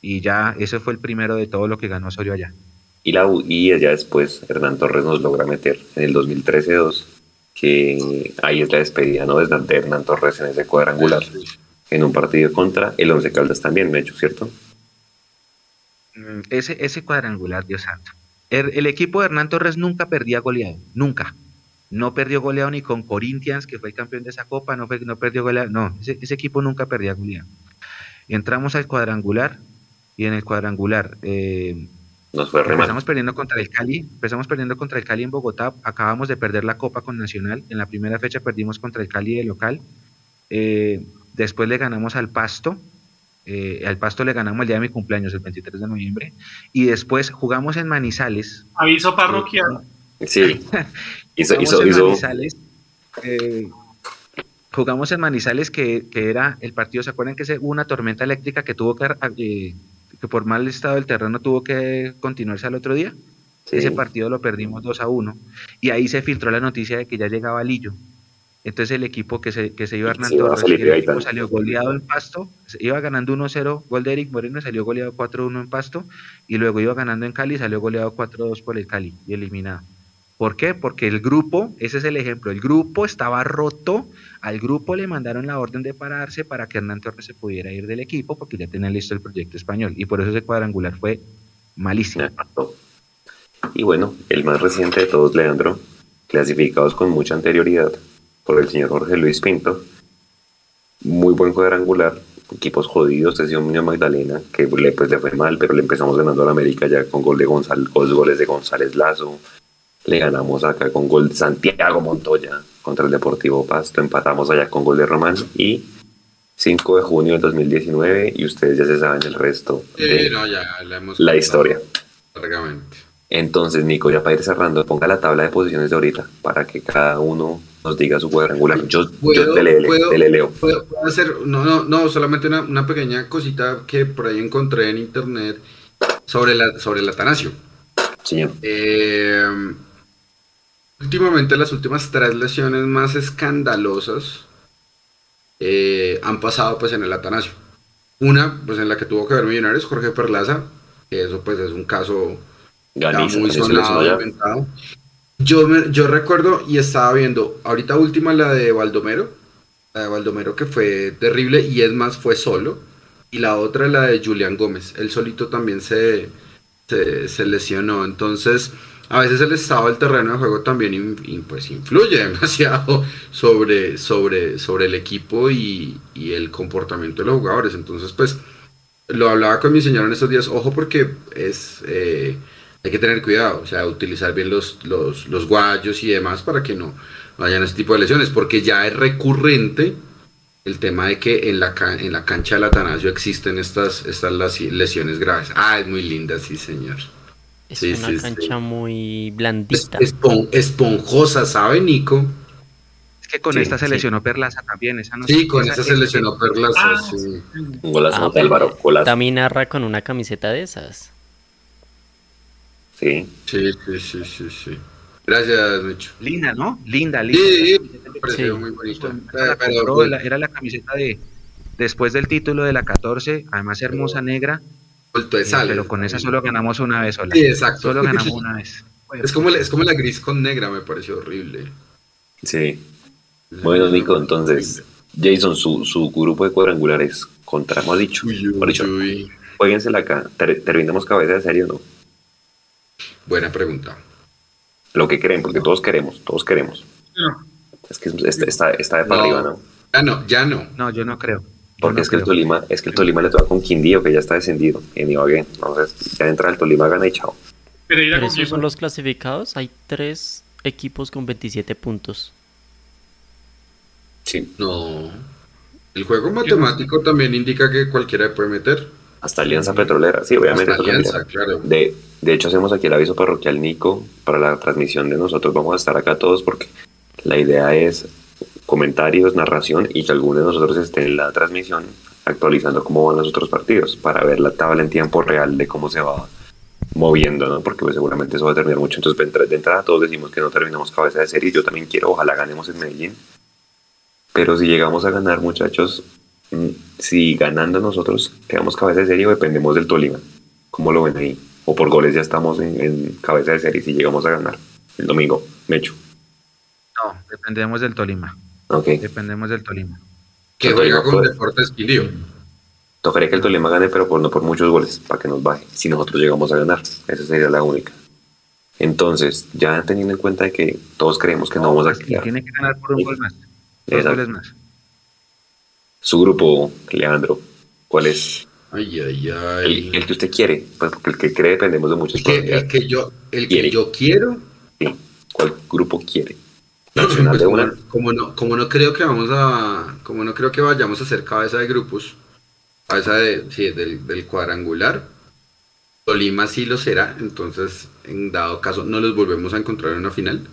Y ya, ese fue el primero de todo lo que ganó Osorio allá. Y, la, y ya después Hernán Torres nos logra meter en el 2013-2, que ahí es la despedida ¿no? de Hernán Torres en ese cuadrangular, en un partido contra el Once Caldas también, de hecho, ¿cierto? Mm, Ese, ese cuadrangular, Dios santo. El, el equipo de Hernán Torres nunca perdía goleado, nunca. No perdió goleado ni con Corinthians, que fue campeón de esa copa, no, fue- no perdió goleado. No, ese, ese equipo nunca perdía goleado. Entramos al cuadrangular y en el cuadrangular eh, Nos fue empezamos perdiendo contra el Cali, empezamos perdiendo contra el Cali en Bogotá, acabamos de perder la copa con Nacional, en la primera fecha perdimos contra el Cali de local, Eh, después le ganamos al Pasto, eh, al Pasto le ganamos el día de mi cumpleaños, el 23 de noviembre, y después jugamos en Manizales. Aviso parroquial. Sí, hizo, Jugamos hizo, en hizo, Manizales, eh, jugamos en Manizales que, que era el partido, ¿se acuerdan que hubo una tormenta eléctrica que tuvo que, eh, que por mal estado del terreno tuvo que continuarse al otro día? sí, Ese partido lo perdimos 2 a 1 y ahí se filtró la noticia de que ya llegaba Lillo. Entonces el equipo que se, que se iba Hernán Torres, el equipo salió goleado en Pasto, iba ganando 1-0, gol de Eric Moreno, salió goleado 4-1 en Pasto y luego iba ganando en Cali, salió goleado 4-2 por el Cali y eliminado. ¿Por qué? Porque el grupo, ese es el ejemplo, el grupo estaba roto, al grupo le mandaron la orden de pararse para que Hernán Torres se pudiera ir del equipo porque ya tenía listo el proyecto español y por eso ese cuadrangular fue malísimo. Y bueno, el más reciente de todos, Leandro, clasificados con mucha anterioridad por el señor Jorge Luis Pinto. Muy buen cuadrangular, equipos jodidos, ese Unión Magdalena, que le, pues, le fue mal, pero le empezamos ganando a la América ya con gol de González, goles de González Lazo. Le ganamos acá con gol de Santiago Montoya contra el Deportivo Pasto. Empatamos allá con gol de Román. Y 5 de junio del 2019. Y ustedes ya se saben el resto de Sí, no, ya la historia. Largamente. Entonces, Nico, ya para ir cerrando, ponga la tabla de posiciones de ahorita para que cada uno nos diga su cuadrangular. Yo, yo te, le, puedo- te le leo. puedo- puedo hacer, no, no, no, solamente una, una pequeña cosita que por ahí encontré en internet sobre la, sobre el Atanasio. Señor. Eh, últimamente las últimas tres lesiones más escandalosas eh, han pasado pues en el Atanasio. Una, pues en la que tuvo que ver Millonarios, Jorge Perlaza, que eso pues es un caso Ganiza, muy sonado. Yo, me- yo recuerdo y estaba viendo, ahorita última la de Baldomero, la de Baldomero que fue terrible y es más fue solo, y la otra la de Julián Gómez, él solito también se, se, se lesionó, entonces a veces el estado del terreno de juego también pues influye demasiado sobre, sobre, sobre el equipo y, el comportamiento de los jugadores, entonces pues lo hablaba con mi señora en estos días, ojo porque es... eh, hay que tener cuidado, o sea, utilizar bien los, los, los guayos y demás para que no vayan a este tipo de lesiones, porque ya es recurrente el tema de que en la, en la cancha del Atanasio existen estas, estas lesiones graves. Ah, es muy linda, sí, señor. Es Sí, una sí, sí. cancha muy Es- blandita. espon- esponjosa, ¿sabe, Nico? Es que con Sí, esta se sí. lesionó Perlaza también. Esa no Sí, con esa- esa se lesionó Perlas. Ah, sí. Un golazo Ah, de Álvaro, golazo. También narra con una camiseta de esas. Sí. Sí, sí, sí, sí, sí. Gracias, Mecho. Linda, ¿no? Linda, linda. Sí, me pareció Sí. muy bonita. Era la camiseta de después del título de la 14, además hermosa negra, vuelto de sal. pero con esa solo ganamos una vez sola. Sí, exacto. Solo ganamos una vez. Es como, la- es como la gris con negra, me pareció horrible. Sí. Bueno, Nico, entonces, Jason, su, su grupo de cuadrangulares contra, uy, uy. jueguensela acá. Ter- terminamos cabeza de serie o no. Buena pregunta. Lo que creen, porque todos queremos, todos queremos. No. Es que está, está, está de para No. arriba, ¿no? Ah, no, ya no. No, yo no creo. Porque no es que el. Tolima, es que el Tolima le toca con Quindío, que ya está descendido en Ibagué. Entonces, ya entra el Tolima, gana y chao. Pereira Pero con esos son los clasificados. Hay tres equipos con 27 puntos. Sí. No. El juego matemático también indica que cualquiera puede meter. Hasta Alianza Petrolera, sí, obviamente. Hasta alianza, claro. De, de hecho, hacemos aquí el aviso parroquial, Nico, para la transmisión de nosotros. Vamos a estar acá todos porque la idea es comentarios, narración y que alguno de nosotros esté en la transmisión actualizando cómo van los otros partidos para ver la tabla en tiempo real de cómo se va moviendo, ¿no? Porque pues, seguramente eso va a terminar mucho. Entonces, de entrada- todos decimos que no terminamos cabeza de serie. Yo también quiero, ojalá ganemos en Medellín. Pero si llegamos a ganar, muchachos, mm, si ganando nosotros quedamos cabeza de serie o dependemos del Tolima. ¿Cómo lo ven ahí? O por goles ya estamos en, en cabeza de serie si llegamos a ganar el domingo. Mecho. No, dependemos del Tolima. Dependemos del Tolima. Que juega con. Deportes Quindío. Tocaría que el Tolima gane, pero por, no por muchos goles, para que nos baje. Si nosotros llegamos a ganar. Esa sería la única. Entonces, ya teniendo en cuenta de que todos creemos que no, vamos a Así, quedar. Tiene que ganar por un gol más. Dos Exacto. goles más. Su grupo, Leandro, ¿cuál es? Ay, ay, El, ay. el que usted quiere. Pues porque el que cree dependemos de muchas El que, el probabilidades. que yo, el Quiere. que yo quiero, Sí. ¿Cuál grupo quiere? Pues, Nacional de una. como, no, como no creo que vamos a, como no creo que vayamos a hacer cabeza de grupos, cabeza de, sí, del, del cuadrangular, Tolima sí lo será, entonces en dado caso no los volvemos a encontrar en una final.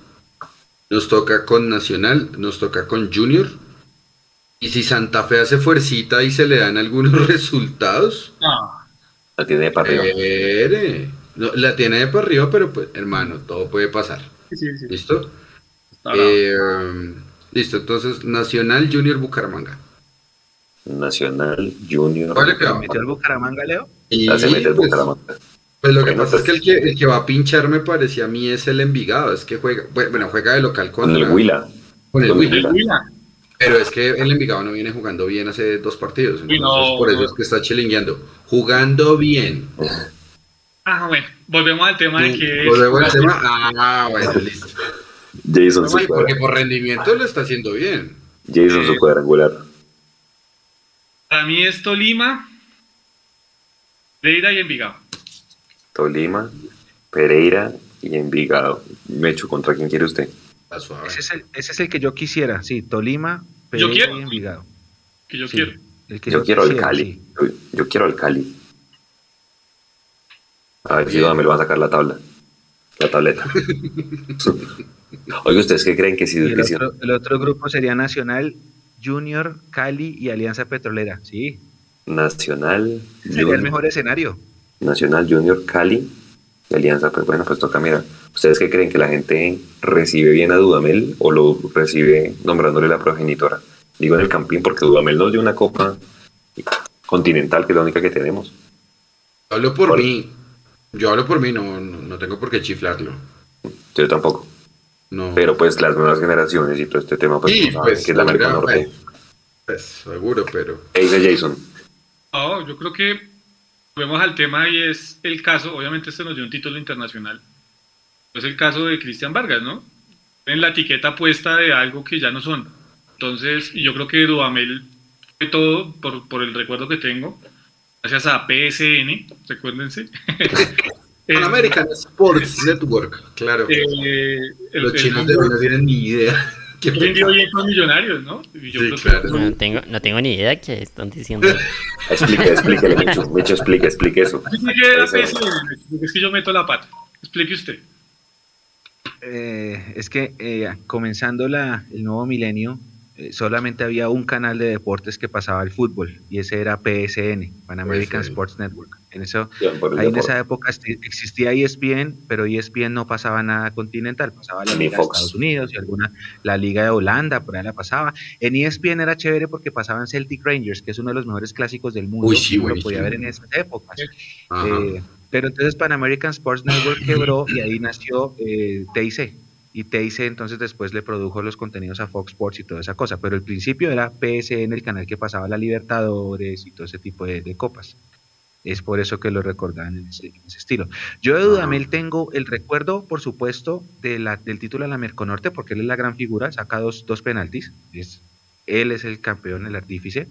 Nos toca con Nacional, nos toca con Junior. Y si Santa Fe hace fuercita y se le dan algunos resultados, Ah, La tiene de para arriba. No, la tiene de para arriba, pero pues, hermano, todo puede pasar. sí, sí, sí. ¿Listo? Eh, listo, entonces Nacional Junior Bucaramanga. Nacional, Junior. ¿Cuál le quedó? ¿Metió el Bucaramanga, Leo? Y Ya se mete el pues, Bucaramanga. pues lo que Bueno, pasa es pues- que el, que el que va a pinchar me parecía a mí es el Envigado, es que juega, bueno, juega de local Con contra el Huila. con el con Huila. Pero es que el Envigado no viene jugando bien hace dos partidos, entonces no. por eso es que está chilingueando. Jugando bien. Ah, bueno, volvemos al tema de que. Volvemos al tema. Ah, bueno, listo. Jason, No, su, porque por rendimiento lo está haciendo bien. Jason, su cuadrangular. Para mí es Tolima, Leira y Envigado. Tolima, Pereira y Envigado. Mecho, ¿contra quién quiere usted? Ese es, el, ese es el que yo quisiera, sí, Tolima, Yo Pereira quiero. y Envigado. Que yo Sí, quiero. el que Yo quiero el quisiera, Cali. sí. Yo, yo quiero el Cali. A ver si me lo va a sacar la tabla. La tableta. Oye, ¿ustedes qué creen que si, Y el, que otro, el otro grupo sería Nacional, Junior, Cali y Alianza Petrolera. Sí, Nacional, sería Junior, el mejor escenario. Nacional Junior Cali y Alianza? Pues bueno, pues toca, mira. ¿Ustedes qué creen que la gente recibe bien a Dudamel o lo recibe nombrándole la progenitora? Digo en el campín porque Dudamel nos dio una copa continental, que es la única que tenemos. Yo hablo por Por- mí. Yo hablo por mí, no, no, no tengo por qué chiflarlo. Yo tampoco. No. Pero pues las nuevas generaciones y todo este tema, pues, Sí, pues, que es la América Norte. pues, seguro, pero. ¿Qué dice Jason? No, yo creo que volvemos al tema y es el caso, obviamente este nos dio un título internacional, es el caso de Cristian Vargas, ¿no? En la etiqueta puesta de algo que ya no son. Entonces, yo creo que Dudamel fue todo, por, por el recuerdo que tengo, gracias a PSN, recuérdense. Pan Eh, American Sports Network, claro. eh, el- Los chinos de hoy no tienen ni idea. ¿Qué rindió pecado. bien con Millonarios, ¿no? Yo Sí, claro. No tengo, no tengo ni idea qué están diciendo. Explique, explíquele, Micho. Micho, explique, explique eso. Es que yo meto la pata. Explique usted. Eh, es que eh, comenzando la, el nuevo milenio, solamente había un canal de deportes que pasaba el fútbol y ese era PSN, Pan American PSN. Sports Network. En eso, ahí en esa época existía ESPN, pero ESPN no pasaba nada continental, pasaba la Liga de. Estados Unidos y alguna, la Liga de Holanda, por ahí la pasaba. En ESPN era chévere porque pasaban Celtic Rangers, que es uno de los mejores clásicos del mundo, Uy, sí, lo podía ver en esas épocas. Eh, pero entonces Pan American Sports Network quebró y ahí nació eh, TIC. Y TIC entonces después le produjo los contenidos a Fox Sports y toda esa cosa. Pero el principio era PSN, el canal que pasaba la Libertadores y todo ese tipo de, de copas. Es por eso que lo recordaban en ese, en ese estilo. Yo de Dudamel tengo el recuerdo, por supuesto, de la, del título de la Merconorte, porque él es la gran figura, saca dos, dos penaltis. Es, él es el campeón, el artífice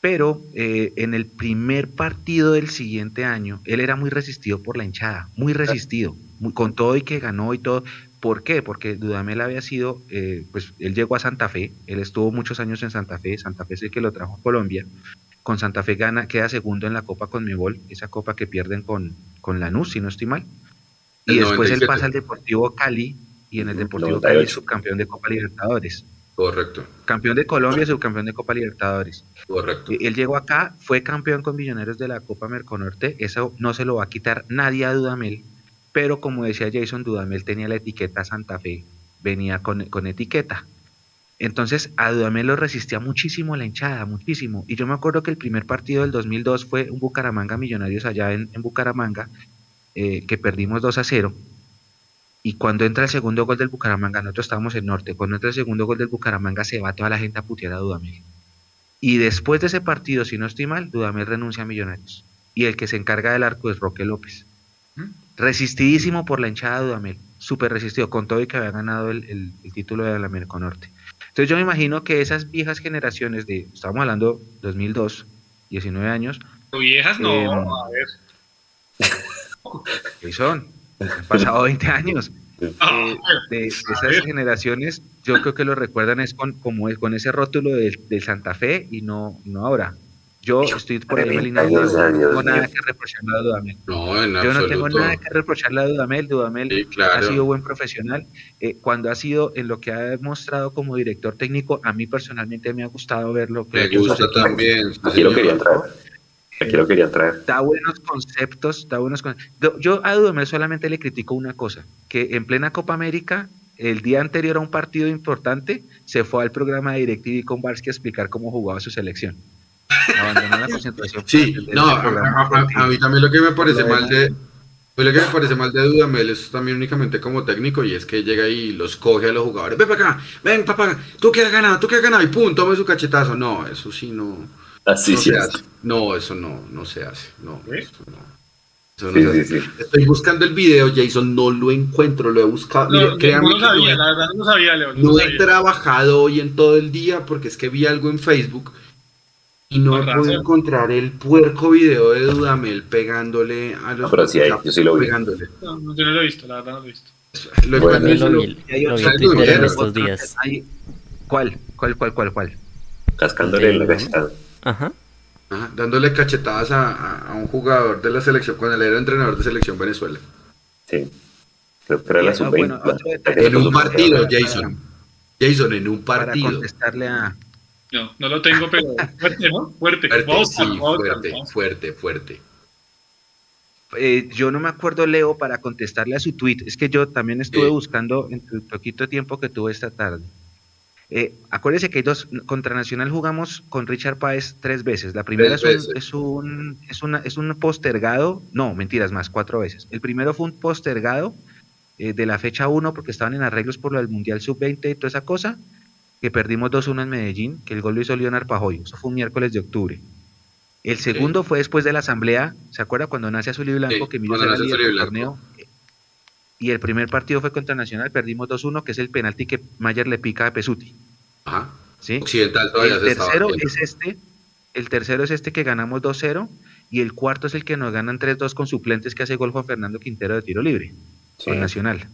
pero eh, en el primer partido del siguiente año, él era muy resistido por la hinchada, muy resistido, muy- con todo y que ganó y todo. ¿Por qué? Porque Dudamel había sido, eh, pues él llegó a Santa Fe, él estuvo muchos años en Santa Fe, Santa Fe es el que lo trajo a Colombia, con Santa Fe gana, queda segundo en la Copa Conmebol, esa copa que pierden con, con Lanús, si no estoy mal, y El después él 97. pasa al Deportivo Cali, y en el Deportivo Cali es 98. subcampeón de Copa Libertadores, Correcto, campeón de Colombia, subcampeón de Copa Libertadores. correcto. Eh, Él llegó acá, fue campeón con Millonarios de la Copa Merconorte, eso no se lo va a quitar nadie a Dudamel, pero como decía Jason, Dudamel tenía la etiqueta Santa Fe, venía con, con etiqueta. Entonces a Dudamel lo resistía muchísimo la hinchada, muchísimo. Y yo me acuerdo que el primer partido del 2002 fue un Bucaramanga Millonarios allá en, en Bucaramanga, eh, que perdimos 2 a 0. Y cuando entra el segundo gol del Bucaramanga, nosotros estábamos en norte, cuando entra el segundo gol del Bucaramanga se va toda la gente a putear a Dudamel. Y después de ese partido, si no estoy mal, Dudamel renuncia a Millonarios. Y el que se encarga del arco es Roque López. ¿Mm? Resistidísimo por la hinchada de Dudamel. Súper resistido, con todo y que había ganado el, el- el título de la Merconorte. Entonces yo me imagino que esas viejas generaciones de, estamos hablando 2002, 19 años, viejas no, Eh, a ver. ¿qué son? Han pasado 20 años. Ah, Eh, de, esas generaciones, yo creo que lo recuerdan es con, como es, con ese rótulo del, del Santa Fe y no, no ahora. Yo estoy por ahí en línea no tengo nada que reprocharle a Dudamel. No, en Yo no absoluto. tengo nada que reprocharle a Dudamel. Dudamel Sí, ha sido buen profesional. Eh, cuando ha sido en lo que ha demostrado como director técnico, a mí personalmente me ha gustado verlo. Me gusta también. sí, Aquí lo señor. querían traer. Aquí lo querían traer. Da buenos conceptos, da buenos con- Yo, yo a Dudamel solamente le critico una cosa, que en plena Copa América, el día anterior a un partido importante, se fue al programa de DirecTV con Barsky a explicar cómo jugaba su selección. Abandonó la concentración. Sí, no, a, a- a- mí también lo que me parece mal de... pues lo que me parece mal de Dudamel es también únicamente como técnico y es que llega y los coge a los jugadores. Ven para acá, ven papá, tú que has ganado, tú que has ganado y pum, tome su cachetazo. No, eso sí no, Así no sí se es. hace. No, eso no, no se hace. No, ¿Eh? eso no. Eso no Sí, se sí, hace. sí. Estoy buscando el video, Jason, no lo encuentro, lo he buscado. No, lo sabía, la verdad no lo sabía, Leo. No No lo he sabía. trabajado hoy en todo el día porque es que vi algo en Facebook Y no he podido razón. encontrar el puerco video de Dudamel pegándole a los No, pero sí hay, yo sí lo vi. pegándole. No, no, yo no lo he visto, la verdad no lo he visto. Lo Bueno, Yo lo lo- vi, lo vi en Twitter en estos días. ¿Cuál? ¿Cuál, cuál, cuál, cuál? Cascándole la De- cachetada. Ajá. Ajá, dándole cachetadas a, a- a un jugador de la selección cuando él era entrenador de selección Venezuela. Sí. Creo que era la Ah, sub-20. bueno, la En un partido. Jason. Jason, en un Para partido. contestarle a... No, no lo tengo, pero fuerte, ¿no? Fuerte. Fuerte, Vamos a- sí, vamos a- fuerte, vamos fuerte, fuerte. Eh, yo no me acuerdo, Leo, para contestarle a su tweet. Es que yo también estuve Sí. buscando en el poquito tiempo que tuve esta tarde. Eh, acuérdese que hay dos, contra Nacional jugamos con Richard Páez tres veces. La primera es un, veces. es un, es una, es un postergado, no, mentiras más, cuatro veces. El primero fue un postergado eh, de la fecha 1 porque estaban en arreglos por lo del Mundial Sub-20 y toda esa cosa, que perdimos 2-1 en Medellín, que el gol lo hizo Leonard Pajoy. Eso fue un miércoles de octubre. El segundo fue después de la asamblea, ¿se acuerda cuando nace Azul y Blanco Sí, que Millos era líder del torneo? Y el primer partido fue contra Nacional, perdimos 2-1, que es el penalti que Mayer le pica a Pesuti. Ajá. ¿sí? Occidental todavía El tercero es este, el tercero es este que ganamos 2-0 y el cuarto es el que nos ganan 3-2 con suplentes que hace gol Juan Fernando Quintero de tiro libre Sí. con Nacional.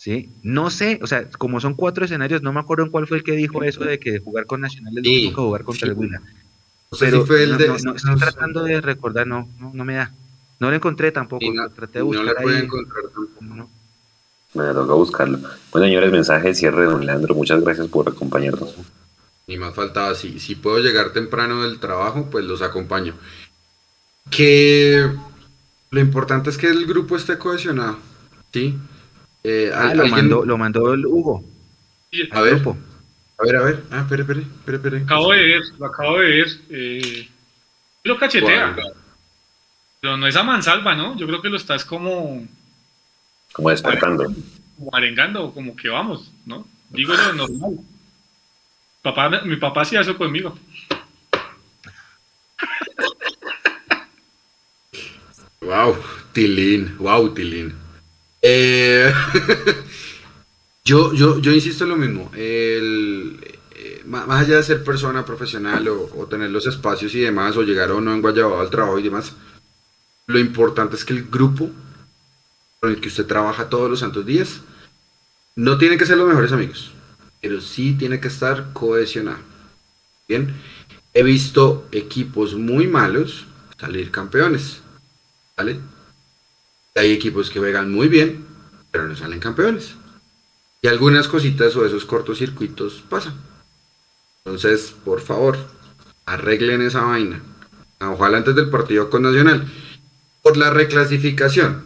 ¿Sí? No sé, o sea, como son cuatro escenarios, no me acuerdo en cuál fue el que dijo eso de que jugar con Nacional es lo Sí, mismo que jugar contra sí. el Huila. No sé Pero si fue el no, de. no, no, estoy tratando de recordar, no, no, no me da. No lo encontré tampoco, Y no, traté de no buscar lo puede ahí. encontrar tampoco. No. Me toca buscarlo. Bueno, señores, mensaje de cierre de don Leandro. Muchas gracias por acompañarnos. Ni más faltaba, si, si puedo llegar temprano del trabajo, pues los acompaño. Que lo importante es que el grupo esté cohesionado, ¿sí? Eh, Ah, lo, mandó, lo mandó el Hugo Sí, A ver. grupo. A ver, a ver. Ah, espere, espere, espere, espere. Acabo de ver, lo acabo de ver. Eh, lo cachetea. Pero no es a mansalva, ¿no? Yo creo que lo estás como, Como despertando. como arengando, como que vamos, ¿no? Digo lo normal. Papá, mi papá hacía eso conmigo. Wow, Tilín, wow, Tilín. Eh, yo, yo, yo insisto en lo mismo. El, eh, má- más allá de ser persona profesional o, tener los espacios y demás, o llegar o no en Guayabao al trabajo y demás, lo importante es que el grupo con el que usted trabaja todos los santos días no tiene que ser los mejores amigos, pero sí tiene que estar cohesionado. Bien, he visto equipos muy malos salir campeones. ¿Vale? Hay equipos que juegan muy bien, pero no salen campeones. Y algunas cositas o esos cortocircuitos pasan. Entonces, por favor, arreglen esa vaina. Ojalá antes del partido con Nacional. Por la reclasificación.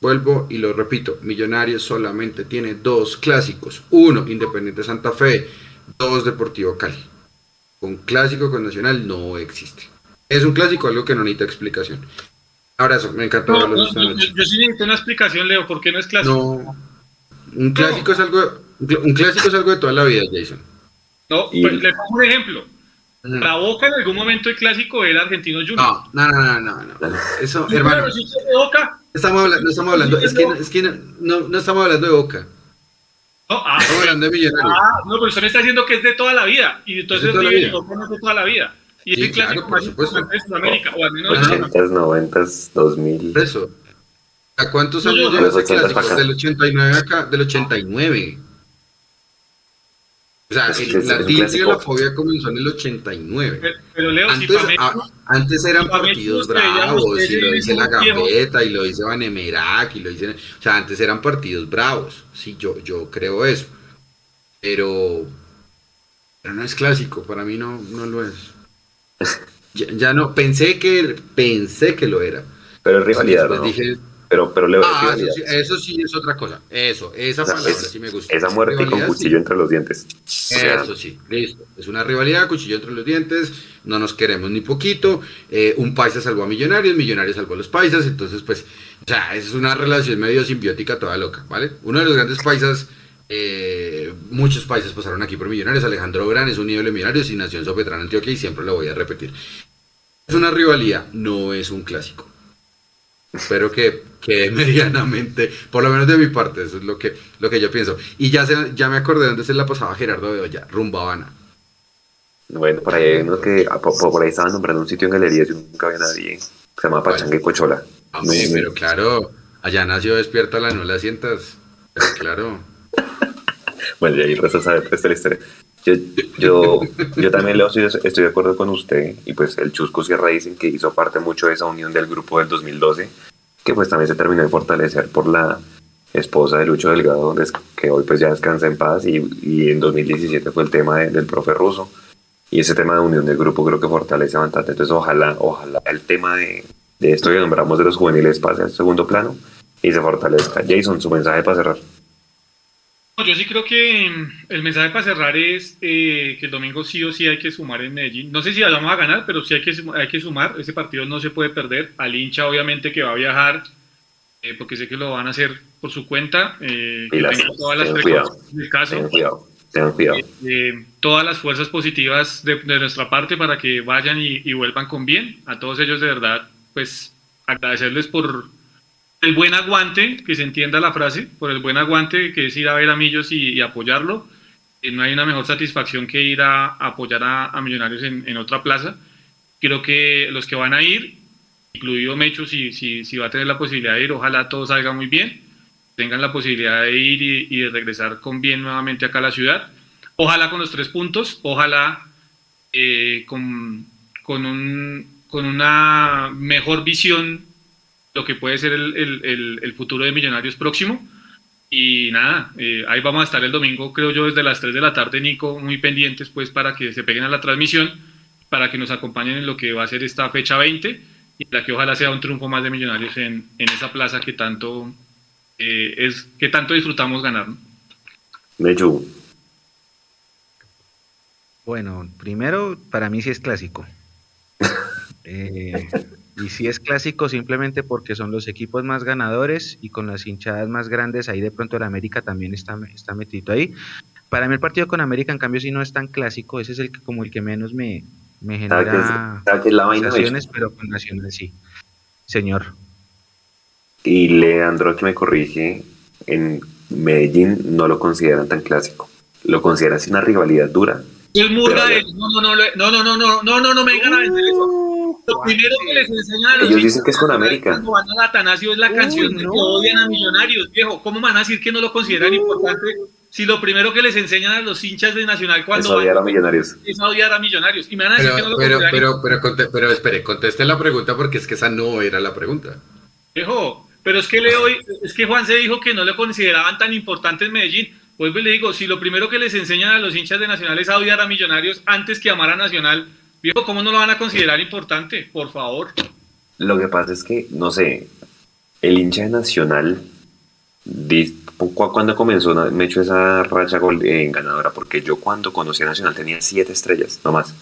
Vuelvo y lo repito, Millonarios solamente tiene dos clásicos. Uno, Independiente Santa Fe. Dos, Deportivo Cali. Un clásico con Nacional no existe. Es un clásico, algo que no necesita explicación. Abrazo, me encantó No, no, esta yo, noche. yo sí necesito una explicación, Leo, ¿por qué no es clásico? No, un clásico es algo, un cl- un clásico es algo de toda la vida, Jason. No, Y- pues, le pongo un ejemplo. No, La Boca en algún momento el clásico era Argentino Junior. no, no, no, no, no. Eso, Sí, hermano, sí, de Boca. estamos hablando, no estamos hablando, es que, es que no, no, no estamos hablando de Boca, No, ah, estamos hablando de Millonarios. ah, no, pero usted me está diciendo que es de toda la vida. Y entonces Es de toda la River y vida. Boca no es de toda la vida. Y Sí, claro, por supuesto. Sudamérica, o al menos de Ajá. Sudamérica. 80s, 90s, 2000. Por eso. ¿A cuántos años no, lleva ese 80 clásico? Del 89 acá, del 89. O sea, Es que el- la un tilde y clásico. la fobia comenzó en el 89. Pero, pero Leo, si Antes, para mí, a- antes eran si partidos bravos, y lo dice la Gambeta, y lo dice Vanemerac, y lo dice... O sea, antes eran partidos bravos, sí, yo, yo creo eso. Pero... Pero no es clásico, para mí no, no lo es. Ya, ya no, pensé que, pensé que lo era. Pero es rivalidad, ¿no? dije, Pero, pero es ah, eso sí, eso sí es otra cosa. Eso, esa O sea, palabra es- sí me gusta. esa muerte con Rivalidad, sí. cuchillo entre los dientes. O sea, Eso sí, listo. Es una rivalidad, cuchillo entre los dientes, no nos queremos ni poquito. eh, un paisa salvó a Millonarios, Millonarios salvó a los paisas, entonces pues, o sea, es una relación medio simbiótica toda loca, ¿vale? Uno de los grandes paisas, eh, muchos paisas pasaron aquí por Millonarios, Alejandro Gran es un ídolo de Millonarios y nació en Sopetrán, Antioquia y siempre lo voy a repetir. Es una rivalidad, no es un clásico. Espero que quede medianamente, por lo menos de mi parte, eso es lo que, lo que yo pienso. Y ya, se, ya me acordé dónde se la pasaba Gerardo de Olla, rumba Habana. Bueno, por ahí uno que ah, por, por ahí estaban nombrando un sitio en galerías y nunca había nadie. Se llama Pachanga y Cochola. No. pero claro, allá nació despierta la no la sientas. Pero claro. Bueno, y ahí el resto sabe pues, de la historia. Yo, yo, yo también Leo, estoy, de acuerdo con usted y pues el Chusco Sierra dicen que hizo parte mucho de esa unión del grupo del 2012, que pues también se terminó de fortalecer por la esposa de Lucho Delgado, que hoy pues ya descansa en paz y, y en 2017 fue el tema de- del profe ruso y ese tema de unión del grupo creo que fortalece bastante, entonces ojalá, ojalá el tema de, de esto que nombramos de los juveniles pase al segundo plano y se fortalezca. Jason, su mensaje para cerrar. Yo sí creo que mm, el mensaje para cerrar es eh, que el domingo sí o sí hay que sumar en Medellín. No sé si vamos a ganar, pero sí hay que, hay que sumar. Ese partido no se puede perder. Al hincha, obviamente, que va a viajar, eh, porque sé que lo van a hacer por su cuenta. eh, que tenga todas las del caso. Tengan cuidado, tengan cuidado. eh, todas las fuerzas positivas de, de nuestra parte para que vayan y, y vuelvan con bien. A todos ellos, de verdad, pues agradecerles por el buen aguante, que se entienda la frase, por el buen aguante que es ir a ver a Millos y, y apoyarlo. Eh, no hay una mejor satisfacción que ir a, a apoyar a, a Millonarios en, en otra plaza. Creo que los que van a ir, incluido Mecho, si, si, si va a tener la posibilidad de ir, ojalá todo salga muy bien, tengan la posibilidad de ir y, y de regresar con bien nuevamente acá a la ciudad. Ojalá con los tres puntos, ojalá eh, con, con, un, con una mejor visión lo que puede ser el, el- el- el futuro de Millonarios próximo. Y nada, eh, ahí vamos a estar el domingo, creo yo, desde las 3 de la tarde, Nico, muy pendientes pues para que se peguen a la transmisión, para que nos acompañen en lo que va a ser esta fecha 20 y la que ojalá sea un triunfo más de Millonarios en, en esa plaza que tanto, eh, es, que tanto disfrutamos ganar. ¿no? Mechu, Bueno, primero, para mí sí es clásico. Eh, y sí es clásico simplemente porque son los equipos más ganadores y con las hinchadas más grandes, ahí de pronto el América también está, está metido ahí. Para mí el partido con América, en cambio, sí no es tan clásico, ese es el que como el que menos me, me ¿sabe qué es, genera sabe qué es la vaina? Mechu? sensaciones, pero con Nacional sí. Señor. Y Leandro que me corrige, en Medellín no lo consideran tan clásico. Lo consideran así una rivalidad dura. El Murga, no, no, no, no, no, no, no, no, no, no me digan eso. Lo primero que les enseñan a los Ellos dicen hinchas que es con América. Cuando van al Atanasio es la Uy, canción no. que odian a Millonarios, viejo. ¿Cómo van a decir que no lo consideran importante si lo primero que les enseñan a los hinchas de Nacional Es cuando odiar a Millonarios. es odiar a Millonarios? Y me van a decir Pero, que no lo pero, consideran pero, pero, conte- pero espere, conteste la pregunta porque es que esa no era la pregunta. Viejo, pero es que Leo, es que Juan se dijo que no lo consideraban tan importante en Medellín. Vuelvo y le digo, si lo primero que les enseñan a los hinchas de Nacional es a odiar a Millonarios antes que amar a Nacional, viejo, ¿cómo no lo van a considerar importante? Por favor. Lo que pasa es que, no sé, el hincha de Nacional, cuando comenzó, me echó esa racha gol- eh, ganadora, porque yo cuando conocí a Nacional tenía siete estrellas, no más.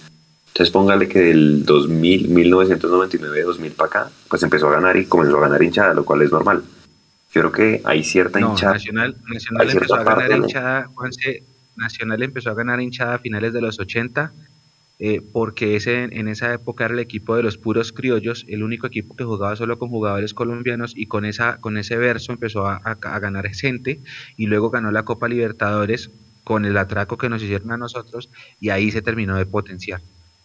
Entonces póngale que del 2000, 1999, 2000 para acá, pues empezó a ganar y comenzó a ganar hinchada, lo cual es normal. Yo creo que hay cierta No, hinchada. Nacional, Nacional hay cierta empezó a ganar parte, ¿no? hinchada, Juanse, Nacional empezó a ganar hinchada a finales de los 80, eh, porque ese, en esa época era el equipo de los puros criollos, el único equipo que jugaba solo con jugadores colombianos y con, esa, con ese verso empezó a, a- a ganar gente y luego ganó la Copa Libertadores con el atraco que nos hicieron a nosotros y ahí se terminó de potenciar.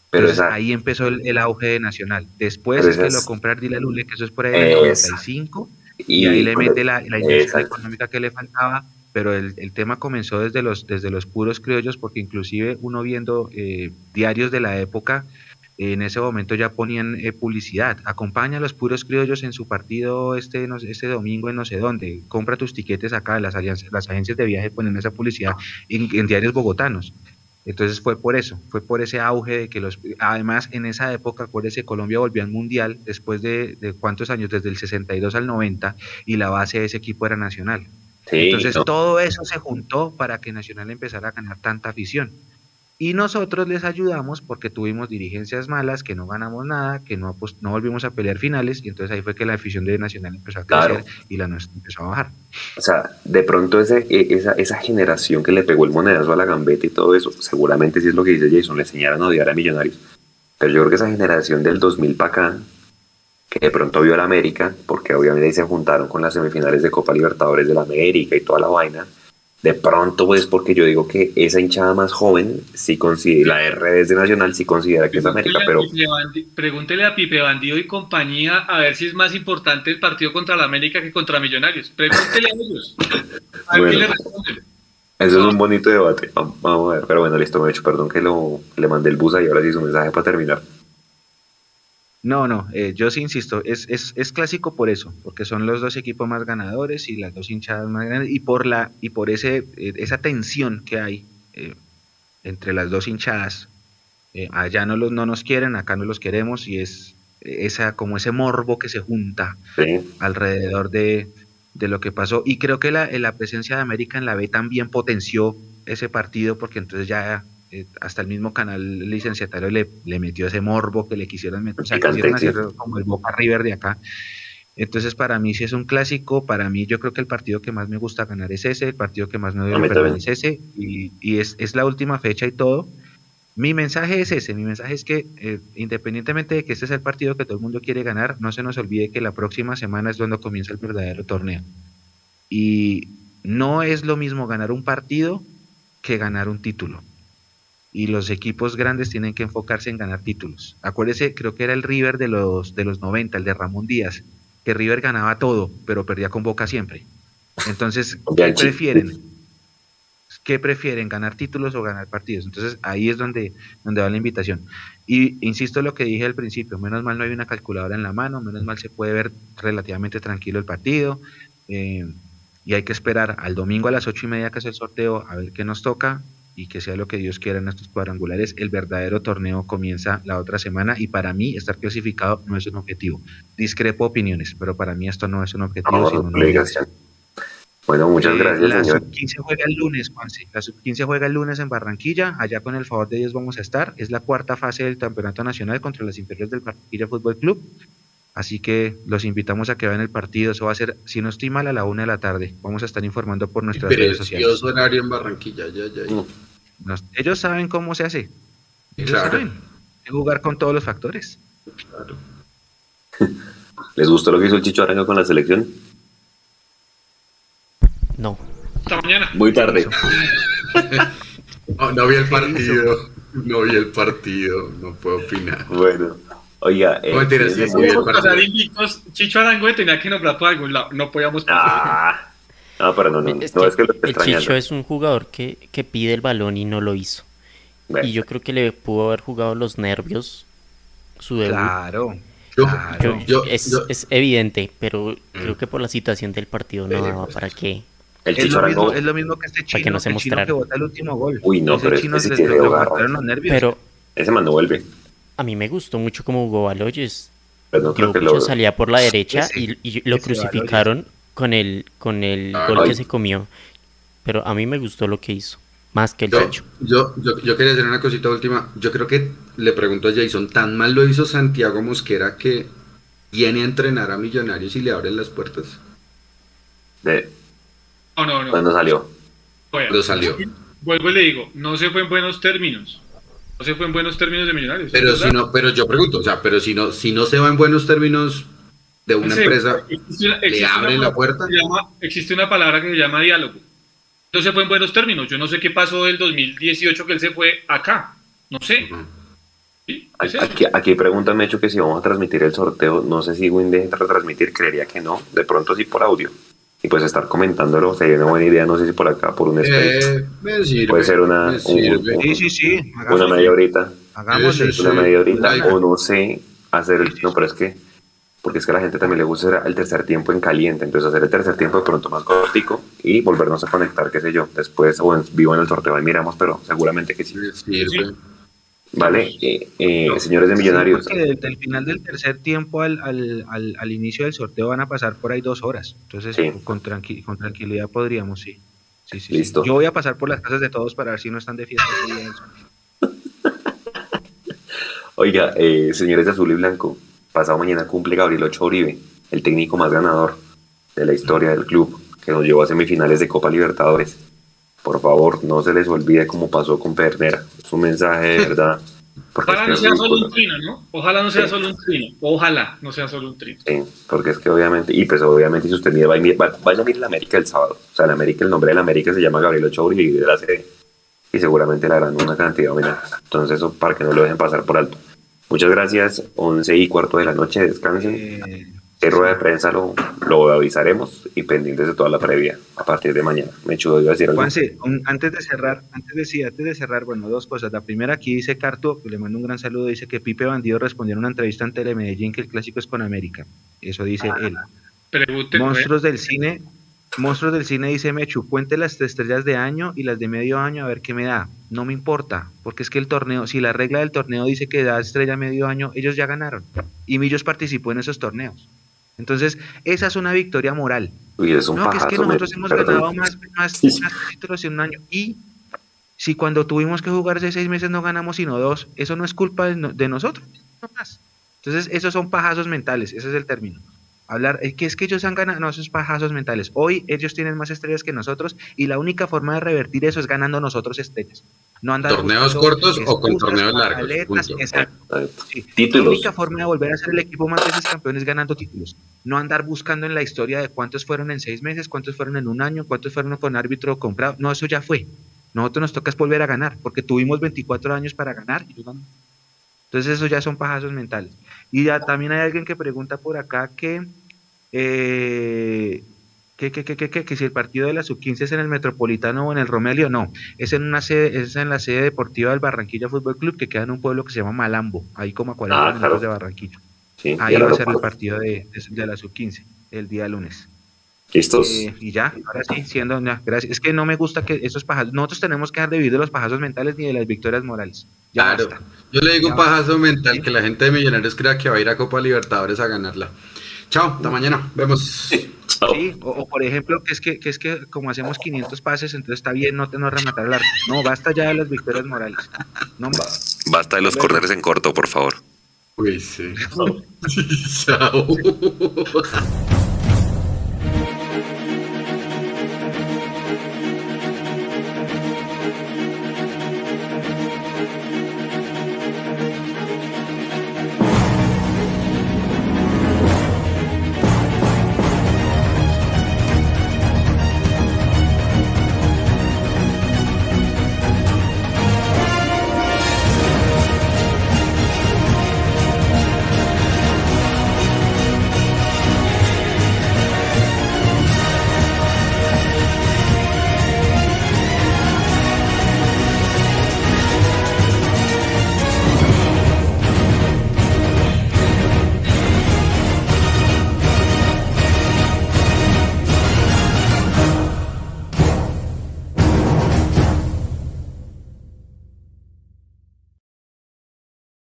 pero Entonces, esa, ahí empezó el, el auge de Nacional. Después es que lo compró Ardila Lule, que eso es por ahí del Esa. 95 y, ahí le mete la, la inyección económica que le faltaba, pero el, el tema comenzó desde los, desde los puros criollos, porque inclusive uno viendo eh, diarios de la época, en ese momento ya ponían eh, publicidad, acompaña a los puros criollos en su partido este, no este domingo en no sé dónde, compra tus tiquetes acá, las, alianzas, las agencias de viaje ponen esa publicidad en, diarios bogotanos. Entonces fue por eso, fue por ese auge de que los... Además, en esa época, acuérdense, Colombia volvió al Mundial después de, de cuántos años, desde el 62 al 90, y la base de ese equipo era Nacional. Sí, Entonces no, todo eso se juntó para que Nacional empezara a ganar tanta afición. Y nosotros les ayudamos porque tuvimos dirigencias malas, que no ganamos nada, que no, pues, no volvimos a pelear finales, y entonces ahí fue que la afición de Nacional empezó a crecer Claro. y la nuestra empezó a bajar. O sea, de pronto ese, e- esa, esa generación que le pegó el monedazo a la gambeta y todo eso, seguramente sí es lo que dice Jason, le enseñaron a odiar a Millonarios. Pero yo creo que esa generación del 2000 para acá, que de pronto vio la América, porque obviamente ahí se juntaron con las semifinales de Copa Libertadores de la América y toda la vaina, De pronto, pues, porque yo digo que esa hinchada más joven, sí considera, la R de Nacional sí considera que es América, pero... Pregúntele a Pipe Bandido y compañía a ver si es más importante el partido contra la América que contra Millonarios. Pregúntele a ellos. A ver le responden. Eso es un bonito debate. Vamos a ver. Pero bueno, listo, me he hecho perdón que lo, le mandé el bus y ahora sí su mensaje para terminar. No, no, eh, yo sí insisto, es, es, es, clásico por eso, porque son los dos equipos más ganadores y las dos hinchadas más grandes, y por la, y por ese, eh, esa tensión que hay eh, entre las dos hinchadas. allá no los no nos quieren, acá no los queremos, y es esa, como ese morbo que se junta alrededor de, de lo que pasó. Y creo que la, la presencia de América en la B también potenció ese partido, porque entonces ya eh, hasta el mismo canal licenciatario le, le, metió ese morbo que le quisieron meter, o sea, quisieron hacer como el Boca River de acá. Entonces, para mí sí es un clásico. Para mí, yo creo que el partido que más me gusta ganar es ese, el partido que más me duele perder es ese, y, y es, es, la última fecha y todo. Mi mensaje es ese: mi mensaje es que, eh, independientemente de que este es el partido que todo el mundo quiere ganar, no se nos olvide que la próxima semana es donde comienza el verdadero torneo. Y no es lo mismo ganar un partido que ganar un título y los equipos grandes tienen que enfocarse en ganar títulos. Acuérdese, creo que era el River de los, de los 90, el de Ramón Díaz, que River ganaba todo, pero perdía con Boca siempre. Entonces, ¿qué prefieren? ¿Qué prefieren, ganar títulos o ganar partidos? Entonces, ahí es donde, donde va la invitación. Y insisto en lo que dije al principio, menos mal no hay una calculadora en la mano, menos mal se puede ver relativamente tranquilo el partido. Eh, y hay que esperar al domingo a las ocho y media que es el sorteo a ver qué nos toca y que sea lo que Dios quiera en estos cuadrangulares. El verdadero torneo comienza la otra semana y para mí estar clasificado no es un objetivo. Discrepo opiniones, pero para mí esto no es un objetivo, sino una obligación. Bueno, muchas eh, gracias, la sub-15 juega el lunes, Juanse. La sub-15 juega el lunes en Barranquilla. Allá con el favor de Dios vamos a estar. Es la cuarta fase del Campeonato Nacional contra las inferiores del Barranquilla Fútbol Club. Así que los invitamos a que vean el partido. Eso va a ser, si no estoy mal, a la una de la tarde. Vamos a estar informando por nuestras redes sociales. horario en Barranquilla, ya, ya. ya ellos saben cómo se hace. Ellos claro. saben. jugar con todos los factores. Claro. ¿Les gustó lo que hizo el Chicho Arango con la selección? No. Hasta mañana. Muy tarde. no, vi el partido. No vi el partido. No puedo opinar. Bueno. Oiga, eh, no, mentira, sí, sí, Chicho Arango tenía que nombrar por algún lado. No podíamos. Ah. No, pero no, no, es no, es que lo El Chicho es un jugador que, que, pide el balón y no lo hizo. Y yo creo que le pudo haber jugado los nervios su debut. Claro. claro. Yo, es, es, evidente, pero creo mm. que por la situación del partido no daba para que. El es, lo mismo, es lo mismo que este chino, que, no se chino que bota el último gol. Uy, no, ese pero chino ese, ese los nervios. Pero ese man no vuelve. A mí me gustó mucho como jugó Baloyes. Pero no creo que lo... salía por la derecha y, y, lo crucificaron con el, con el gol que se comió. Pero a mí me gustó lo que hizo, más que el yo, Yo, yo, quería hacer una cosita última. Yo creo que le pregunto a Jason, ¿tan mal lo hizo Santiago Mosquera que viene a entrenar a Millonarios y le abren las puertas? De... No, no, no. ¿Cuándo salió? ¿Cuándo salió? Vuelvo y le digo, no se fue en buenos términos. No se fue en buenos términos de Millonarios. Pero si no, pero yo pregunto, o sea, pero si no, si no se va en buenos términos, de una empresa le abren la puerta. existe una palabra que se llama diálogo. Entonces fue en buenos términos. Yo no sé qué pasó del 2018 que él se fue acá. No sé. aquí, aquí preguntan, hecho que si vamos a transmitir el sorteo, no sé si Win deja retransmitir, creería que no. De pronto sí por audio. Y pues estar comentándolo sería una buena idea, no sé si por acá, por un eh, Puede ser una, sí, sí, sí. una media horita. Hagamos Una media horita, o no sé, hacer el... No, pero es que porque es que a la gente también le gusta el tercer tiempo en caliente, entonces hacer el tercer tiempo de pronto más cortico y volvernos a conectar, qué sé yo, después o en vivo en el sorteo y miramos, pero seguramente que sí. Vale, eh, eh, señores de Millonarios. desde el final del tercer tiempo al, al, al, inicio del sorteo van a pasar por ahí dos horas, entonces con, con tranquilidad podríamos, sí. Sí, sí, Listo. Yo voy a pasar por las casas de todos para ver si no están de fiesta. Oiga, eh, señores de azul y blanco, pasado mañana cumple Gabriel Ochoa Uribe, el técnico más ganador de la historia del club, que nos llevó a semifinales de Copa Libertadores. Por favor, no se les olvide cómo pasó con Pernera. Es un mensaje de verdad Ojalá no sea solo un trino, ¿no? Ojalá no sea solo un trino. Ojalá no sea solo un trino. Sí, porque es que obviamente, y pues obviamente si usted mira, vaya a mirar la América el sábado. O sea, en América, el nombre de la América se llama Gabriel Ochoa y de la serie. Y seguramente le harán una cantidad de Entonces, eso para que no lo dejen pasar por alto. Muchas gracias. 11 y cuarto de la noche, descansen. Eh, en rueda de prensa lo, lo avisaremos y pendientes de toda la previa a partir de mañana. Me hecho iba a decir algo. Juanse, antes de cerrar, antes de, sí, antes de cerrar, bueno, dos cosas. La primera aquí dice Carto, que le mando un gran saludo, dice que Pipe Bandido respondió en una entrevista en Telemedellín que el clásico es con América. Eso dice él. Monstruos del cine, Monstruos del cine dice Mechu, cuente las estrellas de año y las de medio año a ver qué me da. No me importa, porque es que el torneo, si la regla del torneo dice que da estrella medio año, ellos ya ganaron. Y Millos participó en esos torneos. Entonces, esa es una victoria moral. no, que es que nosotros hemos ganado más, más, títulos en un año. Y si cuando tuvimos que jugar hace seis meses no ganamos sino dos, eso no es culpa de, nosotros. Entonces, esos son pajazos mentales, ese es el término. Hablar, que es que ellos han ganado, no, esos pajazos mentales. Hoy ellos tienen más estrellas que nosotros y la única forma de revertir eso es ganando nosotros estrellas. No andar ¿Torneos cortos o con torneos largos? La única forma de volver a ser el equipo más veces campeón es ganando títulos. No andar buscando en la historia de cuántos fueron en seis meses, cuántos fueron en un año, cuántos fueron con árbitro comprado. No, eso ya fue. Nosotros nos toca volver a ganar, porque tuvimos 24 años para ganar y Entonces eso ya son pajazos mentales. Y ya también hay alguien que pregunta por acá que, eh, que, que, que, que, si el partido de la sub-15 es en el Metropolitano o en el Romelio, no, es en una sede, es en la sede deportiva del Barranquilla Fútbol Club que queda en un pueblo que se llama Malambo, ahí como a 40 ah, minutos de Barranquilla. ahí va a ser el partido de, de, la sub-15, el día lunes. ¿Listos? Eh, y ya, ahora sí, siendo, gracias. Es que no me gusta que esos pajazos, nosotros tenemos que dejar de vivir de los pajazos mentales ni de las victorias morales. claro, yo le digo un pajazo mental que la gente de Millonarios crea que va a ir a Copa Libertadores a ganarla. Chao, hasta mañana, vemos. Sí, o, por ejemplo, que es que, que es que como hacemos 500 pases, entonces está bien no tener rematar el arco. No, basta ya de las victorias morales. No, basta de los corners en corto, por favor. Uy, sí. Chao.